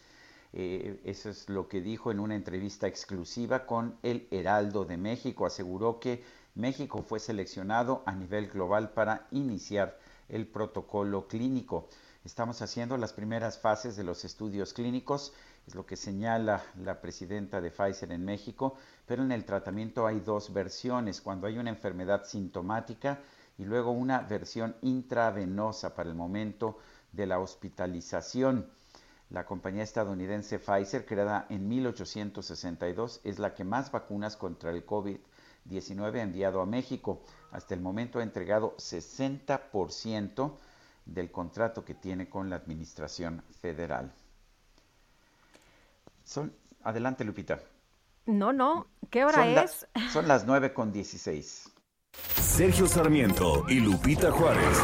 Eh, eso es lo que dijo en una entrevista exclusiva con El Heraldo de México. Aseguró que México fue seleccionado a nivel global para iniciar el protocolo clínico. Estamos haciendo las primeras fases de los estudios clínicos, es lo que señala la presidenta de Pfizer en México, pero en el tratamiento hay dos versiones, cuando hay una enfermedad sintomática y luego una versión intravenosa para el momento de la hospitalización. La compañía estadounidense Pfizer, creada en 1862, es la que más vacunas contra el COVID 19 enviado a México. Hasta el momento ha entregado 60% del contrato que tiene con la Administración Federal. Son, adelante, Lupita. No, no. ¿Qué hora es? son las 9 con 16. Sergio Sarmiento y Lupita Juárez.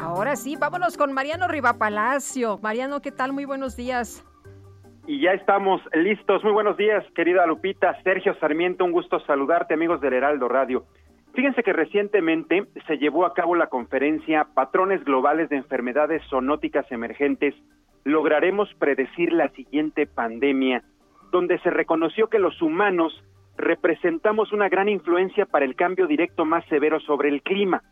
Ahora sí, vámonos con Mariano Rivapalacio. Mariano, ¿qué tal? Muy buenos días. Y ya estamos listos. Muy buenos días, querida Lupita. Sergio Sarmiento, un gusto saludarte, amigos del Heraldo Radio. Fíjense que recientemente se llevó a cabo la conferencia Patrones Globales de Enfermedades Zoonóticas Emergentes. Lograremos predecir la siguiente pandemia, donde se reconoció que los humanos representamos una gran influencia para el cambio directo más severo sobre el clima.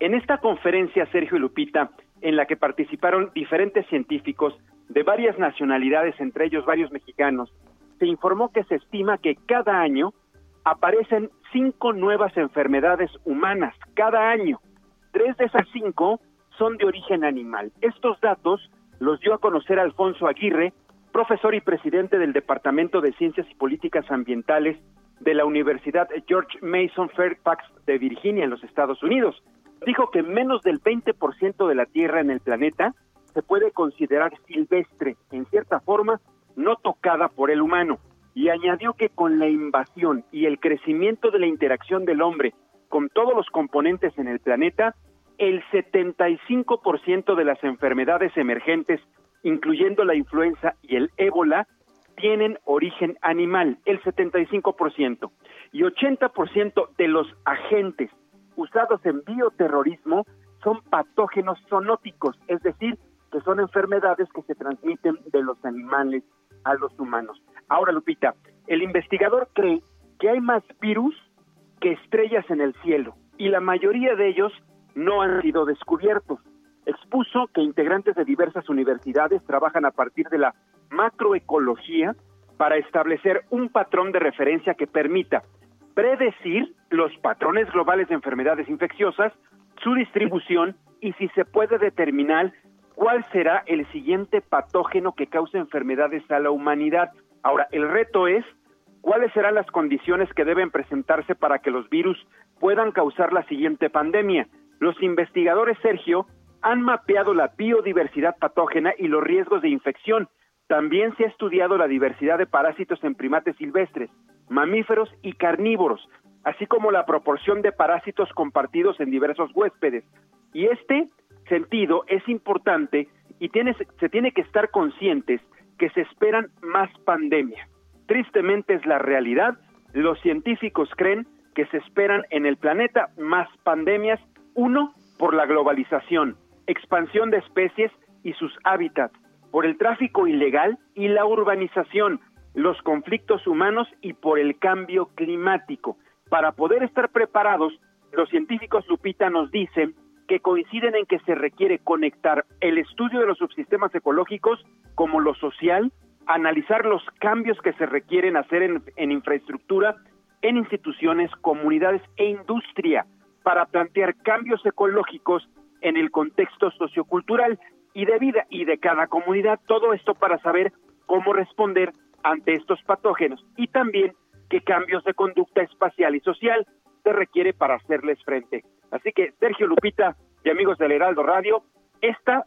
En esta conferencia, Sergio y Lupita, en la que participaron diferentes científicos de varias nacionalidades, entre ellos varios mexicanos, se informó que se estima que cada año aparecen cinco nuevas enfermedades humanas, cada año. Tres de esas cinco son de origen animal. Estos datos los dio a conocer Alfonso Aguirre, profesor y presidente del Departamento de Ciencias y Políticas Ambientales de la Universidad George Mason Fairfax de Virginia en los Estados Unidos. Dijo que menos del 20% de la Tierra en el planeta se puede considerar silvestre, en cierta forma, no tocada por el humano, y añadió que con la invasión y el crecimiento de la interacción del hombre con todos los componentes en el planeta, el 75% de las enfermedades emergentes, incluyendo la influenza y el ébola, tienen origen animal, el 75%, y 80% de los agentes usados en bioterrorismo son patógenos zoonóticos, es decir, que son enfermedades que se transmiten de los animales a los humanos. Ahora, Lupita, el investigador cree que hay más virus que estrellas en el cielo y la mayoría de ellos no han sido descubiertos. Expuso que integrantes de diversas universidades trabajan a partir de la macroecología para establecer un patrón de referencia que permita predecir los patrones globales de enfermedades infecciosas, su distribución y si se puede determinar cuál será el siguiente patógeno que cause enfermedades a la humanidad. Ahora, el reto es cuáles serán las condiciones que deben presentarse para que los virus puedan causar la siguiente pandemia. Los investigadores, Sergio, han mapeado la biodiversidad patógena y los riesgos de infección. También se ha estudiado la diversidad de parásitos en primates silvestres, mamíferos y carnívoros, así como la proporción de parásitos compartidos en diversos huéspedes. Y este sentido es importante y se tiene que estar conscientes que se esperan más pandemias. Tristemente es la realidad, los científicos creen que se esperan en el planeta más pandemias, uno, por la globalización, expansión de especies y sus hábitats, por el tráfico ilegal y la urbanización, los conflictos humanos y por el cambio climático. Para poder estar preparados, los científicos Lupita nos dicen que coinciden en que se requiere conectar el estudio de los subsistemas ecológicos como lo social, analizar los cambios que se requieren hacer en, en infraestructura, en instituciones, comunidades e industria para plantear cambios ecológicos en el contexto sociocultural y de vida y de cada comunidad, todo esto para saber cómo responder ante estos patógenos y también qué cambios de conducta espacial y social se requiere para hacerles frente. Así que Sergio Lupita y amigos del Heraldo Radio, esta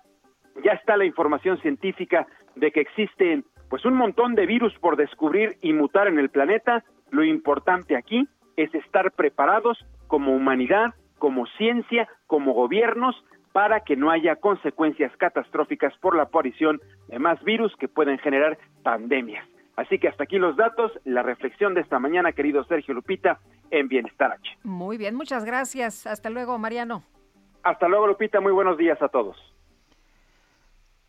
ya está la información científica de que existen pues un montón de virus por descubrir y mutar en el planeta. Lo importante aquí es estar preparados como humanidad, como ciencia, como gobiernos para que no haya consecuencias catastróficas por la aparición de más virus que pueden generar pandemias. Así que hasta aquí los datos, la reflexión de esta mañana, querido Sergio Lupita, en Bienestar H. Muy bien, muchas gracias. Hasta luego, Mariano. Hasta luego, Lupita. Muy buenos días a todos.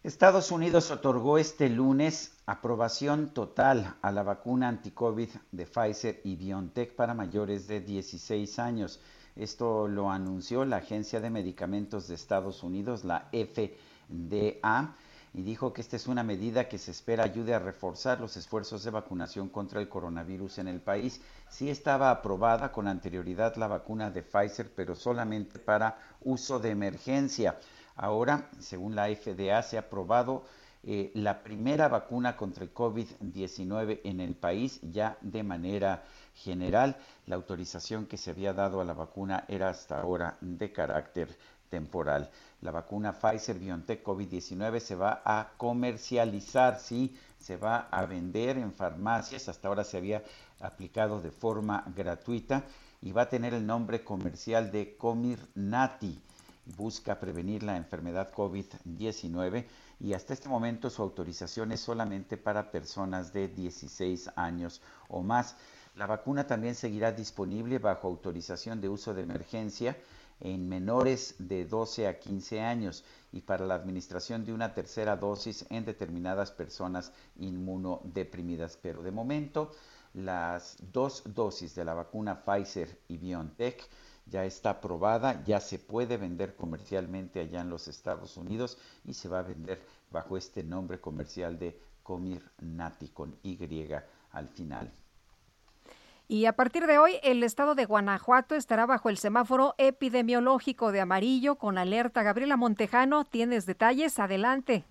Estados Unidos otorgó este lunes aprobación total a la vacuna anti-COVID de Pfizer y BioNTech para mayores de 16 años. Esto lo anunció la Agencia de Medicamentos de Estados Unidos, la FDA y dijo que esta es una medida que se espera ayude a reforzar los esfuerzos de vacunación contra el coronavirus en el país. Sí estaba aprobada con anterioridad la vacuna de Pfizer, pero solamente para uso de emergencia. Ahora, según la FDA, se ha aprobado eh, la primera vacuna contra el COVID-19 en el país ya de manera general. La autorización que se había dado a la vacuna era hasta ahora de carácter temporal. La vacuna Pfizer BioNTech COVID-19 se va a comercializar, sí, se va a vender en farmacias. Hasta ahora se había aplicado de forma gratuita y va a tener el nombre comercial de Comirnaty. Busca prevenir la enfermedad COVID-19 y hasta este momento su autorización es solamente para personas de 16 años o más. La vacuna también seguirá disponible bajo autorización de uso de emergencia en menores de 12 a 15 años y para la administración de una tercera dosis en determinadas personas inmunodeprimidas. Pero de momento, las dos dosis de la vacuna Pfizer y BioNTech ya está aprobada, ya se puede vender comercialmente allá en los Estados Unidos y se va a vender bajo este nombre comercial de Comirnaty con Y al final. Y a partir de hoy, el estado de Guanajuato estará bajo el semáforo epidemiológico de amarillo con alerta. Gabriela Montejano, tienes detalles, adelante.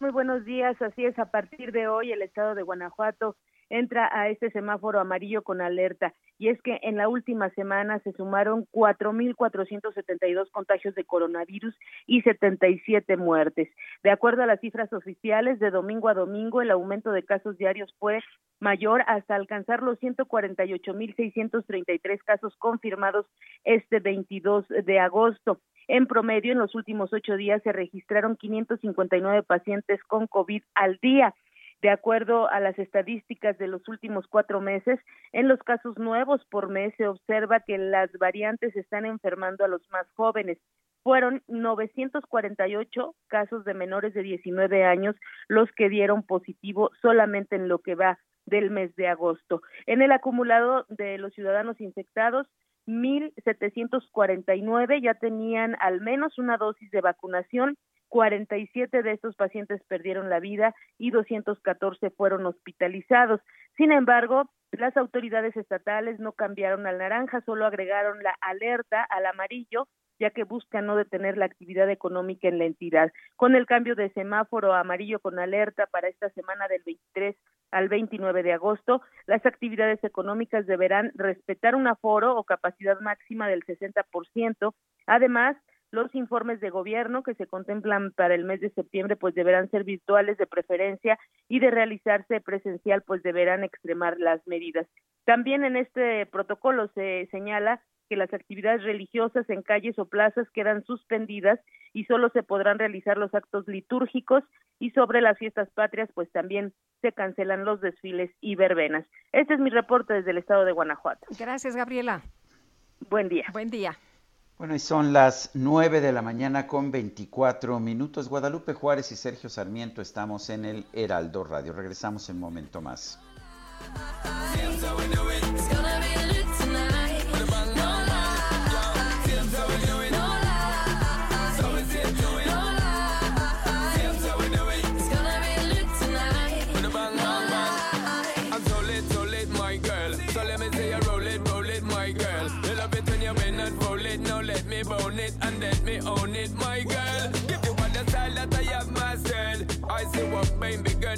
Muy buenos días, así es, a partir de hoy el estado de Guanajuato entra a este semáforo amarillo con alerta. Y es que en la última semana se sumaron 4.472 contagios de coronavirus y 77 muertes. De acuerdo a las cifras oficiales, de domingo a domingo el aumento de casos diarios fue mayor hasta alcanzar los 148.633 casos confirmados este 22 de agosto. En promedio, en los últimos ocho días se registraron 559 pacientes con COVID al día. De acuerdo a las estadísticas de los últimos cuatro meses, en los casos nuevos por mes se observa que las variantes están enfermando a los más jóvenes. Fueron 948 casos de menores de 19 años los que dieron positivo solamente en lo que va del mes de agosto. En el acumulado de los ciudadanos infectados, 1.749 ya tenían al menos una dosis de vacunación 47 de estos pacientes perdieron la vida y 214 fueron hospitalizados. Sin embargo, las autoridades estatales no cambiaron al naranja, solo agregaron la alerta al amarillo ya que buscan no detener la actividad económica en la entidad. Con el cambio de semáforo amarillo con alerta para esta semana del 23 al 29 de agosto, las actividades económicas deberán respetar un aforo o capacidad máxima del 60%. Además, los informes de gobierno que se contemplan para el mes de septiembre pues deberán ser virtuales de preferencia y de realizarse presencial pues deberán extremar las medidas. También en este protocolo se señala que las actividades religiosas en calles o plazas quedan suspendidas y solo se podrán realizar los actos litúrgicos y sobre las fiestas patrias pues también se cancelan los desfiles y verbenas. Este es mi reporte desde el estado de Guanajuato. Gracias, Gabriela. Buen día. Buen día. Bueno, y son las 9 de la mañana con 24 minutos. Guadalupe Juárez y Sergio Sarmiento estamos en el Heraldo Radio. Regresamos en un momento más.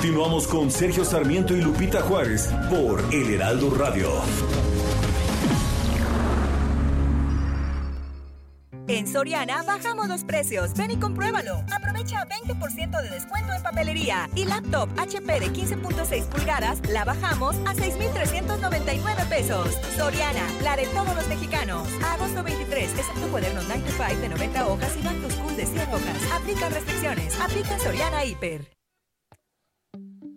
Continuamos con Sergio Sarmiento y Lupita Juárez por El Heraldo Radio. En Soriana bajamos los precios. Ven y compruébalo. Aprovecha 20% de descuento en papelería. Y laptop HP de 15.6 pulgadas la bajamos a 6,399 pesos. Soriana, la de todos los mexicanos. agosto 23, excepto cuadernos 9 to 5 de 90 hojas y Back to School de 100 hojas. Aplica restricciones. Aplica Soriana Hiper.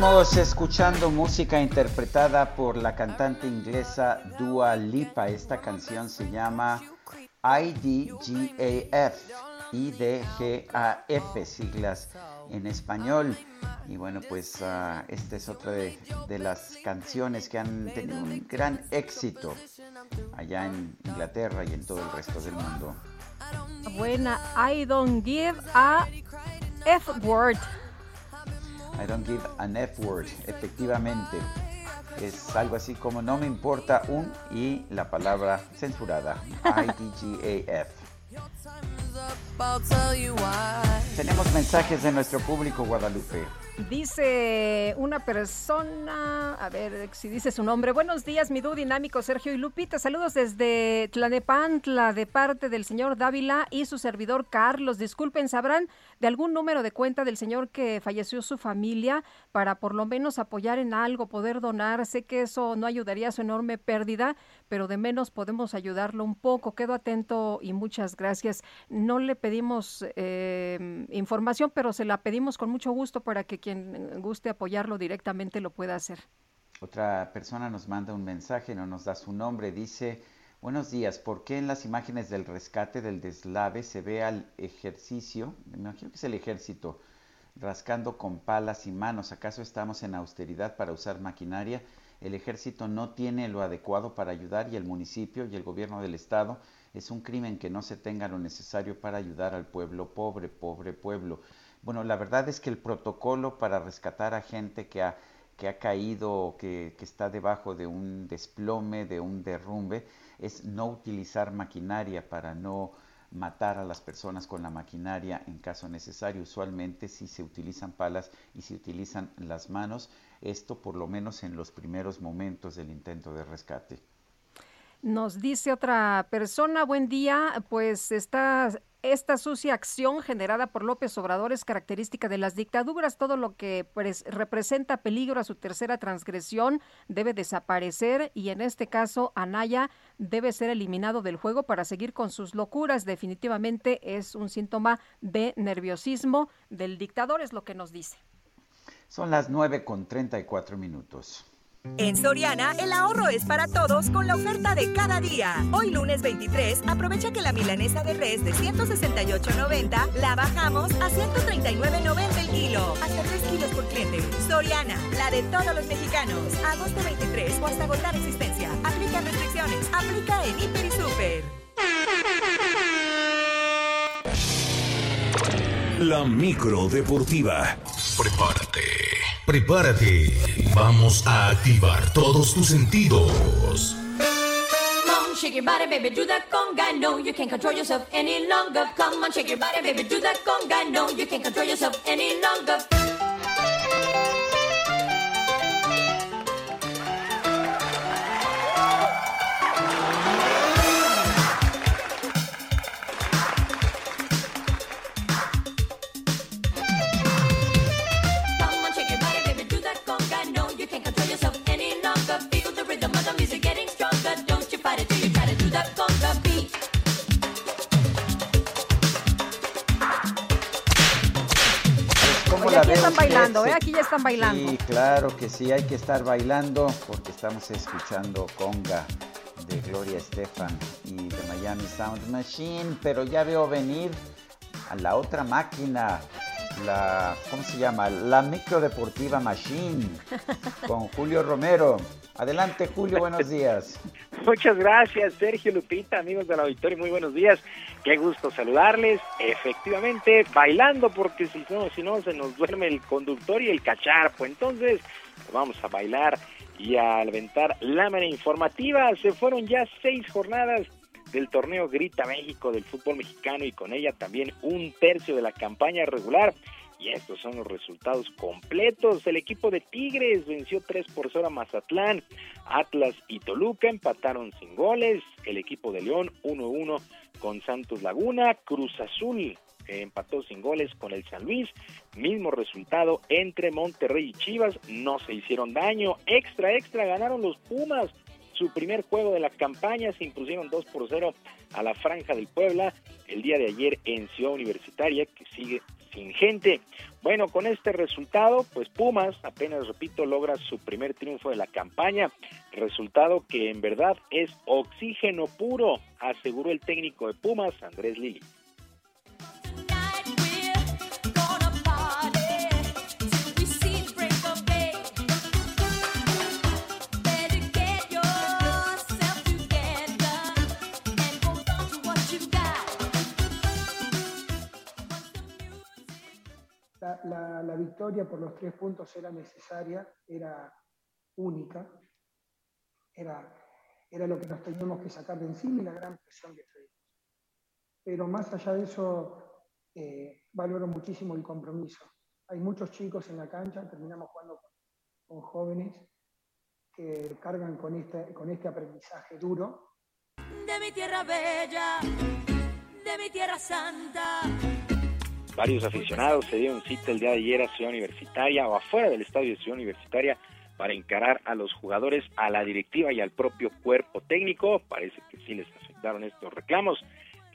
Seguimos escuchando música interpretada por la cantante inglesa Dua Lipa. Esta canción se llama IDGAF, IDGAF, siglas en español. Y bueno, pues ah, esta es otra de, de las canciones que han tenido un gran éxito allá en Inglaterra y en todo el resto del mundo. Buena, I don't give a F word. I don't give an F word, efectivamente. Es algo así como no me importa un y la palabra censurada. IDGAF. Tenemos mensajes de nuestro público Guadalupe. Dice una persona, a ver si dice su nombre. Buenos días, mi dúo dinámico Sergio y Lupita. Saludos desde Tlanepantla de parte del señor Dávila y su servidor Carlos. Disculpen, ¿sabrán de algún número de cuenta del señor que falleció su familia para por lo menos apoyar en algo, poder donar? Sé que eso no ayudaría a su enorme pérdida, pero de menos podemos ayudarlo un poco. Quedo atento y muchas gracias. No le pedimos eh, información, pero se la pedimos con mucho gusto para que quien guste apoyarlo directamente lo pueda hacer. Otra persona nos manda un mensaje, no nos da su nombre, dice, buenos días, ¿por qué en las imágenes del rescate del deslave se ve al ejercicio, me imagino que es el ejército, rascando con palas y manos? ¿Acaso estamos en austeridad para usar maquinaria? El ejército no tiene lo adecuado para ayudar y el municipio y el gobierno del estado es un crimen que no se tenga lo necesario para ayudar al pueblo pobre, pobre pueblo. Bueno, la verdad es que el protocolo para rescatar a gente que ha, que ha caído, que, que está debajo de un desplome, de un derrumbe, es no utilizar maquinaria para no matar a las personas con la maquinaria en caso necesario. Usualmente si se utilizan palas y se utilizan las manos, esto por lo menos en los primeros momentos del intento de rescate. Nos dice otra persona, buen día, pues esta, esta sucia acción generada por López Obrador es característica de las dictaduras. Todo lo que pues, representa peligro a su tercera transgresión debe desaparecer y en este caso Anaya debe ser eliminado del juego para seguir con sus locuras. Definitivamente es un síntoma de nerviosismo del dictador, es lo que nos dice. Son las 9 con 34 minutos. En Soriana, el ahorro es para todos con la oferta de cada día. Hoy lunes 23, aprovecha que la milanesa de res de 168.90 la bajamos a 139.90 el kilo. Hasta 3 kilos por cliente. Soriana, la de todos los mexicanos. Agosto 23 o hasta agotar existencia. Aplica restricciones. Aplica en Hiper y Super. La micro deportiva. Prepárate. Prepárate. Vamos a activar todos tus sentidos. Come on, shake your body, baby, do that conga. No, you can't control yourself any longer. Come on, shake your body, baby, do that conga. No, you can't control yourself any longer. ¿Cómo Oye, la aquí ve están bailando, ¿eh? Aquí ya están bailando. Sí, claro que sí, hay que estar bailando porque estamos escuchando Conga de Gloria Estefan y de Miami Sound Machine, pero ya veo venir a la otra máquina, la, ¿cómo se llama? La microdeportiva Machine con Julio Romero. Adelante, Julio, buenos días. Muchas gracias, Sergio Lupita, amigos del auditorio, muy buenos días. Qué gusto saludarles. Efectivamente, bailando, porque si no, si no se nos duerme el conductor y el cacharpo. Entonces, vamos a bailar y a aventar lámina informativa. Se fueron ya seis jornadas del torneo Grita México del fútbol mexicano y con ella también un tercio de la campaña regular. Y estos son los resultados completos. El equipo de Tigres venció 3 por 0 a Mazatlán. Atlas y Toluca empataron sin goles. El equipo de León 1-1 con Santos Laguna. Cruz Azul empató sin goles con el San Luis. Mismo resultado entre Monterrey y Chivas. No se hicieron daño. Extra, extra ganaron los Pumas su primer juego de la campaña, se impusieron 2 por 0 a la Franja del Puebla el día de ayer en Ciudad Universitaria, que sigue sin gente. Bueno, con este resultado, pues Pumas, apenas repito, logra su primer triunfo de la campaña, resultado que en verdad es oxígeno puro, aseguró el técnico de Pumas, Andrés Lili. La, victoria por los tres puntos era necesaria, era única, era, era lo que nos teníamos que sacar de encima y la gran presión que tuvimos. Pero más allá de eso, eh, valoro muchísimo el compromiso. Hay muchos chicos en la cancha, terminamos jugando con, jóvenes que cargan con este, con este aprendizaje duro. De mi tierra bella, de mi tierra santa Varios aficionados se dieron cita el día de ayer a Ciudad Universitaria o afuera del estadio de Ciudad Universitaria para encarar a los jugadores, a la directiva y al propio cuerpo técnico. Parece que sí les afectaron estos reclamos.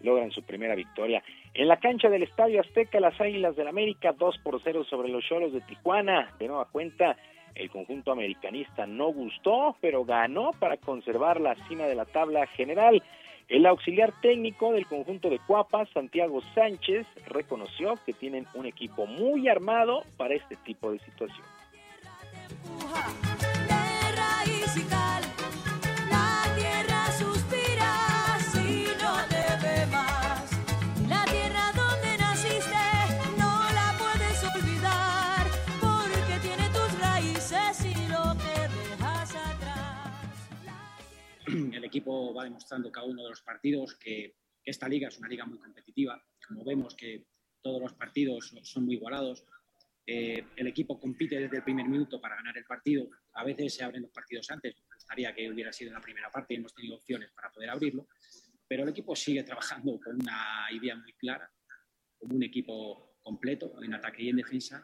Logran su primera victoria. En la cancha del Estadio Azteca, las Águilas del América, 2 por 0 sobre los Cholos de Tijuana. De nueva cuenta, el conjunto americanista no gustó, pero ganó para conservar la cima de la tabla general. El auxiliar técnico del conjunto de Cuapa, Santiago Sánchez, reconoció que tienen un equipo muy armado para este tipo de situación. El equipo va demostrando cada uno de los partidos que, esta liga es una liga muy competitiva. Como vemos que todos los partidos son muy igualados. Eh, el equipo compite desde el primer minuto para ganar el partido. A veces se abren los partidos antes. Me gustaría que hubiera sido en la primera parte y hemos tenido opciones para poder abrirlo. Pero el equipo sigue trabajando con una idea muy clara, como un equipo completo en ataque y en defensa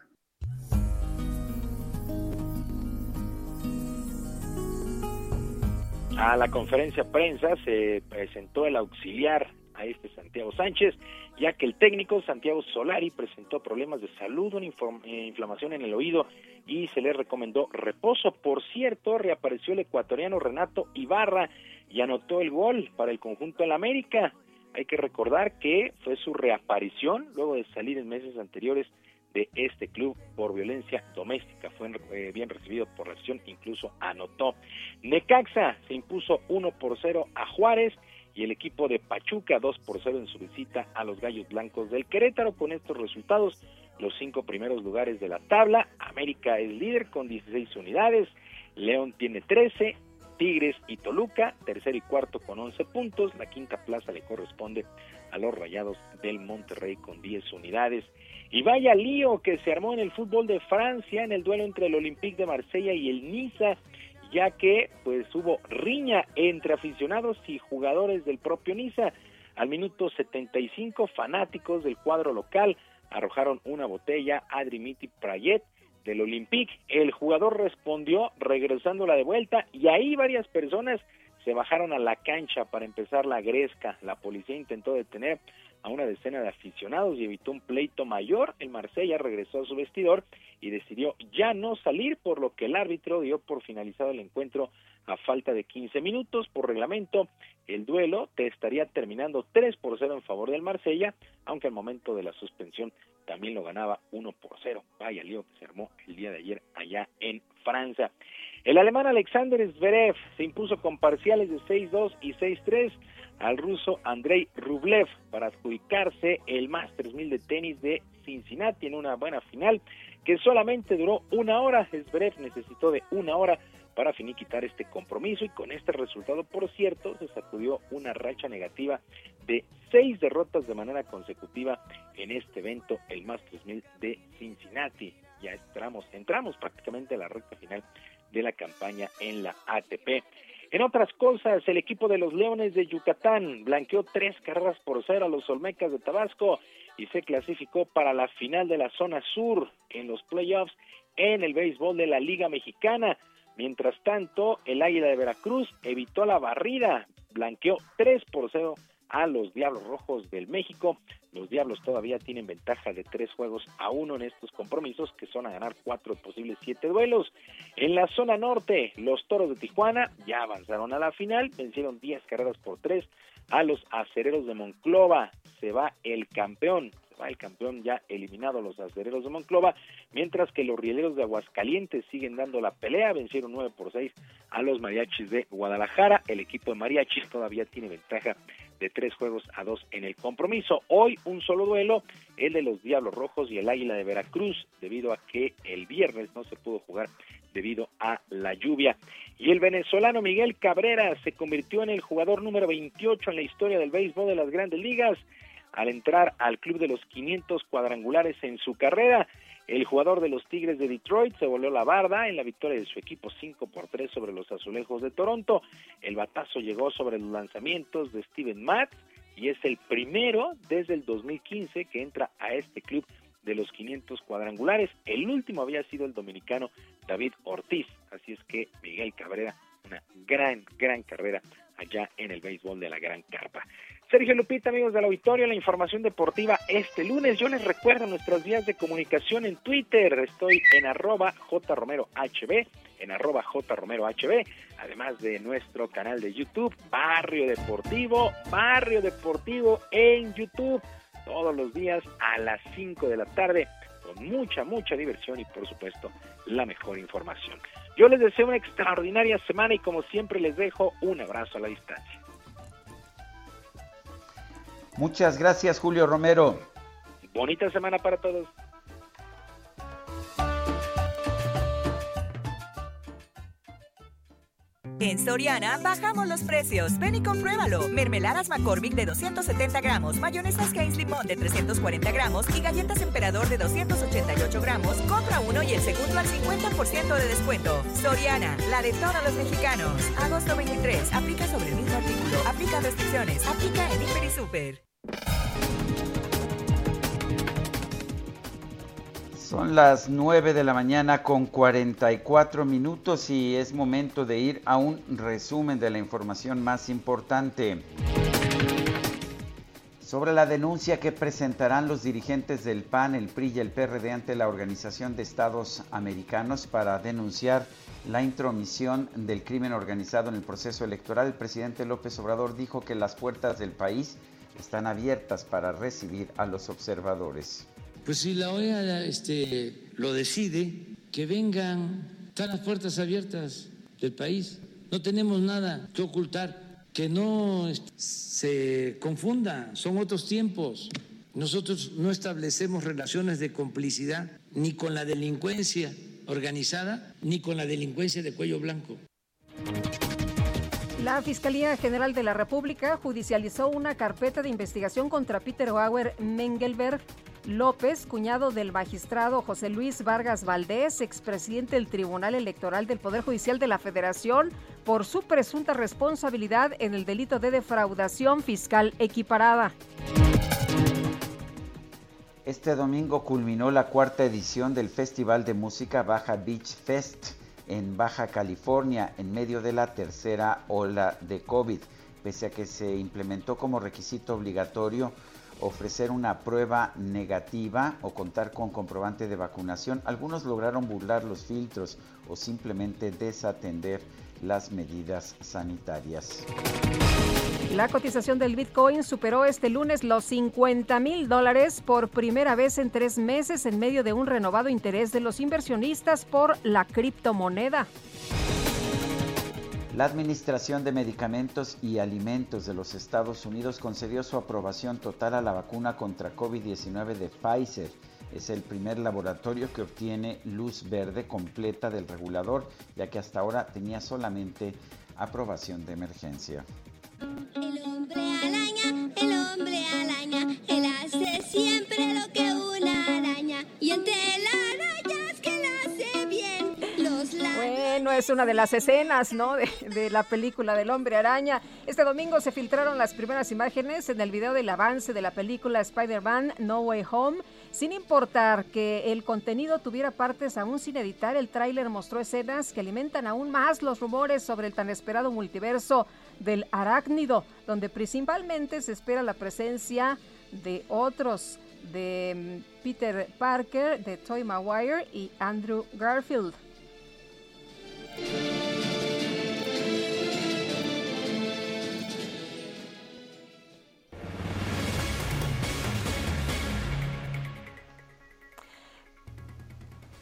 A la conferencia prensa se presentó el auxiliar a este Santiago Sánchez, ya que el técnico Santiago Solari presentó problemas de salud, una eh, inflamación en el oído y se le recomendó reposo. Por cierto, reapareció el ecuatoriano Renato Ibarra y anotó el gol para el conjunto del América. Hay que recordar que fue su reaparición luego de salir en meses anteriores de este club por violencia doméstica. Fue eh, bien recibido por la acción, incluso anotó. Necaxa se impuso 1 por 0 a Juárez y el equipo de Pachuca 2 por 0 en su visita a los Gallos Blancos del Querétaro. Con estos resultados, los cinco primeros lugares de la tabla. América es líder con 16 unidades, León tiene 13, Tigres y Toluca, tercero y cuarto con 11 puntos. La quinta plaza le corresponde a los Rayados del Monterrey con 10 unidades. Y vaya lío que se armó en el fútbol de Francia en el duelo entre el Olympique de Marsella y el Niza, ya que pues hubo riña entre aficionados y jugadores del propio Niza. Al minuto 75 fanáticos del cuadro local arrojaron una botella a Dimitri Prayet del Olympique. El jugador respondió regresándola de vuelta y ahí varias personas se bajaron a la cancha para empezar la gresca. La policía intentó detener a una decena de aficionados y evitó un pleito mayor. El Marsella regresó a su vestidor y decidió ya no salir, por lo que el árbitro dio por finalizado el encuentro a falta de 15 minutos. Por reglamento, el duelo te estaría terminando 3 por 0 en favor del Marsella, aunque al momento de la suspensión también lo ganaba 1 por 0. Vaya lío que se armó el día de ayer allá en Francia. El alemán Alexander Zverev se impuso con parciales de 6-2 y 6-3 al ruso Andrei Rublev para adjudicarse el Masters 1000 de tenis de Cincinnati en una buena final que solamente duró una hora. Zverev necesitó de una hora para finiquitar este compromiso y con este resultado, por cierto, se sacudió una racha negativa de seis derrotas de manera consecutiva en este evento, el Masters 1000 de Cincinnati. Ya entramos, entramos prácticamente a la recta final de la campaña en la ATP. En otras cosas, el equipo de los Leones de Yucatán blanqueó tres carreras por cero a los Olmecas de Tabasco y se clasificó para la final de la zona sur en los playoffs en el béisbol de la Liga Mexicana. Mientras tanto, el Águila de Veracruz evitó la barrida, blanqueó 3 por 0 a los Diablos Rojos del México. Los Diablos todavía tienen ventaja de tres juegos a uno en estos compromisos, que son a ganar cuatro posibles siete duelos. En la zona norte, los Toros de Tijuana ya avanzaron a la final, vencieron 10 carreras por tres a los Acereros de Monclova. Se va el campeón, el campeón ya eliminado los Acereros de Monclova, mientras que los Rieleros de Aguascalientes siguen dando la pelea, vencieron 9 por 6 a los Mariachis de Guadalajara. El equipo de Mariachis todavía tiene ventaja de tres juegos a dos en el compromiso. Hoy un solo duelo, el de los Diablos Rojos y el Águila de Veracruz, debido a que el viernes no se pudo jugar debido a la lluvia. Y el venezolano Miguel Cabrera se convirtió en el jugador número 28 en la historia del béisbol de las grandes ligas al entrar al club de los 500 cuadrangulares en su carrera. El jugador de los Tigres de Detroit se volvió la barda en la victoria de su equipo 5 por 3 sobre los Azulejos de Toronto. El batazo llegó sobre los lanzamientos de Steven Matz y es el primero desde el 2015 que entra a este club de los 500 cuadrangulares. El último había sido el dominicano David Ortiz. Así es que Miguel Cabrera, una gran, gran carrera allá en el béisbol de la Gran Carpa. Sergio Lupita, amigos del auditorio, la información deportiva este lunes. Yo les recuerdo nuestras vías de comunicación en Twitter. Estoy en arroba jromerohb, en arroba jromerohb, además de nuestro canal de YouTube, Barrio Deportivo, Barrio Deportivo en YouTube, todos los días a las 5 de la tarde, con mucha, mucha diversión y por supuesto la mejor información. Yo les deseo una extraordinaria semana y como siempre les dejo un abrazo a la distancia. Muchas gracias, Julio Romero. Bonita semana para todos. En Soriana bajamos los precios. Ven y compruébalo. Mermeladas McCormick de 270 gramos, mayonesas Heinz Limón de 340 gramos y galletas Emperador de 288 gramos. Compra uno y el segundo al 50% de descuento. Soriana, la de todos los mexicanos. Agosto 23. Aplica sobre el mismo artículo. Aplica restricciones. Aplica en Hiper y Super. Son las 9 de la mañana con 44 minutos y es momento de ir a un resumen de la información más importante. Sobre la denuncia que presentarán los dirigentes del PAN, el PRI y el PRD ante la Organización de Estados Americanos para denunciar la intromisión del crimen organizado en el proceso electoral, el presidente López Obrador dijo que las puertas del país están abiertas para recibir a los observadores. Pues si la OEA este, lo decide, que vengan, están las puertas abiertas del país, no tenemos nada que ocultar, que no se confunda, son otros tiempos. Nosotros no establecemos relaciones de complicidad ni con la delincuencia organizada ni con la delincuencia de cuello blanco. La Fiscalía General de la República judicializó una carpeta de investigación contra Peter Bauer Mengelberg López, cuñado del magistrado José Luis Vargas Valdés, expresidente del Tribunal Electoral del Poder Judicial de la Federación, por su presunta responsabilidad en el delito de defraudación fiscal equiparada. Este domingo culminó la cuarta edición del Festival de Música Baja Beach Fest en Baja California en medio de la tercera ola de COVID. Pese a que se implementó como requisito obligatorio ofrecer una prueba negativa o contar con comprobante de vacunación. Algunos lograron burlar los filtros o simplemente desatender las medidas sanitarias. La cotización del Bitcoin superó este lunes los 50 mil dólares por primera vez en tres meses en medio de un renovado interés de los inversionistas por la criptomoneda. La Administración de Medicamentos y Alimentos de los Estados Unidos concedió su aprobación total a la vacuna contra COVID-19 de Pfizer. Es el primer laboratorio que obtiene luz verde completa del regulador, ya que hasta ahora tenía solamente aprobación de emergencia. El hombre araña, el hombre araña, él hace siempre lo que una araña. Y entre las Bueno, es una de las escenas, ¿no? De, de, la película del hombre araña. Este domingo se filtraron las primeras imágenes en el video del avance de la película Spider-Man No Way Home. Sin importar que el contenido tuviera partes aún sin editar, el tráiler mostró escenas que alimentan aún más los rumores sobre el tan esperado multiverso del arácnido, donde principalmente se espera la presencia de otros, de mm, Peter Parker, de Toy Maguire y Andrew Garfield.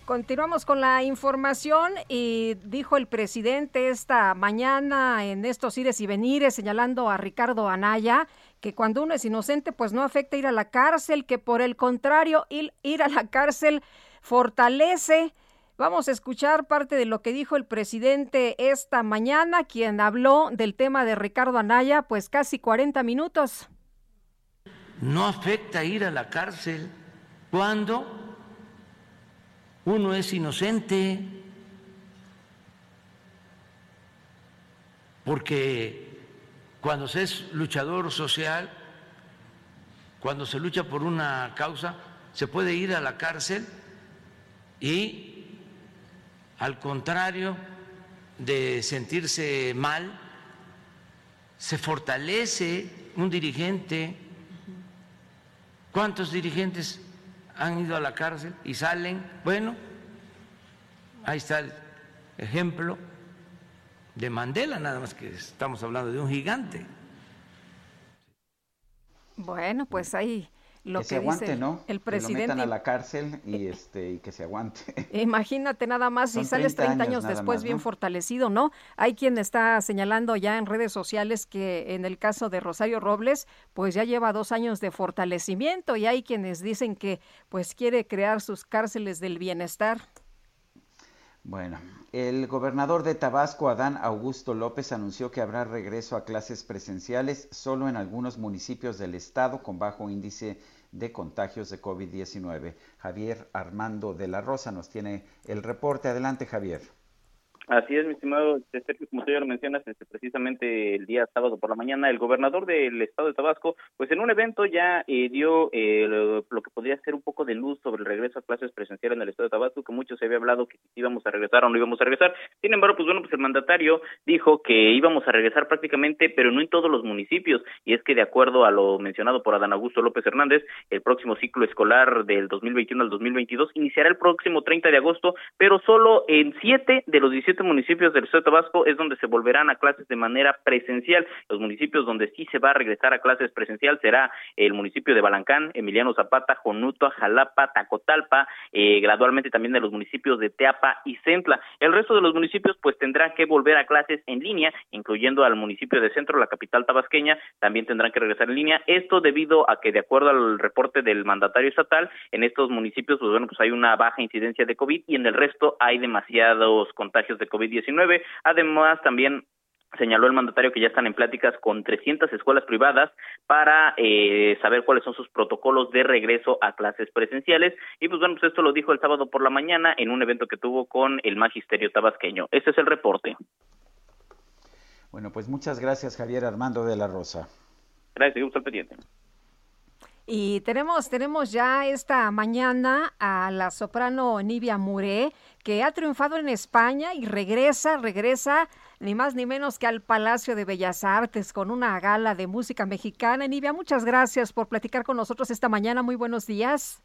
Continuamos con la información y dijo el presidente esta mañana en estos ires y venires señalando a Ricardo Anaya que cuando uno es inocente pues no afecta ir a la cárcel, que por el contrario ir, ir a la cárcel fortalece. Vamos a escuchar parte de lo que dijo el presidente esta mañana, quien habló del tema de Ricardo Anaya pues casi 40 minutos. No afecta ir a la cárcel cuando uno es inocente, porque cuando se es luchador social, cuando se lucha por una causa, se puede ir a la cárcel y, al contrario de sentirse mal, se fortalece un dirigente. ¿Cuántos dirigentes han ido a la cárcel y salen, bueno, ahí está el ejemplo de Mandela, nada más que estamos hablando de un gigante. Bueno, pues ahí lo que, se aguante, dice ¿no? el presidente. Que lo metan a la cárcel y este y que se aguante. Imagínate nada más si sales 30 años, años después más, bien fortalecido, ¿no? Hay quien está señalando ya en redes sociales que en el caso de Rosario Robles, pues ya lleva dos años de fortalecimiento y hay quienes dicen que pues quiere crear sus cárceles del bienestar. Bueno, el gobernador de Tabasco, Adán Augusto López, anunció que habrá regreso a clases presenciales solo en algunos municipios del estado con bajo índice de contagios de COVID-19. Javier Armando de la Rosa nos tiene el reporte. Adelante, Javier. Así es, mi estimado Sergio, como tú ya lo mencionas, este, precisamente el día sábado por la mañana, el gobernador del estado de Tabasco, pues en un evento ya eh, dio eh, lo, que podría ser un poco de luz sobre el regreso a clases presenciales en el estado de Tabasco, que mucho se había hablado que íbamos a regresar o no íbamos a regresar. Sin embargo, pues bueno, pues el mandatario dijo que íbamos a regresar prácticamente, pero no en todos los municipios, y es que de acuerdo a lo mencionado por Adán Augusto López Hernández, el próximo ciclo escolar del 2021 al 2022 iniciará el próximo 30 de agosto, pero solo en siete de los 17 municipios del estado de Tabasco es donde se volverán a clases de manera presencial. Los municipios donde sí se va a regresar a clases presencial será el municipio de Balancán, Emiliano Zapata, Jonutua, Jalapa, Tacotalpa, eh, gradualmente también de los municipios de Teapa y Centla. El resto de los municipios pues tendrán que volver a clases en línea, incluyendo al municipio de Centro, la capital tabasqueña, también tendrán que regresar en línea. Esto debido a que de acuerdo al reporte del mandatario estatal, en estos municipios pues bueno, pues hay una baja incidencia de COVID y en el resto hay demasiados contagios de COVID-19. Además, también señaló el mandatario que ya están en pláticas con 300 escuelas privadas para eh, saber cuáles son sus protocolos de regreso a clases presenciales y pues bueno, pues esto lo dijo el sábado por la mañana en un evento que tuvo con el magisterio tabasqueño. Este es el reporte. Bueno, pues muchas gracias Javier Armando de la Rosa. Gracias, al pendiente. Y tenemos, tenemos ya esta mañana a la soprano Nivia Muré, que ha triunfado en España y regresa, regresa ni más ni menos que al Palacio de Bellas Artes con una gala de música mexicana. Nivia, muchas gracias por platicar con nosotros esta mañana. Muy buenos días.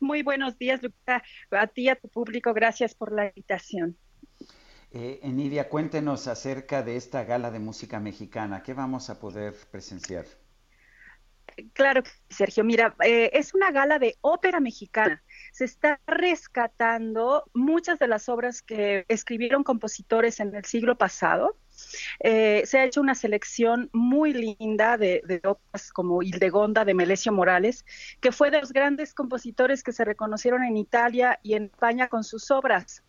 Muy buenos días, Lucía. A ti y a tu público, gracias por la invitación. Eh, Enidia, cuéntenos acerca de esta gala de música mexicana. ¿Qué vamos a poder presenciar? Claro, Sergio. Mira, eh, es una gala de ópera mexicana. Se está rescatando muchas de las obras que escribieron compositores en el siglo pasado. Eh, se ha hecho una selección muy linda de, óperas como Hildegonda de Melesio Morales, que fue de los grandes compositores que se reconocieron en Italia y en España con sus obras.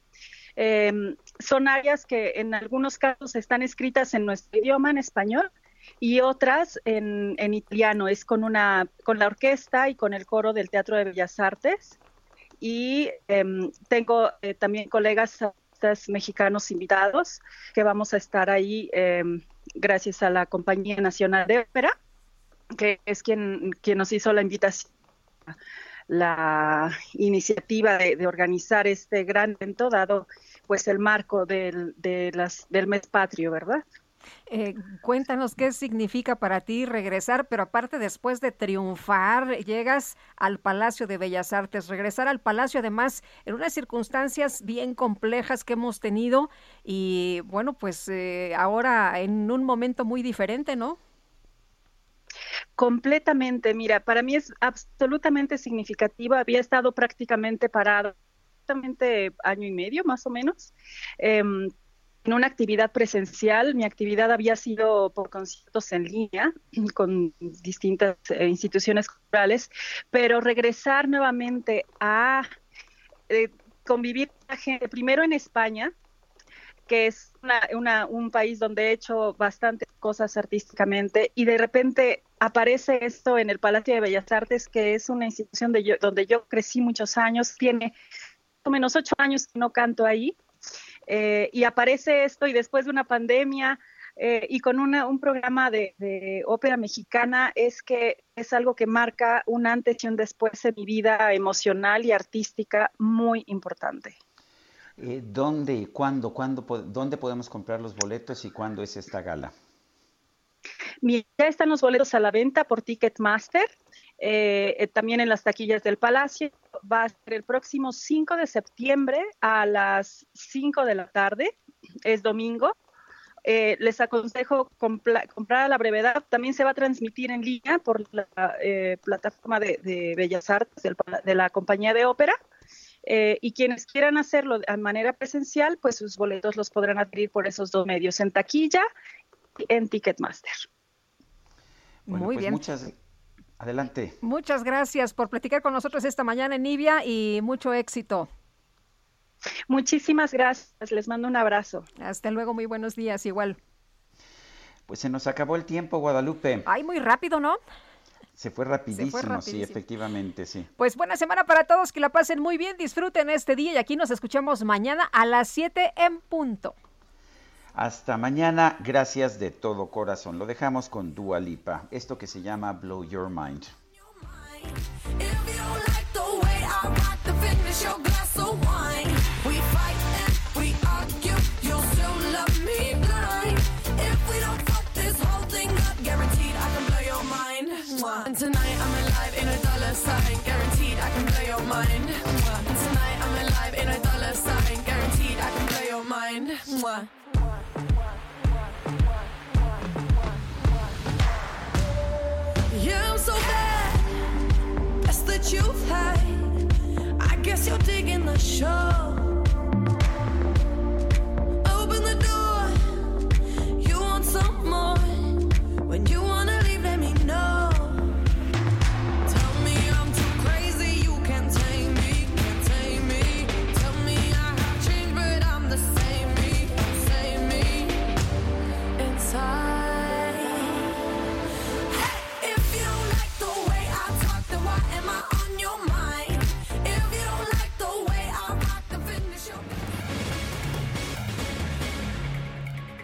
Eh, son áreas que en algunos casos están escritas en nuestro idioma, en español, y otras en, italiano. Es con, una, con la orquesta y con el coro del Teatro de Bellas Artes. Y eh, tengo también colegas mexicanos invitados que vamos a estar ahí eh, gracias a la Compañía Nacional de Ópera, que es quien, quien nos hizo la invitación la iniciativa de, de, organizar este gran evento, dado pues el marco del, de las, del mes patrio, ¿verdad? Eh, cuéntanos qué significa para ti regresar, pero aparte después de triunfar, llegas al Palacio de Bellas Artes, regresar al Palacio además en unas circunstancias bien complejas que hemos tenido y bueno, pues eh, ahora en un momento muy diferente, ¿no? Completamente, mira, para mí es absolutamente significativo, había estado prácticamente parado, año y medio más o menos. Eh, en una actividad presencial. Mi actividad había sido por conciertos en línea con distintas eh, instituciones culturales, pero regresar nuevamente a eh, convivir con la gente, primero en España, que es una, un país donde he hecho bastantes cosas artísticamente y de repente aparece esto en el Palacio de Bellas Artes, que es una institución de yo, donde yo crecí muchos años, tiene menos ocho años que no canto ahí, eh, y aparece esto y después de una pandemia eh, y con una, un programa de, de, ópera mexicana es que es algo que marca un antes y un después en mi vida emocional y artística muy importante. Eh, ¿Dónde y cuándo, cuándo, dónde podemos comprar los boletos y cuándo es esta gala? Mira, ya están los boletos a la venta por Ticketmaster, eh, eh, también en las taquillas del Palacio. Va a ser el próximo 5 de septiembre a las 5 de la tarde, es domingo. Eh, les aconsejo comprar a la brevedad. También se va a transmitir en línea por la eh, plataforma de, de, Bellas Artes del, de la compañía de ópera. Eh, y quienes quieran hacerlo de manera presencial, pues sus boletos los podrán adquirir por esos dos medios, en taquilla y en Ticketmaster. Bueno, Muy pues bien. Muchas, adelante. Muchas gracias por platicar con nosotros esta mañana en Nibia y mucho éxito. Muchísimas gracias, les mando un abrazo. Hasta luego, muy buenos días, igual. Pues se nos acabó el tiempo, Guadalupe. Ay, muy rápido, ¿no? Se fue rapidísimo, Se fue rapidísimo. sí, efectivamente, sí. Pues buena semana para todos, que la pasen muy bien, disfruten este día y aquí nos escuchamos mañana a las 7 en punto. Hasta mañana, gracias de todo corazón. Lo dejamos con Dua Lipa, esto que se llama Blow Your Mind. And tonight I'm alive in a dollar sign, guaranteed I can blow your mind. And tonight I'm alive in a dollar sign, guaranteed I can blow your mind. The truth. Hey, I guess you're digging the show.